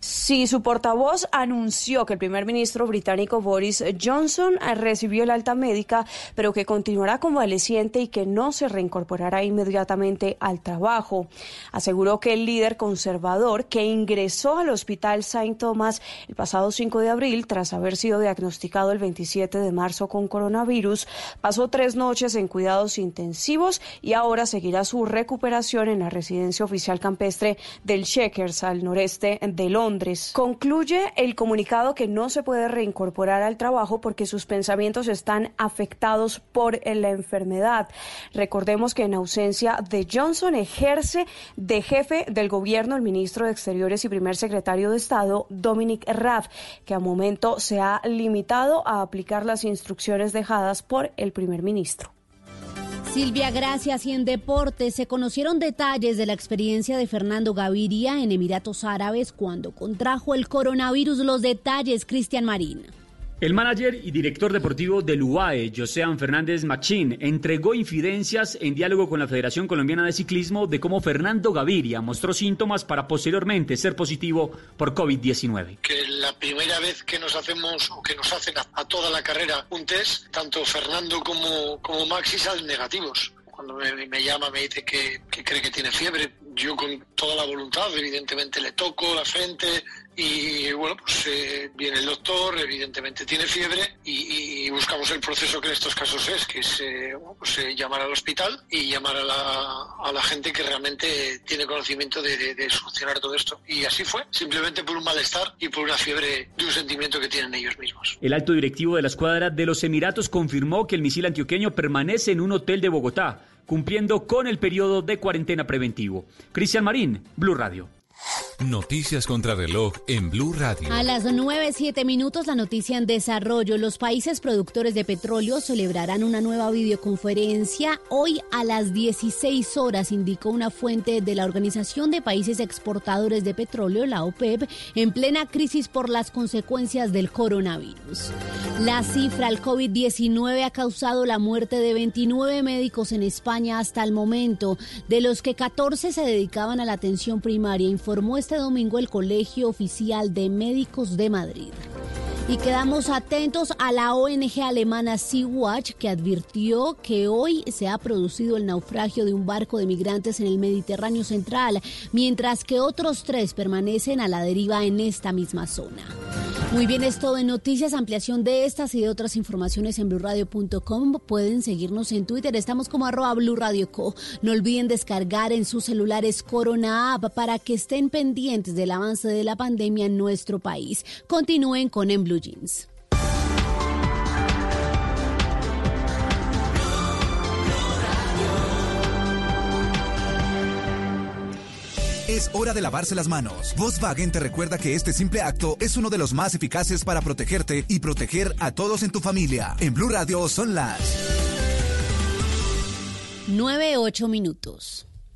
Sí, su portavoz anunció que el primer ministro británico Boris Johnson recibió el alta médica, pero que continuará convaleciente y que no se reincorporará inmediatamente al trabajo. Aseguró que el líder conservador que ingresó al hospital St. Thomas el pasado 5 de abril, tras haber sido diagnosticado el 27 de marzo con coronavirus, pasó tres noches en cuidados intensivos y ahora seguirá su recuperación en la residencia oficial campestre del Chequers al noreste de Londres. Concluye el comunicado que no se puede reincorporar al trabajo porque sus pensamientos están afectados por la enfermedad. Recordemos que en ausencia de Johnson ejerce de jefe del gobierno el ministro de Exteriores y primer secretario de Estado, Dominic Raab, que a momento se ha limitado a aplicar las instrucciones dejadas por el primer ministro. Silvia, gracias. Y en deportes se conocieron detalles de la experiencia de Fernando Gaviria en Emiratos Árabes cuando contrajo el coronavirus. Los detalles, Cristian Marín. El manager y director deportivo del UAE, Josean Fernández Machín, entregó infidencias en diálogo con la Federación Colombiana de Ciclismo de cómo Fernando Gaviria mostró síntomas para posteriormente ser positivo por COVID-19. Que la primera vez que nos hacemos o que nos hacen a, toda la carrera un test, tanto Fernando como, como Maxi salen negativos cuando me, llama me dice que, que, cree que tiene fiebre. Yo con toda la voluntad, evidentemente le toco la frente, y bueno, pues eh, viene el doctor, evidentemente tiene fiebre y, buscamos el proceso que en estos casos es, que es eh, pues, eh, llamar al hospital y llamar a la, a la gente que realmente tiene conocimiento de, de, solucionar todo esto. Y así fue, simplemente por un malestar y por una fiebre de un sentimiento que tienen ellos mismos. El alto directivo de la escuadra de los Emiratos confirmó que el misil antioqueño permanece en un hotel de Bogotá, cumpliendo con el periodo de cuarentena preventivo. Cristian Marín, Blue Radio. Noticias contra reloj en Blue Radio. A las 9.07 minutos, la noticia en desarrollo. Los países productores de petróleo celebrarán una nueva videoconferencia hoy a las 16 horas, indicó una fuente de la Organización de Países Exportadores de Petróleo, la OPEP, en plena crisis por las consecuencias del coronavirus. La cifra al COVID-19 ha causado la muerte de 29 médicos en España hasta el momento, de los que 14 se dedicaban a la atención primaria, informó este domingo el Colegio Oficial de Médicos de Madrid. Y quedamos atentos a la ONG alemana Sea-Watch que advirtió que hoy se ha producido el naufragio de un barco de migrantes en el Mediterráneo central, mientras que otros tres permanecen a la deriva en esta misma zona. Muy bien, es todo en noticias, ampliación de estas y de otras informaciones en blurradio.com. Pueden seguirnos en Twitter, estamos como arroba blurradioco. No olviden descargar en sus celulares Corona App para que estén pendientes del avance de la pandemia en nuestro país. Continúen con En Jeans. Es hora de lavarse las manos. Volkswagen te recuerda que este simple acto es uno de los más eficaces para protegerte y proteger a todos en tu familia. En Blue Radio son las 9-8 minutos.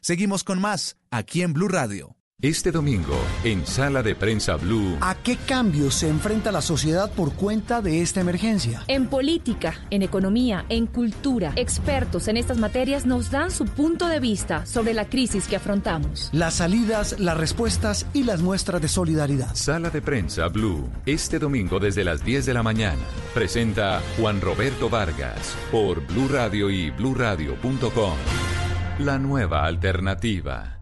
Seguimos con más aquí en Blue Radio. Este domingo, en Sala de Prensa Blue. ¿A qué cambios se enfrenta la sociedad por cuenta de esta emergencia? En política, en economía, en cultura, expertos en estas materias nos dan su punto de vista sobre la crisis que afrontamos. Las salidas, las respuestas y las muestras de solidaridad. Sala de Prensa Blue. Este domingo desde las 10 de la mañana. Presenta Juan Roberto Vargas por Blue Radio y bluradio.com. La nueva alternativa.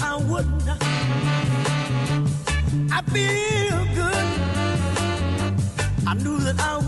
I wouldn't. I feel good. I knew that I wouldn't.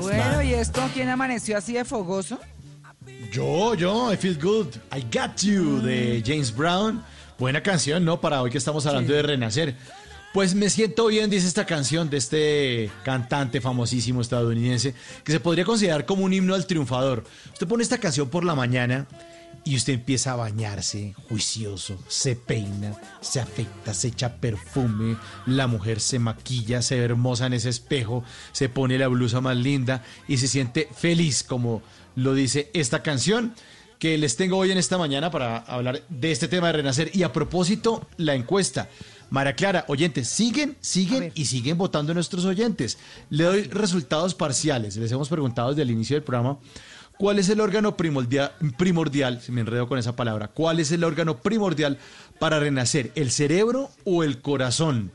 Bueno, ¿y esto quién amaneció así de fogoso? Yo, yo, I Feel Good, I Got You, de James Brown. Buena canción, ¿no? Para hoy que estamos hablando de renacer. Pues me siento bien, dice esta canción de este cantante famosísimo estadounidense, que se podría considerar como un himno al triunfador. Usted pone esta canción por la mañana y usted empieza a bañarse juicioso, se peina, se afecta, se echa perfume, la mujer se maquilla, se ve hermosa en ese espejo, se pone la blusa más linda y se siente feliz, como lo dice esta canción que les tengo hoy en esta mañana para hablar de este tema de renacer. Y a propósito, la encuesta. María Clara, oyentes, siguen, siguen y siguen votando nuestros oyentes. Le doy resultados parciales. Les hemos preguntado desde el inicio del programa ¿Cuál es el órgano primordial, primordial, si me enredo con esa palabra, cuál es el órgano primordial para renacer, el cerebro o el corazón?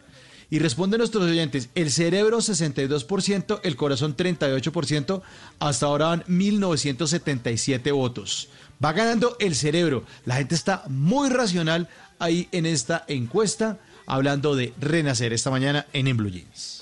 Y responden nuestros oyentes, el cerebro 62%, el corazón 38%, hasta ahora van 1977 votos. Va ganando el cerebro. La gente está muy racional ahí en esta encuesta, hablando de renacer esta mañana en En Blue Jeans.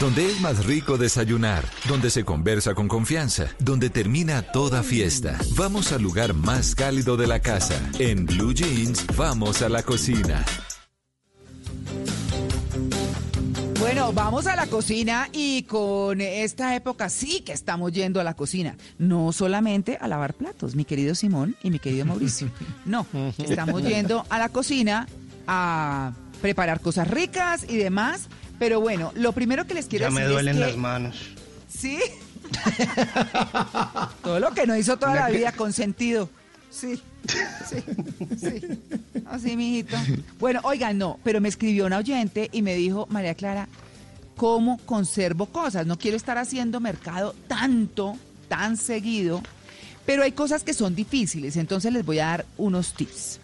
Donde es más rico desayunar, donde se conversa con confianza, donde termina toda fiesta. Vamos al lugar más cálido de la casa. En Blue Jeans, vamos a la cocina. Bueno, vamos a la cocina y con esta época sí que estamos yendo a la cocina. No solamente a lavar platos, mi querido Simón y mi querido Mauricio. No, estamos yendo a la cocina a preparar cosas ricas y demás. Pero bueno, lo primero que les quiero decir es Ya me duelen que- las manos. Sí. <laughs> Todo lo que no hizo toda la vida con sentido. Sí, sí, sí. Así, mijito. Bueno, oigan, no, pero me escribió una oyente y me dijo, María Clara, ¿cómo conservo cosas? No quiero estar haciendo mercado tanto, tan seguido, pero hay cosas que son difíciles, entonces les voy a dar unos tips.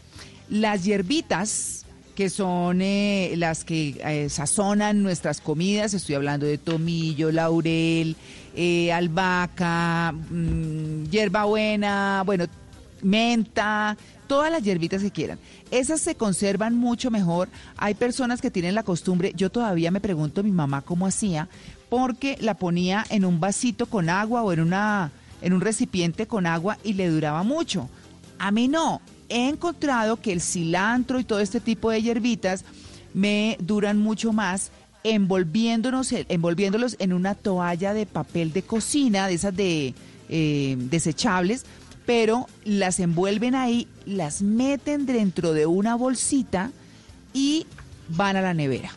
Las hierbitas, que son eh, las que eh, sazonan nuestras comidas, estoy hablando de tomillo, laurel, eh, albahaca, mm, hierbabuena, bueno, menta, todas las hierbitas que quieran. Esas se conservan mucho mejor. Hay personas que tienen la costumbre, yo todavía me pregunto mi mamá cómo hacía, porque la ponía en un vasito con agua o en una en un recipiente con agua y le duraba mucho. A mí no. He encontrado que el cilantro y todo este tipo de hierbitas me duran mucho más envolviéndonos, envolviéndolos en una toalla de papel de cocina, de esas de eh, desechables, pero las envuelven ahí, las meten dentro de una bolsita y van a la nevera.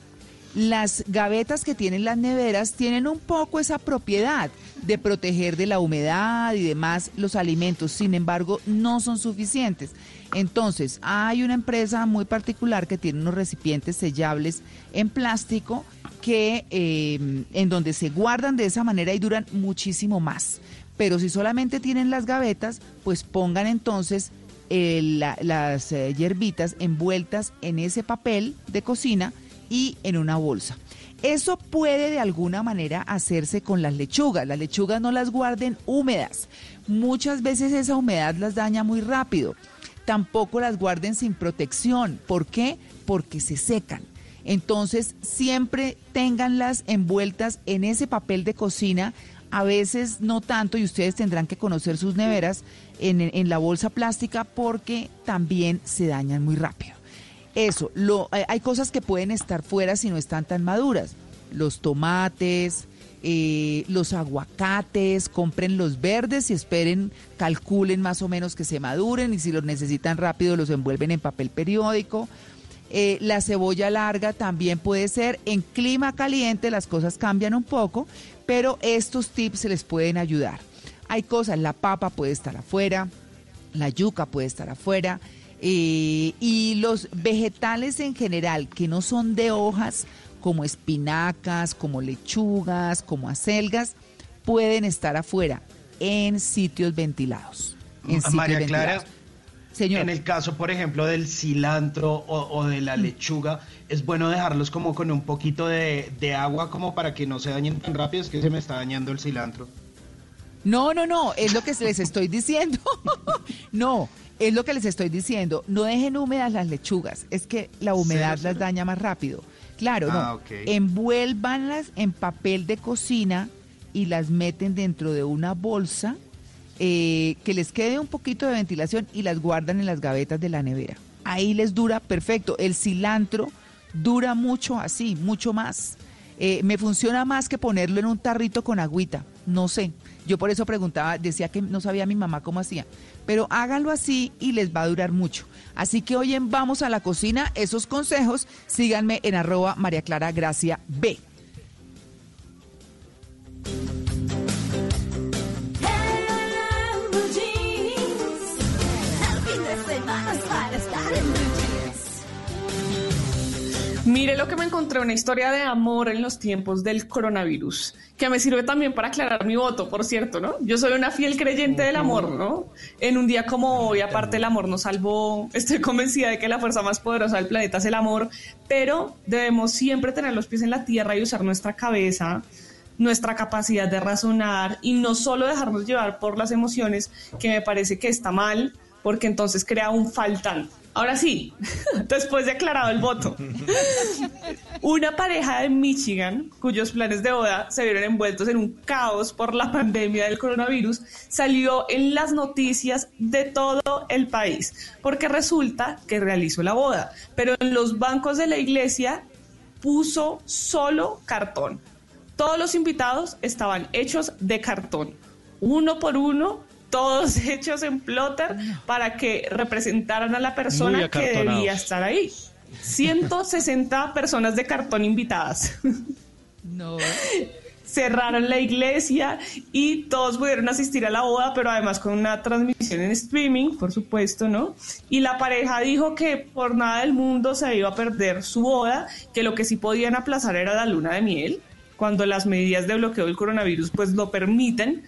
Las gavetas que tienen las neveras tienen un poco esa propiedad de proteger de la humedad y demás los alimentos, sin embargo no son suficientes. Entonces hay una empresa muy particular que tiene unos recipientes sellables en plástico que eh, en donde se guardan de esa manera y duran muchísimo más. Pero si solamente tienen las gavetas, pues pongan entonces eh, las eh, hierbitas envueltas en ese papel de cocina y en una bolsa. Eso puede de alguna manera hacerse con las lechugas. Las lechugas no las guarden húmedas. Muchas veces esa humedad las daña muy rápido. Tampoco las guarden sin protección. ¿Por qué? Porque se secan. Entonces, siempre ténganlas envueltas en ese papel de cocina. A veces no tanto, y ustedes tendrán que conocer sus neveras en, la bolsa plástica porque también se dañan muy rápido. Eso, lo, hay cosas que pueden estar fuera si no están tan maduras. Los tomates, eh, los aguacates, compren los verdes y esperen, calculen más o menos que se maduren y si los necesitan rápido los envuelven en papel periódico. Eh, la cebolla larga también puede ser. En clima caliente las cosas cambian un poco, pero estos tips se les pueden ayudar. Hay cosas, la papa puede estar afuera, la yuca puede estar afuera. Eh, y los vegetales en general que no son de hojas, como espinacas, como lechugas, como acelgas, pueden estar afuera en sitios ventilados. En María Clara, Señor. en el caso, por ejemplo, del cilantro o, de la mm. lechuga, es bueno dejarlos como con un poquito de, de agua como para que no se dañen tan rápido, es que se me está dañando el cilantro. No, no, no, es lo que les estoy diciendo. <laughs> no, es lo que les estoy diciendo. No dejen húmedas las lechugas. Es que la humedad las daña más rápido. Claro, no. Ah, Envuélvanlas en papel de cocina y las meten dentro de una bolsa eh, que les quede un poquito de ventilación y las guardan en las gavetas de la nevera. Ahí les dura perfecto. El cilantro dura mucho así, mucho más. Eh, me funciona más que ponerlo en un tarrito con agüita. No sé. Yo por eso preguntaba, decía que no sabía mi mamá cómo hacía pero háganlo así y les va a durar mucho. Así que hoy en Vamos a la Cocina, esos consejos, síganme en arroba María Clara Gracia B. Mire lo que me encontré, una historia de amor en los tiempos del coronavirus, que me sirve también para aclarar mi voto, por cierto, ¿no? Yo soy una fiel creyente del amor, ¿no? En un día como hoy, aparte el amor nos salvó, estoy convencida de que la fuerza más poderosa del planeta es el amor, pero debemos siempre tener los pies en la tierra y usar nuestra cabeza, nuestra capacidad de razonar y no solo dejarnos llevar por las emociones, que me parece que está mal, porque entonces crea un faltante. Ahora sí, <laughs> después de aclarado el voto, una pareja de Michigan, cuyos planes de boda se vieron envueltos en un caos por la pandemia del coronavirus, salió en las noticias de todo el país, porque resulta que realizó la boda, pero en los bancos de la iglesia puso solo cartón. Todos los invitados estaban hechos de cartón, uno por uno todos <laughs> hechos en plotter para que representaran a la persona que debía estar ahí. 160 <laughs> personas de cartón invitadas. <laughs> No. Cerraron la iglesia y todos pudieron asistir a la boda, pero además con una transmisión en streaming, por supuesto, ¿no? Y la pareja dijo que por nada del mundo se iba a perder su boda, que lo que sí podían aplazar era la luna de miel, cuando las medidas de bloqueo del coronavirus pues lo permiten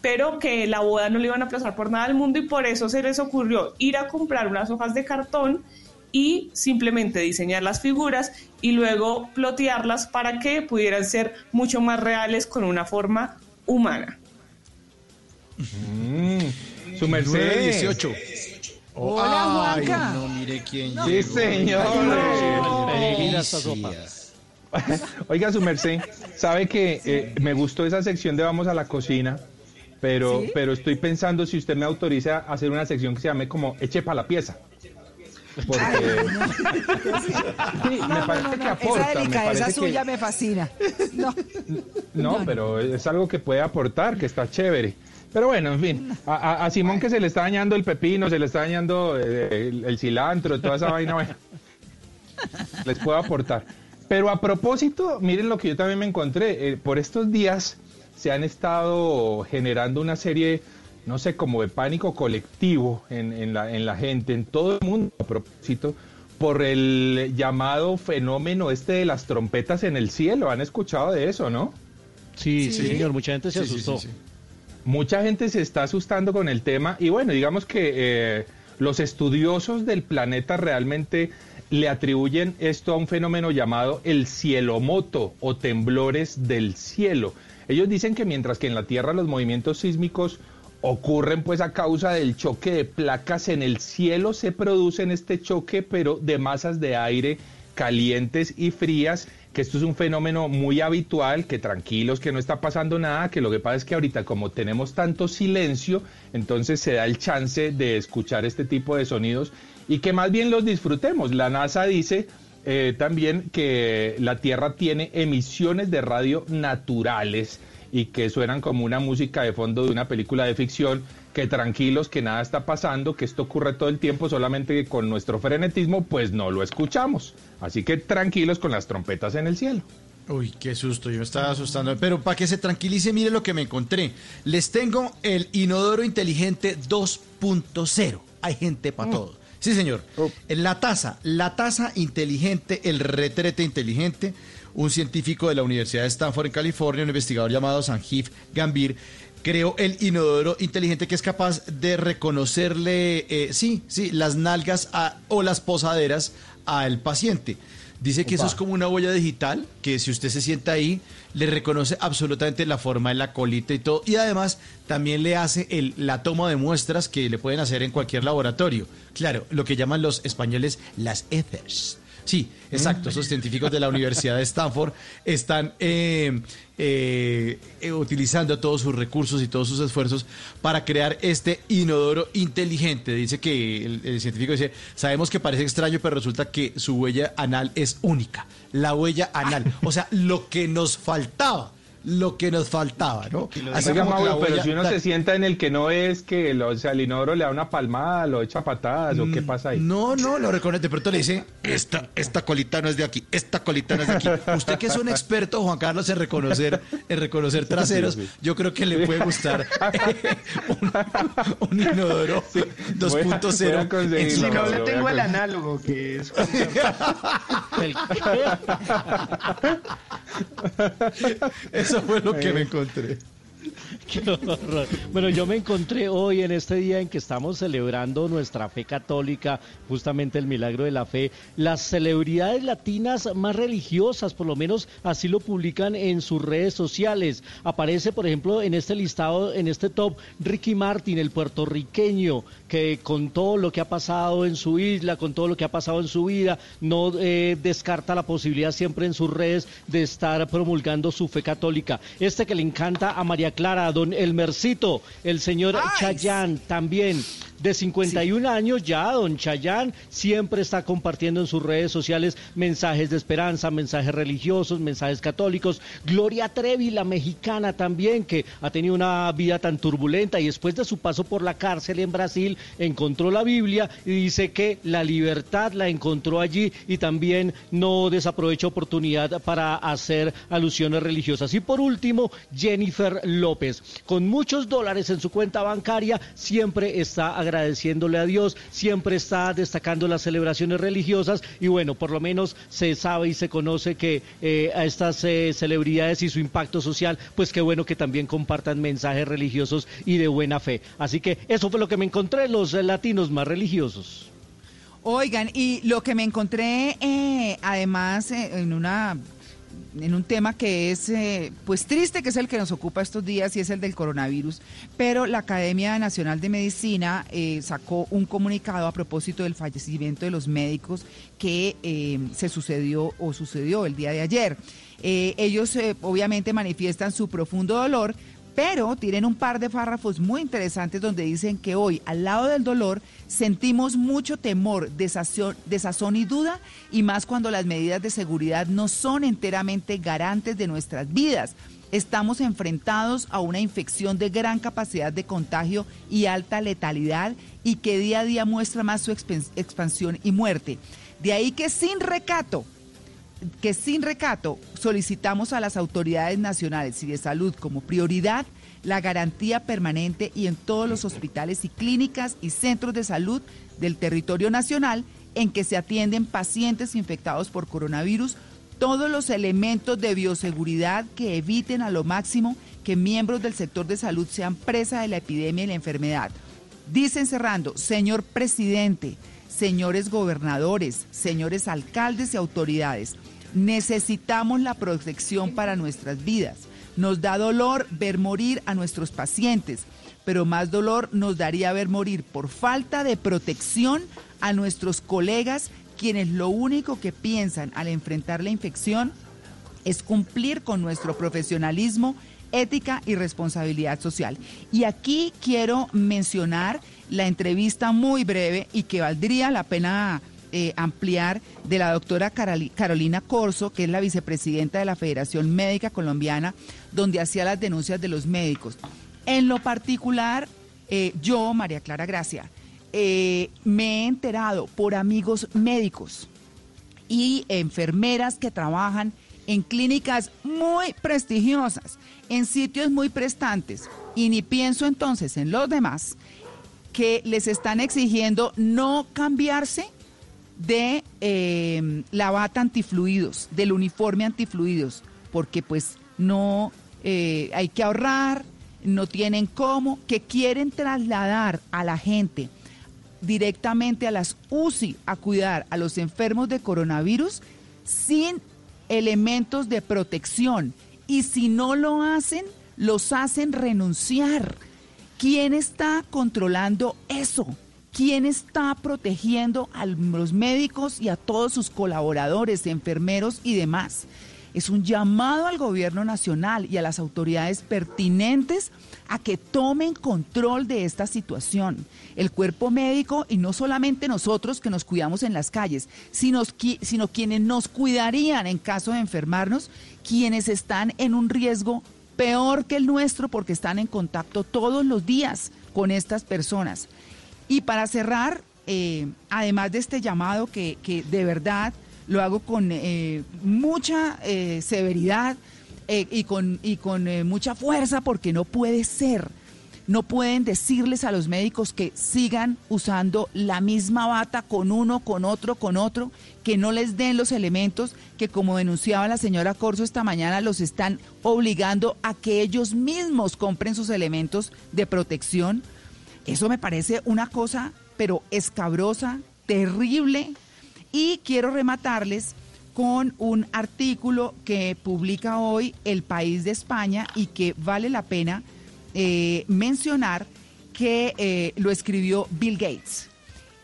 pero que la boda no le iban a aplazar por nada del mundo y por eso se les ocurrió ir a comprar unas hojas de cartón y simplemente diseñar las figuras y luego plotearlas para que pudieran ser mucho más reales con una forma humana. Mm, su Mercedes 18. Hola, Juanca. No, mire quién Sí, señor. Oiga, su merced, sabe que eh, me gustó esa sección de Vamos a la Cocina pero, pero estoy pensando si usted me autoriza a hacer una sección que se llame como Eche para la pieza. Porque <laughs> sí, me parece que aporta. Esa me delicadeza que- suya me fascina. No. No, pero es algo que puede aportar, que está chévere. Pero bueno, en fin, a, a- Simón que se le está dañando el pepino, se le está dañando eh, el, el cilantro, toda esa vaina, bueno, les puedo aportar. Pero a propósito, miren lo que yo también me encontré. eh, por estos días se han estado generando una serie, no sé, como de pánico colectivo en, en la, en la gente, en todo el mundo, a propósito, por el llamado fenómeno este de las trompetas en el cielo. ¿Han escuchado de eso, no? Sí, sí, señor, mucha gente se Sí, sí, asustó. sí, sí. Mucha gente se está asustando con el tema y bueno, digamos que eh, los estudiosos del planeta realmente le atribuyen esto a un fenómeno llamado el cielomoto o temblores del cielo. Ellos dicen que mientras que en la Tierra los movimientos sísmicos ocurren pues a causa del choque de placas en el cielo, se produce en este choque pero de masas de aire calientes y frías, que esto es un fenómeno muy habitual, que tranquilos, que no está pasando nada, que lo que pasa es que ahorita como tenemos tanto silencio, entonces se da el chance de escuchar este tipo de sonidos y que más bien los disfrutemos. La NASA dice eh, también que la Tierra tiene emisiones de radio naturales y que suenan como una música de fondo de una película de ficción, que tranquilos, que nada está pasando, que esto ocurre todo el tiempo, solamente que con nuestro frenetismo pues no lo escuchamos. Así que tranquilos con las trompetas en el cielo. Uy, qué susto, yo me estaba asustando. Pero para que se tranquilice, mire lo que me encontré. Les tengo el inodoro inteligente 2.0. Hay gente para todo. Sí, señor. En La taza, la taza inteligente, el retrete inteligente, un científico de la Universidad de Stanford en California, un investigador llamado Sanjeev Gambir, creó el inodoro inteligente que es capaz de reconocerle, eh, sí, sí, las nalgas a- o las posaderas al paciente. Dice que eso es como una huella digital, que si usted se sienta ahí, le reconoce absolutamente la forma de la colita y todo. Y además también le hace el- la toma de muestras que le pueden hacer en cualquier laboratorio. Claro, lo que llaman los españoles las ethers. Sí, exacto. Esos científicos de la Universidad de Stanford están eh, eh, eh, utilizando todos sus recursos y todos sus esfuerzos para crear este inodoro inteligente. Dice que el, el científico dice, sabemos que parece extraño, pero resulta que su huella anal es única. La huella anal. <laughs> O sea, lo que nos faltaba. Lo que nos faltaba, ¿no? Así que la Mauro, pero si uno se sienta en el que no es, que lo, o sea, el inodoro le da una palmada, lo echa patadas, ¿o qué pasa ahí? No, no, lo reconoce. De pronto le dice, esta, esta colita no es de aquí, esta colita no es de aquí. <laughs> Usted que es un experto, Juan Carlos, en reconocer, en reconocer traseros, yo creo que le puede gustar eh, un, un inodoro voy a 2.0. conseguirlo, en su Si no, le tengo el análogo que es. <laughs> <laughs> Eso fue lo que me encontré. <laughs> Qué horror. Bueno, yo me encontré hoy en este día en que estamos celebrando nuestra fe católica, justamente el milagro de la fe, las celebridades latinas más religiosas, por lo menos así lo publican en sus redes sociales. Aparece, por ejemplo, en este listado, en este top, Ricky Martin, el puertorriqueño, que con todo lo que ha pasado en su isla, con todo lo que ha pasado en su vida, no eh, descarta la posibilidad siempre en sus redes de estar promulgando su fe católica. Este que le encanta a María Clara, don Elmercito, el señor Chayán también. De 51 años ya, don Chayán siempre está compartiendo en sus redes sociales mensajes de esperanza, mensajes religiosos, mensajes católicos. Gloria Trevi, la mexicana también, que ha tenido una vida tan turbulenta y después de su paso por la cárcel en Brasil encontró la Biblia y dice que la libertad la encontró allí y también no desaprovecha oportunidad para hacer alusiones religiosas. Y por último, Jennifer López, con muchos dólares en su cuenta bancaria, siempre está agradeciéndole a Dios, siempre está destacando las celebraciones religiosas y bueno, por lo menos se sabe y se conoce que eh, a estas eh, celebridades y su impacto social, pues qué bueno que también compartan mensajes religiosos y de buena fe. Así que eso fue lo que me encontré, los eh, latinos más religiosos. Oigan, y lo que me encontré, además, en una en un tema que es eh, pues triste, que es el que nos ocupa estos días y es el del coronavirus, pero la Academia Nacional de Medicina eh, sacó un comunicado a propósito del fallecimiento de los médicos que eh, se sucedió o sucedió el día de ayer. Ellos obviamente manifiestan su profundo dolor Pero tienen un par de párrafos muy interesantes donde dicen que hoy, al lado del dolor, sentimos mucho temor, desazón, desazón y duda, y más cuando las medidas de seguridad no son enteramente garantes de nuestras vidas. Estamos enfrentados a una infección de gran capacidad de contagio y alta letalidad y que día a día muestra más su expansión y muerte. De ahí que sin recato, que sin recato solicitamos a las autoridades nacionales y de salud como prioridad la garantía permanente y en todos los hospitales y clínicas y centros de salud del territorio nacional en que se atienden pacientes infectados por coronavirus todos los elementos de bioseguridad que eviten a lo máximo que miembros del sector de salud sean presa de la epidemia y la enfermedad. Dicen cerrando, señor presidente, señores gobernadores, señores alcaldes y autoridades, necesitamos la protección para nuestras vidas. Nos da dolor ver morir a nuestros pacientes, pero más dolor nos daría ver morir por falta de protección a nuestros colegas, quienes lo único que piensan al enfrentar la infección es cumplir con nuestro profesionalismo, ética y responsabilidad social. Y aquí quiero mencionar la entrevista muy breve y que valdría la pena eh, ampliar de la doctora Carolina Corso, que es la vicepresidenta de la Federación Médica Colombiana, donde hacía las denuncias de los médicos. En lo particular, eh, yo, María Clara Gracia, eh, me he enterado por amigos médicos y enfermeras que trabajan en clínicas muy prestigiosas, en sitios muy prestantes, y ni pienso entonces en los demás, que les están exigiendo no cambiarse de eh, la bata antifluidos, del uniforme antifluidos, porque pues no eh, hay que ahorrar, no tienen cómo, que quieren trasladar a la gente directamente a las UCI a cuidar a los enfermos de coronavirus sin elementos de protección. Y si no lo hacen, los hacen renunciar. ¿Quién está controlando eso? ¿Quién está protegiendo a los médicos y a todos sus colaboradores, enfermeros y demás? Es un llamado al gobierno nacional y a las autoridades pertinentes a que tomen control de esta situación. El cuerpo médico, y no solamente nosotros que nos cuidamos en las calles, sino, quienes nos cuidarían en caso de enfermarnos, quienes están en un riesgo peor que el nuestro porque están en contacto todos los días con estas personas. Y para cerrar, eh, además de este llamado que, de verdad lo hago con eh, mucha eh, severidad y con, y con mucha fuerza porque no puede ser no pueden decirles a los médicos que sigan usando la misma bata con uno, con otro, con otro, que no les den los elementos que, como denunciaba la señora Corso esta mañana, los están obligando a que ellos mismos compren sus elementos de protección. Eso me parece una cosa, pero escabrosa, terrible. Y quiero rematarles con un artículo que publica hoy El País de España y que vale la pena eh, mencionar que eh, lo escribió Bill Gates.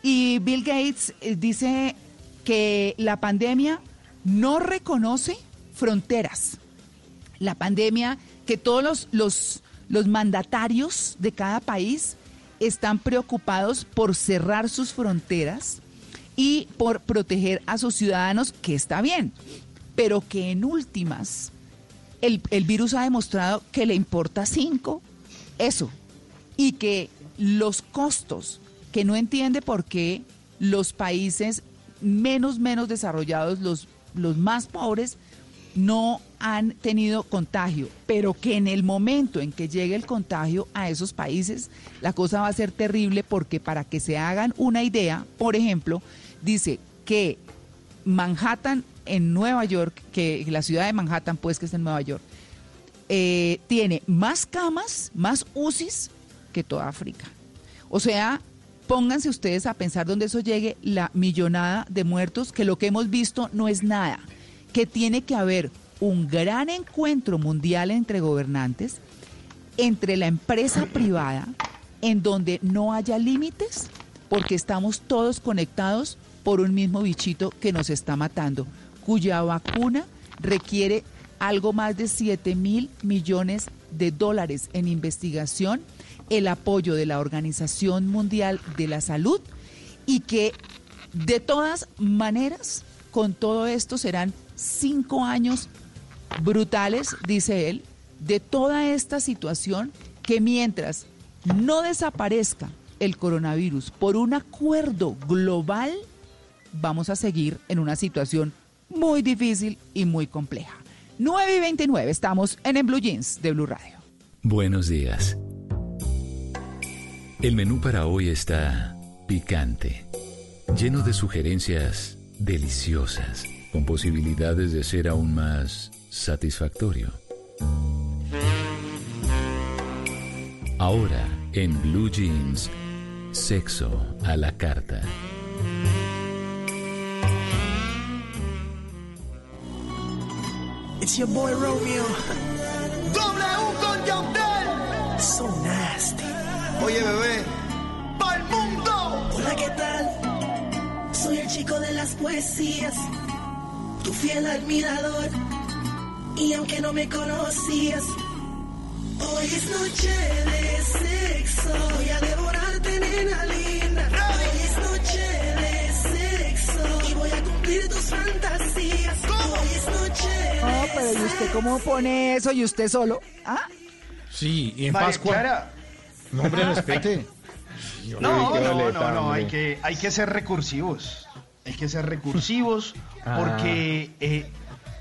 Y Bill Gates eh, dice que la pandemia no reconoce fronteras. La pandemia, que todos los, los, los mandatarios de cada país están preocupados por cerrar sus fronteras y por proteger a sus ciudadanos, que está bien, pero que en últimas el, el virus ha demostrado que le importa cinco eso. Y que los costos, que no entiende por qué los países menos, menos desarrollados, los, los más pobres, no han tenido contagio, pero que en el momento en que llegue el contagio a esos países, la cosa va a ser terrible porque para que se hagan una idea, por ejemplo, dice que Manhattan en Nueva York, que la ciudad de Manhattan, pues que es en Nueva York, eh, tiene más camas, más UCIs que toda África. O sea, pónganse ustedes a pensar donde eso llegue la millonada de muertos, que lo que hemos visto no es nada, que tiene que haber un gran encuentro mundial entre gobernantes, entre la empresa privada, en donde no haya límites, porque estamos todos conectados por un mismo bichito que nos está matando, cuya vacuna requiere algo más de 7 mil millones de dólares en investigación, el apoyo de la Organización Mundial de la Salud y que de todas maneras, con todo esto serán cinco años brutales, dice él, de toda esta situación que mientras no desaparezca el coronavirus por un acuerdo global, vamos a seguir en una situación muy difícil y muy compleja. 9 y 29, estamos en, en Blue Jeans de Blue Radio. Buenos días. El menú para hoy está picante, lleno de sugerencias deliciosas, con posibilidades de ser aún más satisfactorio. Ahora, en Blue Jeans, sexo a la carta. It's your boy Romeo. W con Yandel. So nasty. Oye, bebé. ¡Pa'l mundo! Hola, ¿qué tal? Soy el chico de las poesías, tu fiel admirador. Y aunque no me conocías, hoy es noche de sexo. Voy a devorarte, nena linda. Hoy es noche Y voy a cumplir tus fantasías. Hoy es noche de No, pero ¿y usted cómo pone eso y usted solo? ¿Ah? Sí, y en María Pascua. Clara. No, hombre, respete. No, no, no, no, hay que, hay que ser recursivos. Hay que ser recursivos <laughs> Ah. porque eh,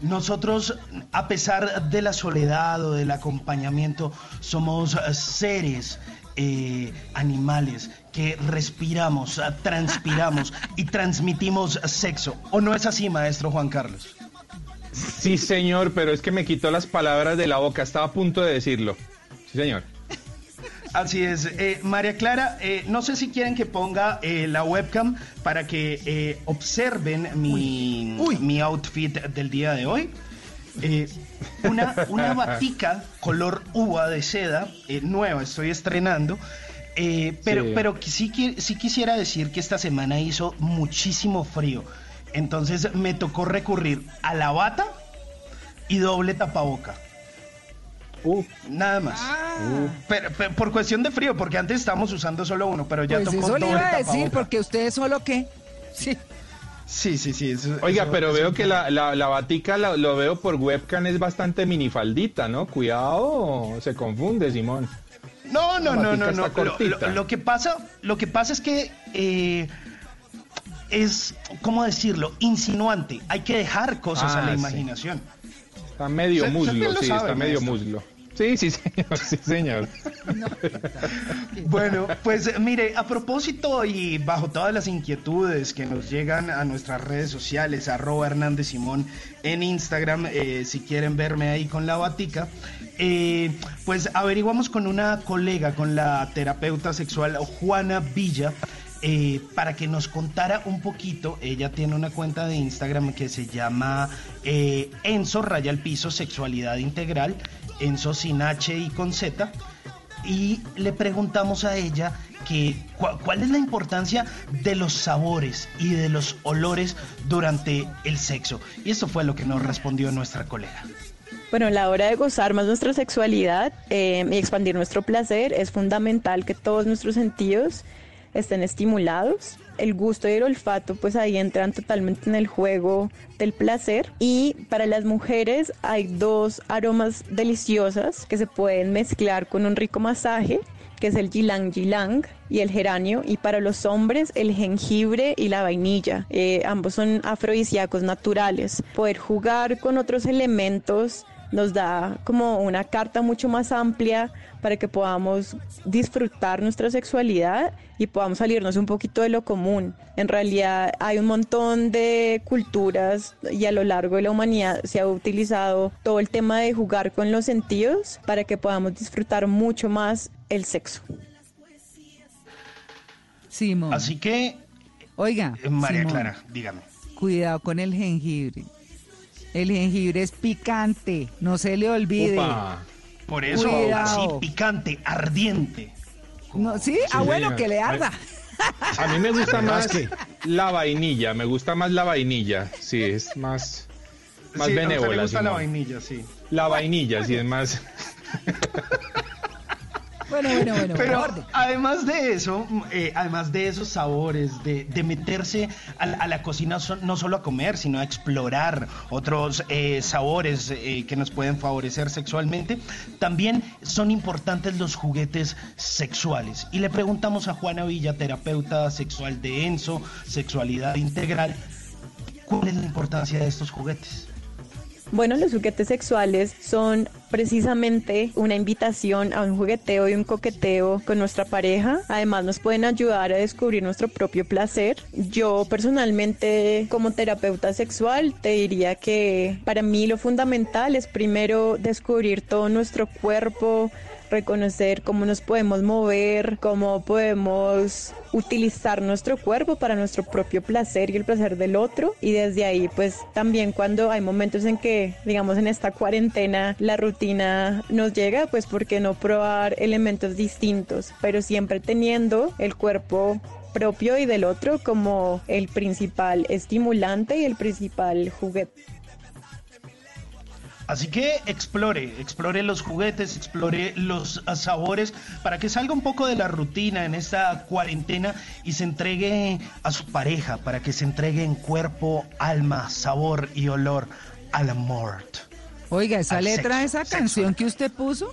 nosotros, a pesar de la soledad o del acompañamiento, somos eh, seres eh, animales que respiramos, eh, transpiramos y transmitimos sexo. ¿O no es así, maestro Juan Carlos? Sí, señor, pero es que me quitó las palabras de la boca. Estaba a punto de decirlo. Sí, señor. Así es. Eh, María Clara, eh, no sé si quieren que ponga eh, la webcam para que eh, observen mi, mi outfit del día de hoy. Una, una batica color uva de seda, eh, nueva, estoy estrenando. Eh, pero Sí. pero sí, qui- sí quisiera decir que esta semana hizo muchísimo frío. Entonces me tocó recurrir a la bata y doble tapaboca. Nada más. Pero, pero por cuestión de frío, porque antes estábamos usando solo uno, pero ya Pues tocó eso le iba a decir, tapaboca. porque usted solo qué. Sí. Sí, sí, sí. eso- Oiga, eso- pero eso- veo que la, la, la batica la- lo veo por webcam es bastante minifaldita, ¿no? Cuidado, se confunde, Simón. No, no, no, no, no. Lo, cortita. lo- lo que pasa, lo que pasa es que eh, es, ¿cómo decirlo? Insinuante. Hay que dejar cosas a Ah, la sí. imaginación. Está medio muslo, sí, está medio muslo. Sí, sí, señor, sí, señor. Bueno, pues mire, a propósito y bajo todas las inquietudes que nos llegan a nuestras redes sociales, arroba Hernández Simón en Instagram, eh, si quieren verme ahí con la batica, eh, pues averiguamos con una colega, con la terapeuta sexual Juana Villa, eh, para que nos contara un poquito. Ella tiene una cuenta de Instagram que se llama eh, Enzo Raya al Piso Sexualidad Integral, Enzo sin H y con Z y le preguntamos a ella que cuál es la importancia de los sabores y de los olores durante el sexo. Y esto fue lo que nos respondió nuestra colega. Bueno, la hora de gozar más nuestra sexualidad eh, y expandir nuestro placer, es fundamental que todos nuestros sentidos estén estimulados. El gusto y el olfato pues ahí entran totalmente en el juego del placer y para las mujeres hay dos aromas deliciosas que se pueden mezclar con un rico masaje que es el ylang ylang y el geranio, y para los hombres el jengibre y la vainilla. Eh, ambos son afrodisíacos naturales. Poder jugar con otros elementos nos da como una carta mucho más amplia para que podamos disfrutar nuestra sexualidad y podamos salirnos un poquito de lo común. En realidad hay un montón de culturas y a lo largo de la humanidad se ha utilizado todo el tema de jugar con los sentidos para que podamos disfrutar mucho más el sexo. Simón. Así que, Oiga, eh, María Simón, Clara, dígame. cuidado con el jengibre. El jengibre es picante, no se le olvide. Upa. Por eso, Cuidado. así picante, ardiente. No, ¿sí? ah, bueno, señor. que le arda. A mí me gusta más Rasque. la vainilla, me gusta más la vainilla, sí, es más, más Sí, benévola. gusta la vainilla, sí. La vainilla, sí, es más, <laughs> Bueno, bueno, bueno. Pero además de eso, eh, además de esos sabores, de, de meterse a, la- a la cocina so- no solo a comer, sino a explorar otros eh, sabores eh, que nos pueden favorecer sexualmente, también son importantes los juguetes sexuales. Y le preguntamos a Juana Villa, terapeuta sexual de Enso, Sexualidad Integral, ¿cuál es la importancia de estos juguetes? Bueno, los juguetes sexuales son precisamente una invitación a un jugueteo y un coqueteo con nuestra pareja. Además nos pueden ayudar a descubrir nuestro propio placer. Yo personalmente como terapeuta sexual te diría que para mí lo fundamental es primero descubrir todo nuestro cuerpo, reconocer cómo nos podemos mover, cómo podemos utilizar nuestro cuerpo para nuestro propio placer y el placer del otro. Y desde ahí, pues también cuando hay momentos en que, digamos, en esta cuarentena la rutina nos llega, pues ¿por qué no probar elementos distintos? Pero siempre teniendo el cuerpo propio y del otro como el principal estimulante y el principal juguete. Así que explore, explore los juguetes, explore los sabores para que salga un poco de la rutina en esta cuarentena y se entregue a su pareja, para que se entregue en cuerpo, alma, sabor y olor al amor. Oiga, esa letra sexo, esa canción que usted puso.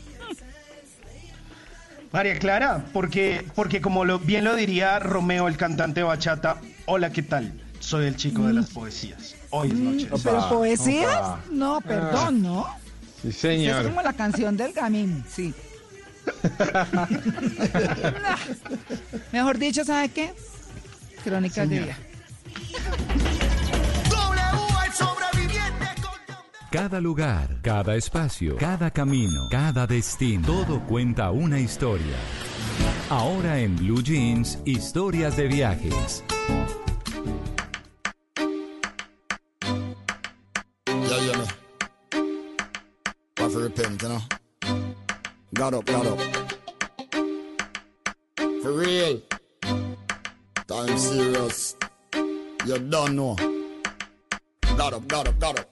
María Clara, porque, porque como lo, bien lo diría Romeo, el cantante bachata, hola, ¿qué tal? Soy el chico de las poesías. Hoy es noche. ¿Pero poesías? Opa. No, perdón, ¿no? Sí, Es señor. como la canción del gamín, sí. <laughs> Mejor dicho, ¿sabe qué? Crónicas de vida. Cada lugar, cada espacio, cada camino, cada destino, todo cuenta una historia. Ahora en Blue Jeans, historias de viajes. To repent, you know. Got up, got up. For real. Time serious. You don't know. Got up, got up, got up.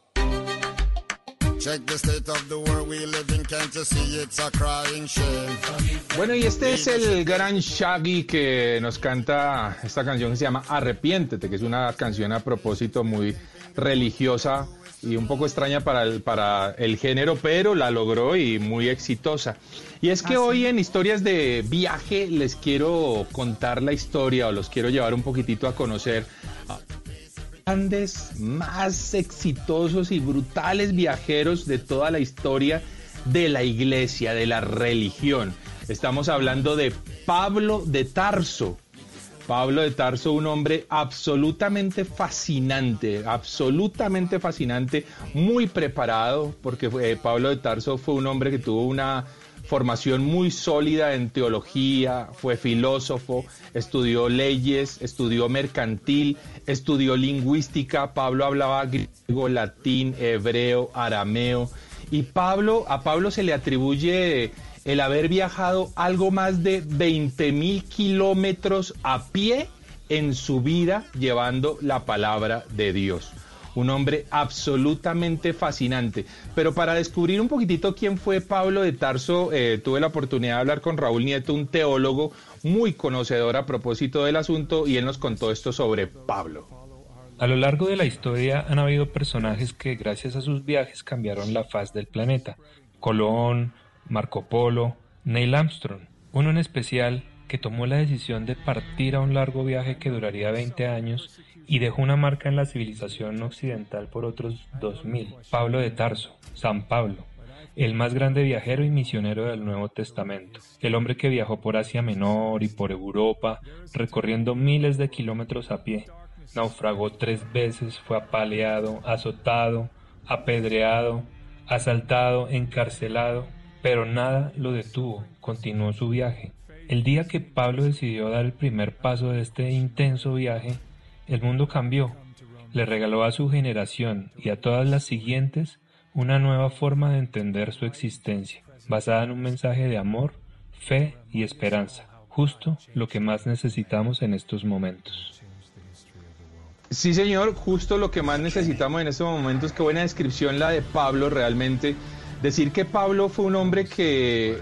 Bueno, y este es el gran Shaggy que nos canta esta canción que se llama Arrepiéntete, que es una canción a propósito muy religiosa y un poco extraña para el, para el género, pero la logró y muy exitosa. Y es que hoy en historias de viaje les quiero contar la historia o los quiero llevar un poquitito a conocer a grandes, más exitosos y brutales viajeros de toda la historia de la iglesia, de la religión. Estamos hablando de Pablo de Tarso. Pablo de Tarso, un hombre absolutamente fascinante, absolutamente fascinante, muy preparado, porque eh, Pablo de Tarso fue un hombre que tuvo una formación muy sólida en teología, fue filósofo, estudió leyes, estudió mercantil, estudió lingüística, Pablo hablaba griego, latín, hebreo, arameo, y Pablo, a Pablo se le atribuye el haber viajado algo más de 20 mil kilómetros a pie en su vida llevando la palabra de Dios. Un hombre absolutamente fascinante. Pero para descubrir un poquitito quién fue Pablo de Tarso, eh, tuve la oportunidad de hablar con Raúl Nieto, un teólogo muy conocedor a propósito del asunto, y él nos contó esto sobre Pablo. A lo largo de la historia han habido personajes que gracias a sus viajes cambiaron la faz del planeta. Colón, Marco Polo, Neil Armstrong, uno en especial que tomó la decisión de partir a un largo viaje que duraría 20 años y dejó una marca en la civilización occidental por otros 2000. Pablo de Tarso, San Pablo, el más grande viajero y misionero del Nuevo Testamento, el hombre que viajó por Asia Menor y por Europa, recorriendo miles de kilómetros a pie. Naufragó tres veces, fue apaleado, azotado, apedreado, asaltado, encarcelado, pero nada lo detuvo, continuó su viaje. El día que Pablo decidió dar el primer paso de este intenso viaje, el mundo cambió. Le regaló a su generación y a todas las siguientes una nueva forma de entender su existencia, basada en un mensaje de amor, fe y esperanza, justo lo que más necesitamos en estos momentos. Sí, señor, justo lo que más necesitamos en estos momentos. Qué buena descripción la de Pablo realmente. Decir que Pablo fue un hombre que,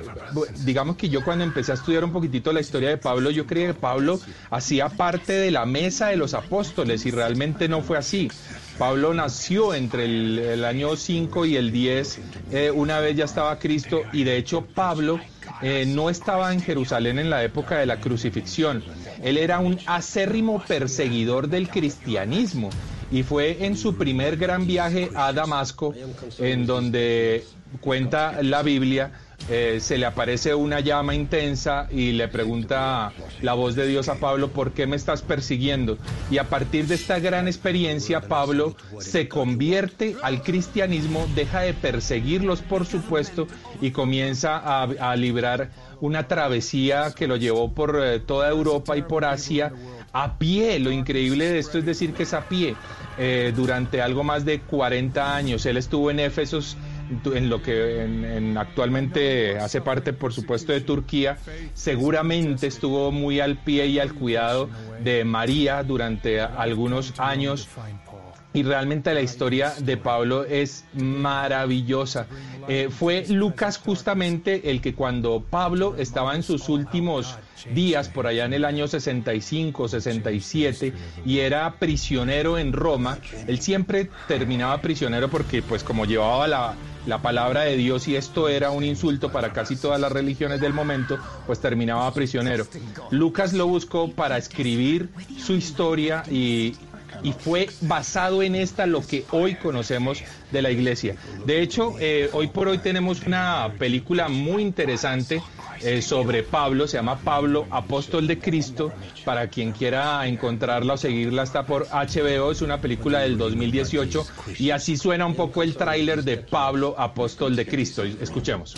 digamos que yo cuando empecé a estudiar un poquitito la historia de Pablo, yo creía que Pablo hacía parte de la mesa de los apóstoles y realmente no fue así. Pablo nació entre el, año 5 y el 10, eh, una vez ya estaba Cristo y de hecho Pablo eh, no estaba en Jerusalén en la época de la crucifixión. Él era un acérrimo perseguidor del cristianismo y fue en su primer gran viaje a Damasco en donde cuenta la Biblia eh, se le aparece una llama intensa y le pregunta la voz de Dios a Pablo, ¿por qué me estás persiguiendo? Y a partir de esta gran experiencia, Pablo se convierte al cristianismo, deja de perseguirlos, por supuesto, y comienza a, librar una travesía que lo llevó por eh, toda Europa y por Asia a pie. Lo increíble de esto es decir que es a pie. Eh, durante algo más de 40 años. Él estuvo en Éfesos en lo que en, actualmente hace parte, por supuesto, de Turquía, seguramente estuvo muy al pie y al cuidado de María durante algunos años. Y realmente la historia de Pablo es maravillosa. Eh, fue Lucas justamente el que cuando Pablo estaba en sus últimos días, por allá en el año 65, 67, y era prisionero en Roma, él siempre terminaba prisionero porque pues como llevaba la, la palabra de Dios y esto era un insulto para casi todas las religiones del momento, pues terminaba prisionero. Lucas lo buscó para escribir su historia y, y fue basado en esta lo que hoy conocemos de la iglesia. De hecho, eh, hoy por hoy tenemos una película muy interesante eh, sobre Pablo, se llama Pablo, apóstol de Cristo. Para quien quiera encontrarla o seguirla, está por HBO, es una película del 2018 y así suena un poco el tráiler de Pablo, apóstol de Cristo. Escuchemos.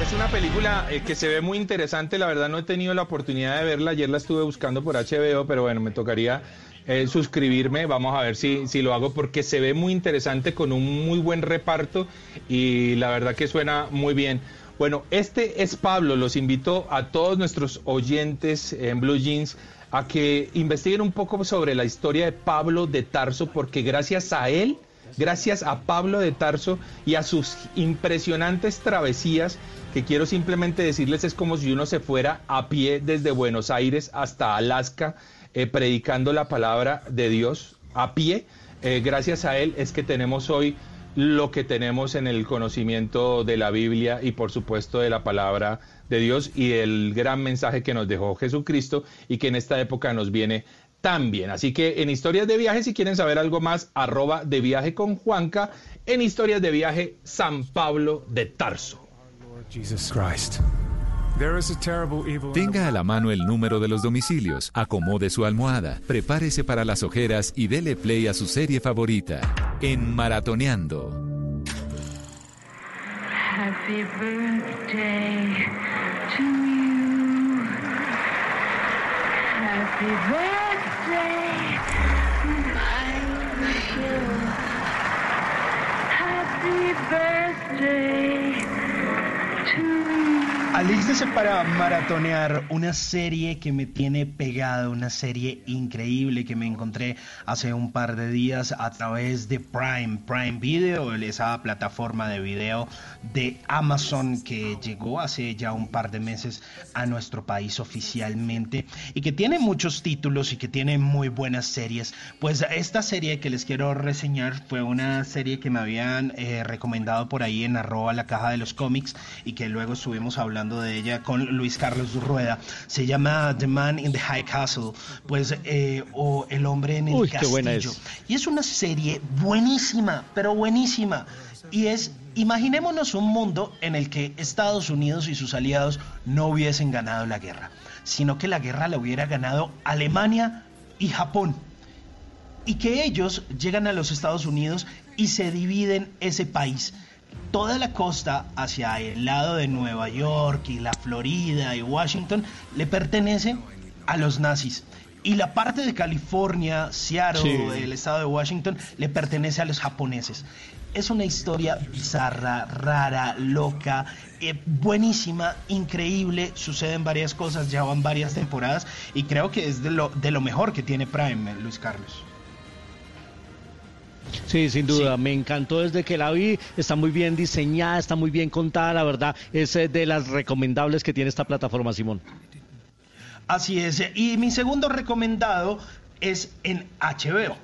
Es, una película eh, que se ve muy interesante, la verdad no he tenido la oportunidad de verla, ayer la estuve buscando por HBO, pero bueno, me tocaría eh, suscribirme, vamos a ver si, si lo hago porque se ve muy interesante con un muy buen reparto y la verdad que suena muy bien. Bueno, este es Pablo, los invito a todos nuestros oyentes en Blue Jeans a que investiguen un poco sobre la historia de Pablo de Tarso porque gracias a él gracias a Pablo de Tarso y a sus impresionantes travesías, que quiero simplemente decirles es como si uno se fuera a pie desde Buenos Aires hasta Alaska, eh, predicando la palabra de Dios a pie. Eh, gracias a él es que tenemos hoy lo que tenemos en el conocimiento de la Biblia y por supuesto de la palabra de Dios y el gran mensaje que nos dejó Jesucristo y que en esta época nos viene también. Así que en historias de viaje, si quieren saber algo más, arroba de viaje con Juanca, en historias de viaje San Pablo de Tarso. Tenga a la mano el número de los domicilios, acomode su almohada, prepárese para las ojeras y dele play a su serie favorita, en Maratoneando. Happy birthday to you. Happy birthday. Happy birthday to you. Alístese para maratonear una serie que me tiene pegado, una serie increíble que me encontré hace un par de días a través de Prime, Prime Video, esa plataforma de video de Amazon que llegó hace ya un par de meses a nuestro país oficialmente y que tiene muchos títulos y que tiene muy buenas series. Pues esta serie que les quiero reseñar fue una serie que me habían eh, recomendado por ahí en arroba la caja de los cómics y que luego estuvimos hablando de ella con Luis Carlos Rueda. Se llama The Man in the High Castle, pues, eh, o El hombre en el castillo. Y es una serie buenísima, pero buenísima. Y es, imaginémonos un mundo en el que Estados Unidos y sus aliados no hubiesen ganado la guerra, sino que la guerra la hubiera ganado Alemania y Japón. Y que ellos llegan a los Estados Unidos y se dividen ese país toda la costa hacia el lado de Nueva York y la Florida y Washington le pertenece a los nazis. y la parte de California, Seattle, el estado de Washington, le pertenece a los japoneses. Es una historia bizarra, rara, loca, eh, buenísima, increíble. Suceden varias cosas, ya van varias temporadas y creo que es de lo, de lo mejor que tiene Prime, eh, Luis Carlos. Sí, sin duda, me encantó desde que la vi, está muy bien diseñada, está muy bien contada, la verdad, es eh, de las recomendables que tiene esta plataforma, Simón. Así es, y mi segundo recomendado es en HBO.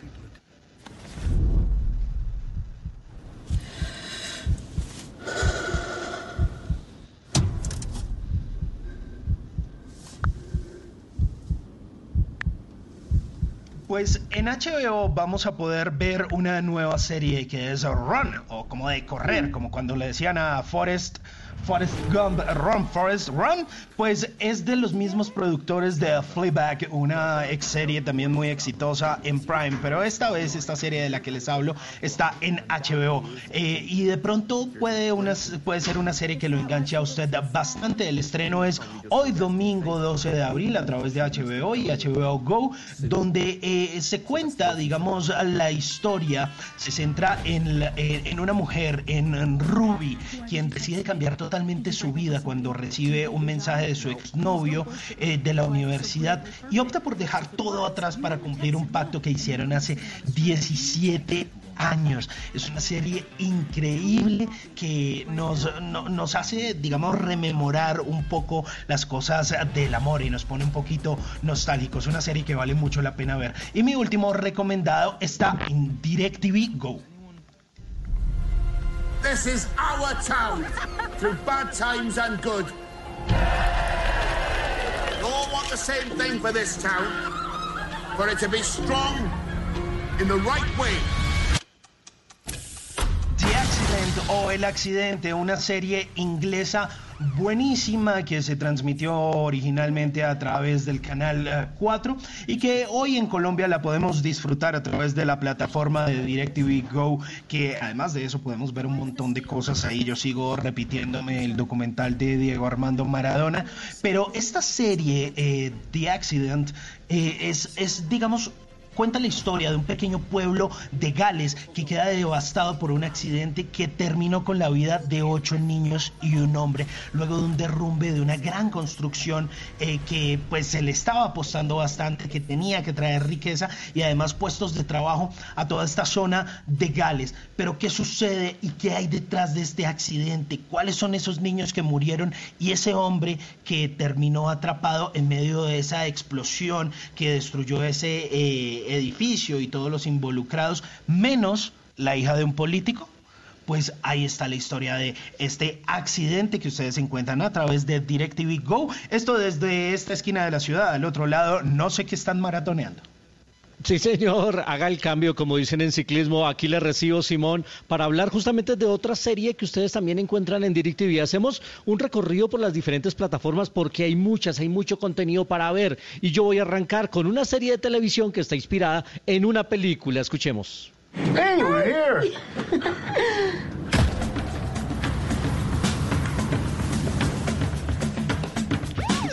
Pues en HBO vamos a poder ver una nueva serie que es Run, o como de correr, como cuando le decían a Forrest Forrest Gump Run, Forrest Run, pues es de los mismos productores de Fleabag, una ex serie también muy exitosa en Prime, pero esta vez esta serie de la que les hablo está en HBO eh, y de pronto puede, una, puede ser una serie que lo enganche a usted bastante. El estreno es hoy domingo 12 de abril a través de HBO y HBO Go, donde eh, se cuenta, digamos, la historia, se centra en, en una mujer, en Ruby, quien decide cambiar todo totalmente su vida cuando recibe un mensaje de su exnovio eh, de la universidad y opta por dejar todo atrás para cumplir un pacto que hicieron hace 17 años. Es una serie increíble que nos, nos hace, digamos, rememorar un poco las cosas del amor y nos pone un poquito nostálgicos. Una serie que vale mucho la pena ver. Y mi último recomendado está en DirecTV Go. This is our town, through bad times and good. We all want the same thing for this town, for it to be strong in the right way. The Accident o El Accidente, una serie inglesa buenísima que se transmitió originalmente a través del canal 4 eh, y que hoy en Colombia la podemos disfrutar a través de la plataforma de DirecTV Go, que además de eso podemos ver un montón de cosas ahí. Yo sigo repitiéndome el documental de Diego Armando Maradona, pero esta serie, eh, The Accident, eh, es, es, digamos, cuenta la historia de un pequeño pueblo de Gales que queda devastado por un accidente que terminó con la vida de ocho niños y un hombre, luego de un derrumbe de una gran construcción eh, que pues se le estaba apostando bastante, que tenía que traer riqueza y además puestos de trabajo a toda esta zona de Gales. Pero ¿qué sucede y qué hay detrás de este accidente? ¿Cuáles son esos niños que murieron y ese hombre que terminó atrapado en medio de esa explosión que destruyó ese... Eh, edificio y todos los involucrados, menos la hija de un político, pues ahí está la historia de este accidente que ustedes encuentran a través de DirecTV Go. Esto desde esta esquina de la ciudad, al otro lado, no sé qué están maratoneando. Sí, señor, <laughs> haga el cambio, como dicen en ciclismo. Aquí le recibo, Simón, para hablar justamente de otra serie que ustedes también encuentran en DirecTV. Hacemos un recorrido por las diferentes plataformas porque hay muchas, hay mucho contenido para ver. Y yo voy a arrancar con una serie de televisión que está inspirada en una película. Escuchemos. Hey, here. <laughs>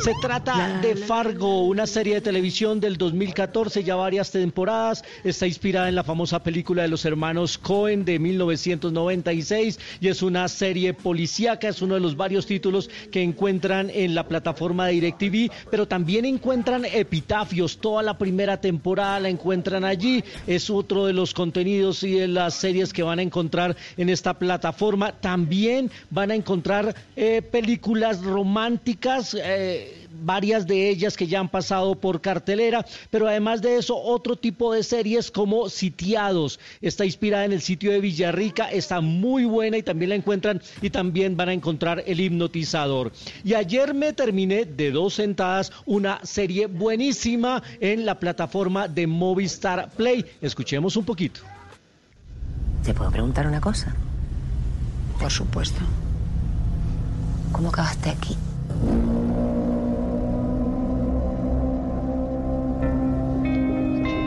Se trata de Fargo, una serie de televisión del 2014, ya varias temporadas. Está inspirada en la famosa película de los hermanos Cohen de 1996 y es una serie policíaca, es uno de los varios títulos que encuentran en la plataforma de DirecTV, pero también encuentran epitafios. Toda la primera temporada la encuentran allí. Es otro de los contenidos y de las series que van a encontrar en esta plataforma. También van a encontrar eh, películas románticas. Eh, varias de ellas que ya han pasado por cartelera, pero además de eso, otro tipo de series como Sitiados. Está inspirada en el sitio de Villarrica, está muy buena y también la encuentran y también van a encontrar El Hipnotizador. Y ayer me terminé de dos sentadas una serie buenísima en la plataforma de Movistar Play. Escuchemos un poquito. ¿Te puedo preguntar una cosa? Por supuesto. ¿Cómo acabaste aquí?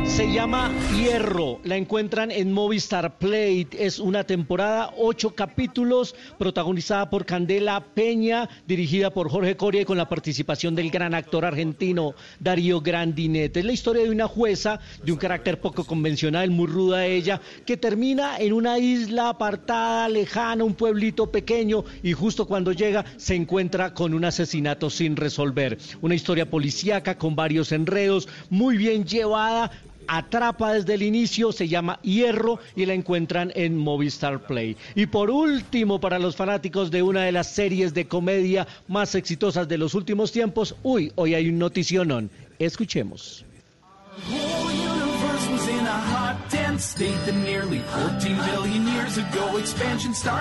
Se llama Hierro, la encuentran en Movistar Play. Es una temporada, ocho capítulos, protagonizada por Candela Peña, dirigida por Jorge Coria y con la participación del gran actor argentino Darío Grandinet. Es la historia de una jueza de un carácter poco convencional, muy ruda ella, que termina en una isla apartada, lejana, un pueblito pequeño y justo cuando llega se encuentra con un asesinato sin resolver. Una historia policíaca con varios enredos, muy bien llevada, atrapa desde el inicio, se llama Hierro y la encuentran en Movistar Play. Y por último, para los fanáticos de una de las series de comedia más exitosas de los últimos tiempos, uy, hoy hay un noticionón. Escuchemos.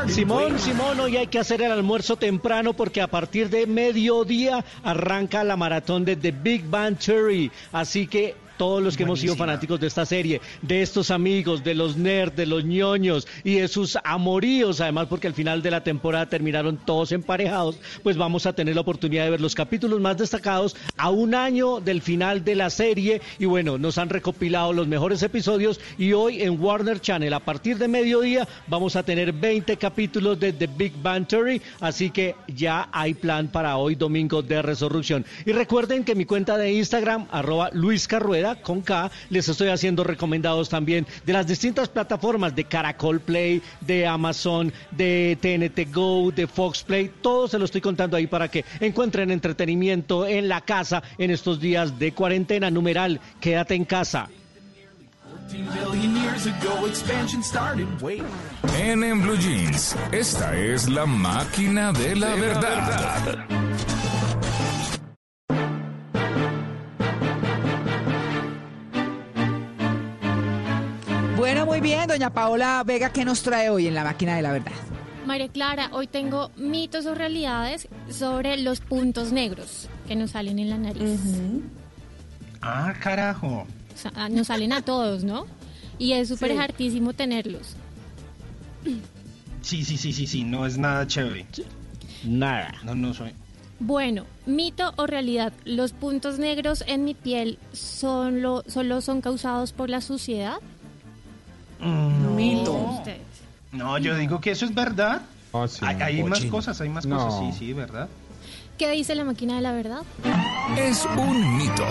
Simón, Simón, hoy hay que hacer el almuerzo temprano porque a partir de mediodía arranca la maratón de The Big Bang Theory. Así que todos los que hemos sido fanáticos de esta serie, de estos amigos, de los nerds, de los ñoños y de sus amoríos, además porque al final de la temporada terminaron todos emparejados, pues vamos a tener la oportunidad de ver los capítulos más destacados a un año del final de la serie. Y bueno, nos han recopilado los mejores episodios y hoy en Warner Channel a partir de mediodía vamos a tener 20 capítulos de The Big Bang Theory, así que ya hay plan para hoy domingo de resurrección. Y recuerden que mi cuenta de Instagram, arroba Luis Carrueda, con K, les estoy haciendo recomendados también de las distintas plataformas de Caracol Play, de Amazon, de TNT Go, de Fox Play, todo se lo estoy contando ahí para que encuentren entretenimiento en la casa en estos días de cuarentena numeral. Quédate en casa. En, en Blue Jeans, esta es la máquina de la verdad. Bueno, muy bien, doña Paola Vega, ¿qué nos trae hoy en la máquina de la verdad? María Clara, hoy tengo mitos o realidades sobre los puntos negros que nos salen en la nariz. Ah, carajo. O sea, ah, nos salen a todos, ¿no? Y es súper Sí. hartísimo tenerlos. Sí, sí, sí, sí, sí, no es nada chévere. Nada. No, no soy. Bueno, mito o realidad, los puntos negros en mi piel son lo, solo son causados por la suciedad. No. Ustedes. No, yo digo que eso es verdad. hay hay más cosas, hay más No. cosas, sí, sí, ¿verdad? ¿Qué dice la máquina de la verdad? Es un mito.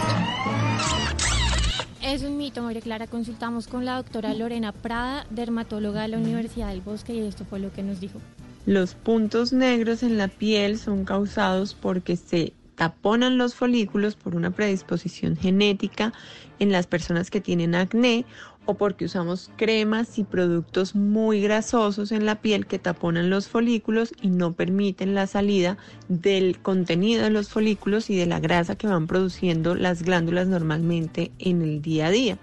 Es un mito, María Clara. Consultamos con la doctora Lorena Prada, dermatóloga de la Universidad del Bosque, y esto fue lo que nos dijo. Los puntos negros en la piel son causados porque se taponan los folículos por una predisposición genética en las personas que tienen acné o porque usamos cremas y productos muy grasosos en la piel que taponan los folículos y no permiten la salida del contenido de los folículos y de la grasa que van produciendo las glándulas normalmente en el día a día.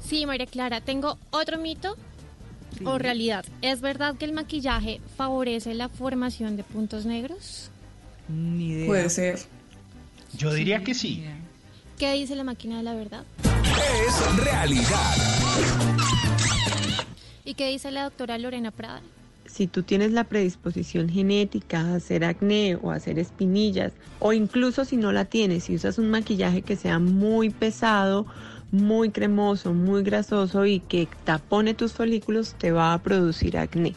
Sí, María Clara, tengo otro mito o realidad. ¿Es verdad que el maquillaje favorece la formación de puntos negros? Ni idea. Puede ser. Yo diría que sí. ¿Qué dice la máquina de la verdad? Es realidad. ¿Y qué dice la doctora Lorena Prada? si tú tienes la predisposición genética a hacer acné o a hacer espinillas, o incluso si no la tienes, si usas un maquillaje que sea muy pesado, muy cremoso, muy grasoso y que tapone tus folículos, te va a producir acné.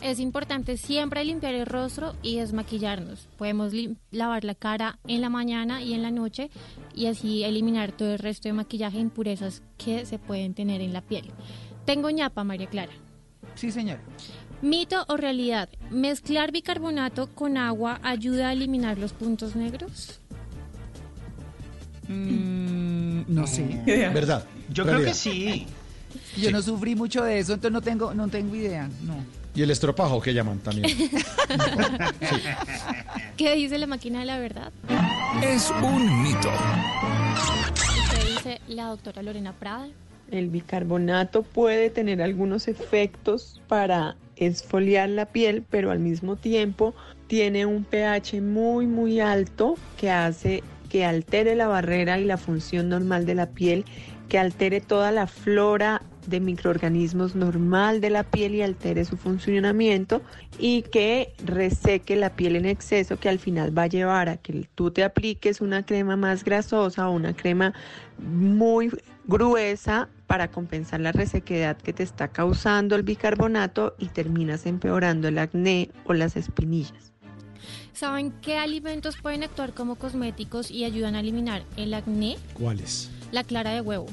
Es importante siempre limpiar el rostro y desmaquillarnos. Podemos lavar la cara en la mañana y en la noche y así eliminar todo el resto de maquillaje e impurezas que se pueden tener en la piel. Tengo ñapa, María Clara. Sí, señor. Mito o realidad, mezclar bicarbonato con agua ayuda a eliminar los puntos negros. Mm, no sé. ¿Verdad? Yo creo que sí. Yo no sufrí mucho de eso, entonces no tengo, no tengo idea. No. Y el estropajo que llaman también. <laughs> ¿Qué dice la máquina de la verdad? Es un mito. ¿Y qué dice la doctora Lorena Prada? El bicarbonato puede tener algunos efectos para esfoliar la piel, pero al mismo tiempo tiene un pH muy muy alto que hace que altere la barrera y la función normal de la piel, que altere toda la flora de microorganismos normal de la piel y altere su funcionamiento y que reseque la piel en exceso que al final va a llevar a que tú te apliques una crema más grasosa o una crema muy gruesa para compensar la resequedad que te está causando el bicarbonato y terminas empeorando el acné o las espinillas. ¿Saben qué alimentos pueden actuar como cosméticos y ayudan a eliminar el acné? ¿Cuáles? La clara de huevo.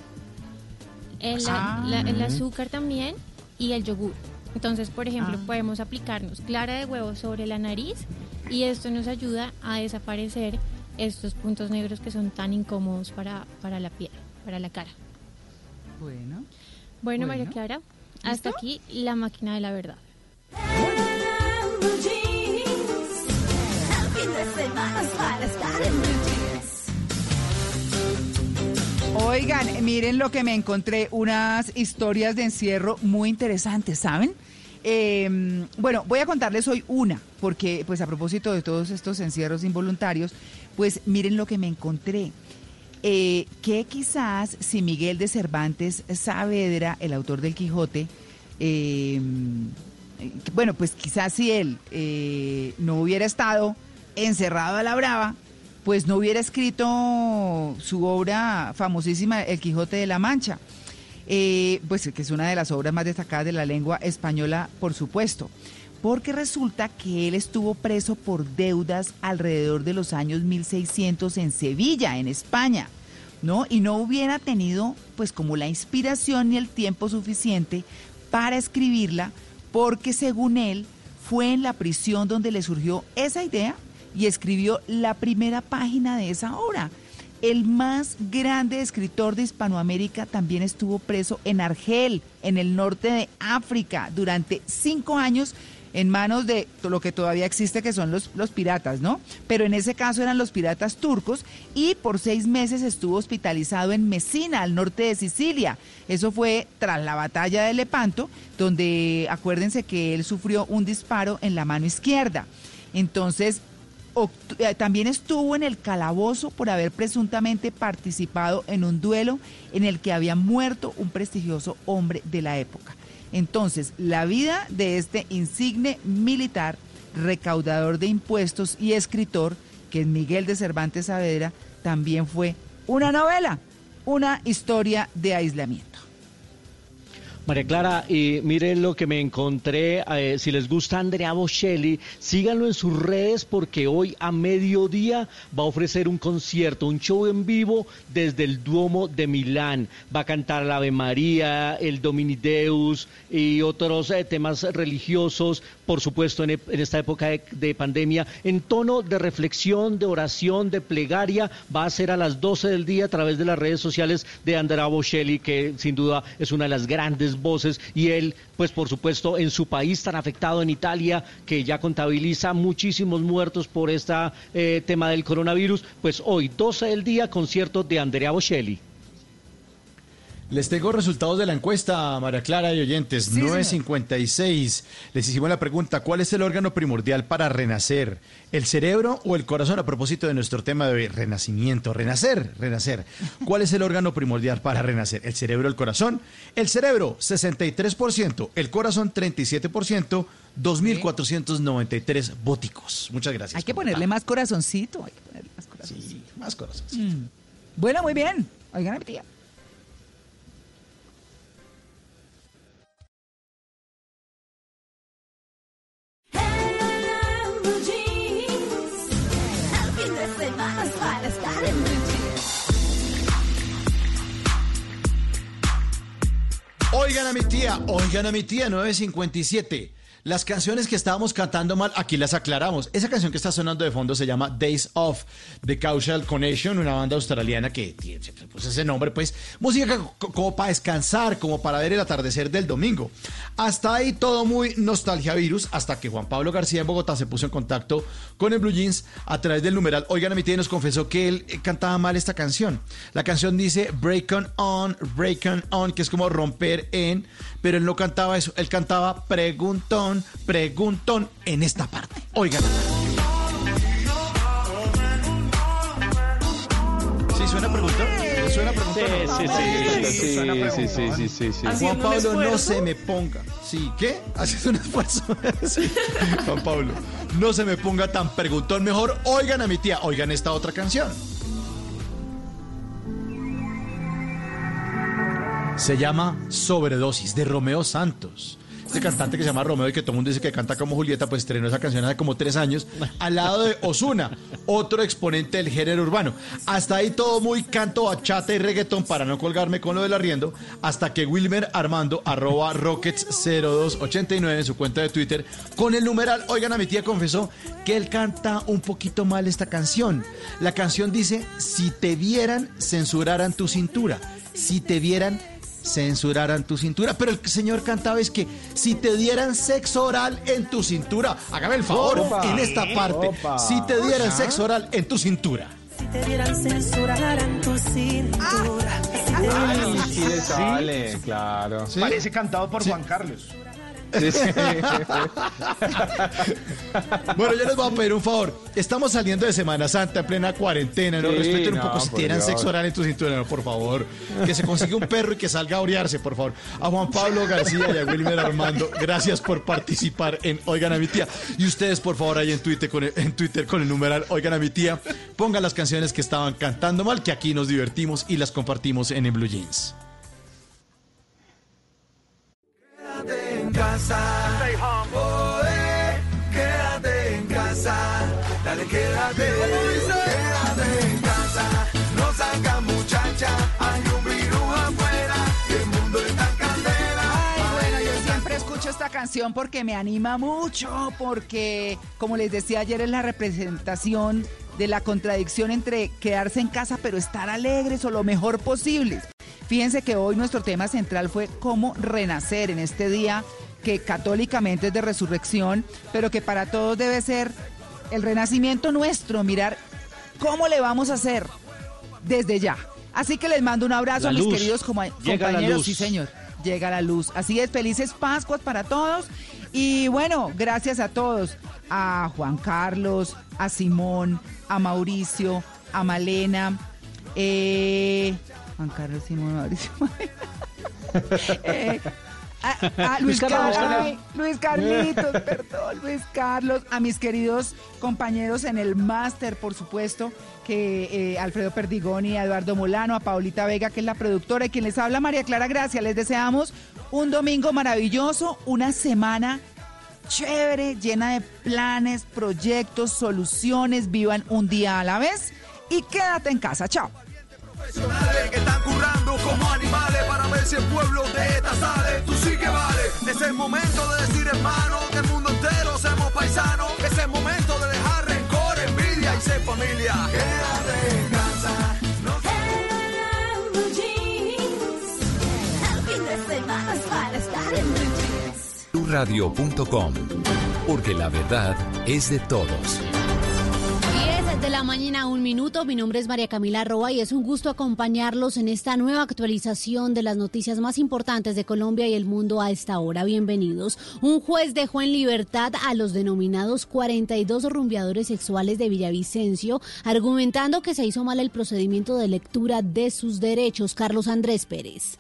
El, Ah. la- el azúcar también y el yogur. Entonces, por ejemplo, Ah. podemos aplicarnos clara de huevo sobre la nariz y esto nos ayuda a desaparecer estos puntos negros que son tan incómodos para, para la piel, para la cara. Bueno. Bueno, María. Clara, hasta aquí la máquina de la verdad. Oigan, miren lo que me encontré, unas historias de encierro muy interesantes, ¿saben? Eh, bueno, voy a contarles hoy una, porque pues a propósito de todos estos encierros involuntarios, pues miren lo que me encontré. Eh, que quizás si Miguel de Cervantes Saavedra, el autor del Quijote, eh, bueno, pues quizás si él eh, no hubiera estado encerrado a la brava, pues no hubiera escrito su obra famosísima, El Quijote de la Mancha, eh, pues que es una de las obras más destacadas de la lengua española, por supuesto, porque resulta que él estuvo preso por deudas alrededor de los años 1600 en Sevilla, en España, ¿no? Y no hubiera tenido, pues, como la inspiración ni el tiempo suficiente para escribirla, porque según él, fue en la prisión donde le surgió esa idea y escribió la primera página de esa obra. El más grande escritor de Hispanoamérica también estuvo preso en Argel, en el norte de África, durante cinco años en manos de lo que todavía existe, que son los, piratas, ¿no? Pero en ese caso eran los piratas turcos y por seis meses estuvo hospitalizado en Messina, al norte de Sicilia. Eso fue tras la batalla de Lepanto, donde acuérdense que él sufrió un disparo en la mano izquierda. Entonces, también estuvo en el calabozo por haber presuntamente participado en un duelo en el que había muerto un prestigioso hombre de la época. Entonces, la vida de este insigne militar, recaudador de impuestos y escritor, que es Miguel de Cervantes Saavedra, también fue una novela, una historia de aislamiento. María Clara, y miren lo que me encontré. eh, si les gusta Andrea Bocelli, síganlo en sus redes porque hoy a mediodía va a ofrecer un concierto, un show en vivo desde el Duomo de Milán. Va a cantar la Ave María, el Domini Deus y otros eh, temas religiosos, por supuesto, en, esta época de, de pandemia, en tono de reflexión, de oración, de plegaria. Va a ser a las 12 del día a través de las redes sociales de Andrea Bocelli, que sin duda es una de las grandes voces. Y él, pues por supuesto, en su país tan afectado, en Italia, que ya contabiliza muchísimos muertos por este tema del coronavirus, pues hoy, 12 del día, concierto de Andrea Bocelli. Les tengo resultados de la encuesta, María Clara y oyentes. Sí, 956. Les hicimos la pregunta, ¿cuál es el órgano primordial para renacer? ¿El cerebro o el corazón? A propósito de nuestro tema de hoy, renacimiento, renacer, renacer. ¿Cuál es el órgano primordial para renacer? ¿El cerebro o el corazón? El cerebro, 63%. El corazón, 37%. 2.493 bóticos. Muchas gracias. Hay que ponerle más corazoncito. Hay que ponerle más corazoncito. más corazoncito. Mm. Bueno, muy bien. Oigan a mi tía. Oigan a mi tía, oigan a mi tía, 957. Las canciones que estábamos cantando mal, aquí las aclaramos. Esa canción que está sonando de fondo se llama Days Off de Causal Connection, una banda australiana que tiene pues, ese nombre, pues música co- como para descansar, como para ver el atardecer del domingo. Hasta ahí todo muy nostalgia virus, hasta que Juan Pablo García en Bogotá se puso en contacto con el Blue Jeans a través del numeral. Oigan a mi tía nos confesó que él eh, cantaba mal esta canción. La canción dice Break on on, break on on, que es como romper en, pero él no cantaba eso, él cantaba preguntón, preguntón en esta parte. Oigan. Juan Sí, sí, sí, sí, Suena sí, preguntón. sí, sí, sí, sí. Juan Haciendo un Pablo, no se me ponga. Sí, ¿qué? Haciendo un esfuerzo. <laughs> Sí. Juan Pablo, no se me ponga tan preguntón. Mejor oigan a mi tía, oigan esta otra canción. Se llama Sobredosis de Romeo Santos. Este cantante que se llama Romeo y que todo el mundo dice que canta como Julieta, pues estrenó esa canción hace como tres años, al lado de Osuna, otro exponente del género urbano. Hasta ahí todo muy canto, bachata y reggaetón para no colgarme con lo del arriendo, hasta que Wilmer Armando, arroba Rockets0289 en su cuenta de Twitter, con el numeral, oigan a mi tía confesó que él canta un poquito mal esta canción. La canción dice, si te vieran, censuraran tu cintura. Si te vieran, censuraran tu cintura. Pero el señor cantaba es que si te dieran sexo oral en tu cintura, hágame el favor Opa, en esta parte, opa. si te dieran sexo oral en tu cintura. Si te dieran censurar en tu cintura. Si te Ay, sí sale, claro. Parece cantado por Juan Carlos. Sí, sí. <laughs> Bueno, yo les voy a pedir un favor. Estamos saliendo de Semana Santa en plena cuarentena. No Sí, respeten un poco si tienen Dios. sexo oral en tu cintura, no, por favor. Que se consiga un perro y que salga a orearse, por favor. A Juan Pablo García y a Wilmer Armando, gracias por participar en Oigan a mi tía. Y ustedes, por favor, ahí en Twitter con el, en Twitter con el numeral Oigan a mi tía, pongan las canciones que estaban cantando mal, que aquí nos divertimos y las compartimos en el Blue Jeans. En casa. Oh, eh, quédate en casa. Dale, quédate. Quédate en casa. No salga canción porque me anima mucho, porque, como les decía ayer, es la representación de la contradicción entre quedarse en casa pero estar alegres o lo mejor posible. Fíjense que hoy nuestro tema central fue cómo renacer en este día que católicamente es de resurrección, pero que para todos debe ser el renacimiento nuestro, mirar cómo le vamos a hacer desde ya. Así que les mando un abrazo a mis queridos como- compañeros, sí señor, llega la luz. Así es, felices Pascuas para todos. Y bueno, gracias a todos, a Juan Carlos, a Simón, a Mauricio, a Malena, eh, Juan Carlos, Simón, Mauricio, <laughs> eh, a, a Luis, Carlos, ay, Luis Carlitos, perdón, Luis Carlos, a mis queridos compañeros en el máster, por supuesto, que eh, Alfredo Perdigoni, a Eduardo Molano, a Paulita Vega, que es la productora, y quien les habla, María Clara Gracia. Les deseamos un domingo maravilloso, una semana chévere, llena de planes, proyectos, soluciones. Vivan un día a la vez y quédate en casa. Chao. Envidia y ser familia. Quédate en casa. No BluRadio.com, porque la verdad es de todos. 10 de la mañana, un minuto. Mi nombre es María Camila Roa y es un gusto acompañarlos en esta nueva actualización de las noticias más importantes de Colombia y el mundo a esta hora. Bienvenidos. Un juez dejó en libertad a los denominados 42 rumbeadores sexuales de Villavicencio, argumentando que se hizo mal el procedimiento de lectura de sus derechos. Carlos Andrés Pérez.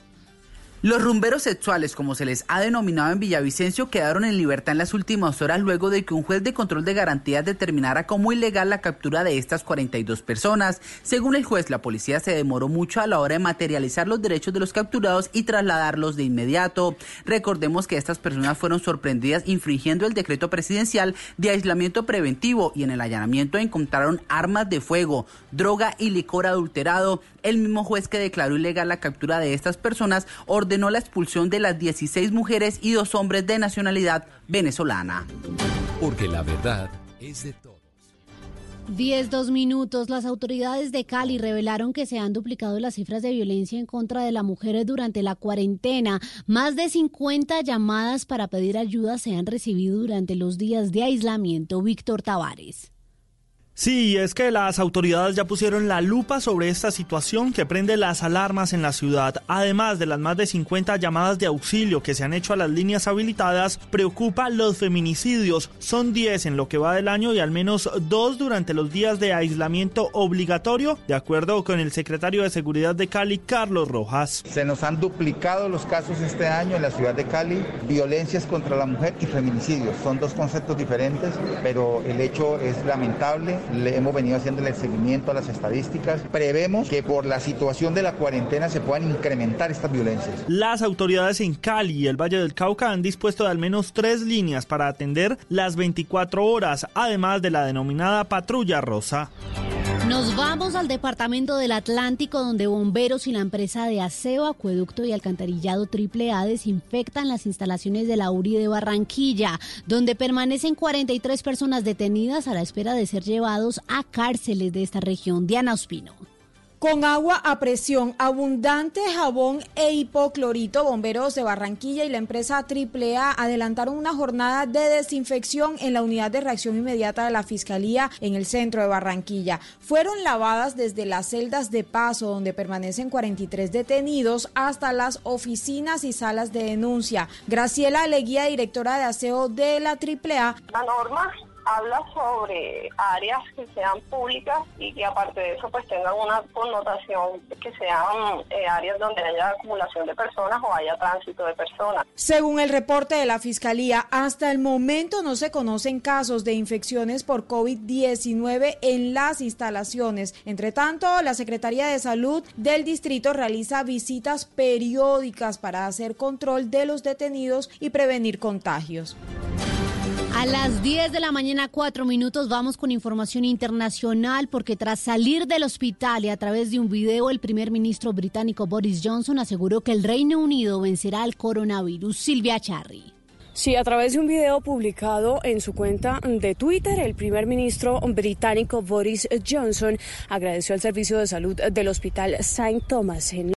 Los rumberos sexuales, como se les ha denominado en Villavicencio, quedaron en libertad en las últimas horas luego de que un juez de control de garantías determinara como ilegal la captura de estas 42 personas. Según el juez, la policía se demoró mucho a la hora de materializar los derechos de los capturados y trasladarlos de inmediato. Recordemos que estas personas fueron sorprendidas infringiendo el decreto presidencial de aislamiento preventivo y en el allanamiento encontraron armas de fuego, droga y licor adulterado. El mismo juez que declaró ilegal la captura de estas personas ordenó la expulsión de las 16 mujeres y dos hombres de nacionalidad venezolana. Porque la verdad es de todos. 10, dos minutos. Las autoridades de Cali revelaron que se han duplicado las cifras de violencia en contra de las mujeres durante la cuarentena. Más de 50 llamadas para pedir ayuda se han recibido durante los días de aislamiento. Víctor Tavares. Sí, es que las autoridades ya pusieron la lupa sobre esta situación que prende las alarmas en la ciudad. Además de las más de 50 llamadas de auxilio que se han hecho a las líneas habilitadas, preocupa los feminicidios. Son 10 en lo que va del año y al menos dos durante los días de aislamiento obligatorio, de acuerdo con el secretario de Seguridad de Cali, Carlos Rojas. Se nos han duplicado los casos este año en la ciudad de Cali, violencias contra la mujer y feminicidios. Son dos conceptos diferentes, pero el hecho es lamentable le hemos venido haciendo el seguimiento a las estadísticas. Prevemos que por la situación de la cuarentena se puedan incrementar estas violencias. Las autoridades en Cali y el Valle del Cauca han dispuesto de al menos tres líneas para atender las 24 horas, además de la denominada patrulla rosa. Nos vamos al departamento del Atlántico donde bomberos y la empresa de aseo, acueducto y alcantarillado AAA desinfectan las instalaciones de la URI de Barranquilla, donde permanecen 43 personas detenidas a la espera de ser llevados a cárceles de esta región. Diana Ospino. Con agua a presión, abundante jabón e hipoclorito, bomberos de Barranquilla y la empresa AAA adelantaron una jornada de desinfección en la unidad de reacción inmediata de la Fiscalía en el centro de Barranquilla. Fueron lavadas desde las celdas de paso, donde permanecen 43 detenidos, hasta las oficinas y salas de denuncia. Graciela Leguía, directora de aseo de la AAA. La norma habla sobre áreas que sean públicas y que aparte de eso pues tengan una connotación que sean eh, áreas donde haya acumulación de personas o haya tránsito de personas. Según el reporte de la Fiscalía, hasta el momento no se conocen casos de infecciones por COVID-19 en las instalaciones. Entre tanto, la Secretaría de Salud del distrito realiza visitas periódicas para hacer control de los detenidos y prevenir contagios. A las 10 de la mañana, cuatro minutos, vamos con información internacional porque tras salir del hospital y a través de un video, el primer ministro británico Boris Johnson aseguró que el Reino Unido vencerá al coronavirus. Silvia Charri. Sí, a través de un video publicado en su cuenta de Twitter, el primer ministro británico Boris Johnson agradeció al servicio de salud del hospital St. Thomas en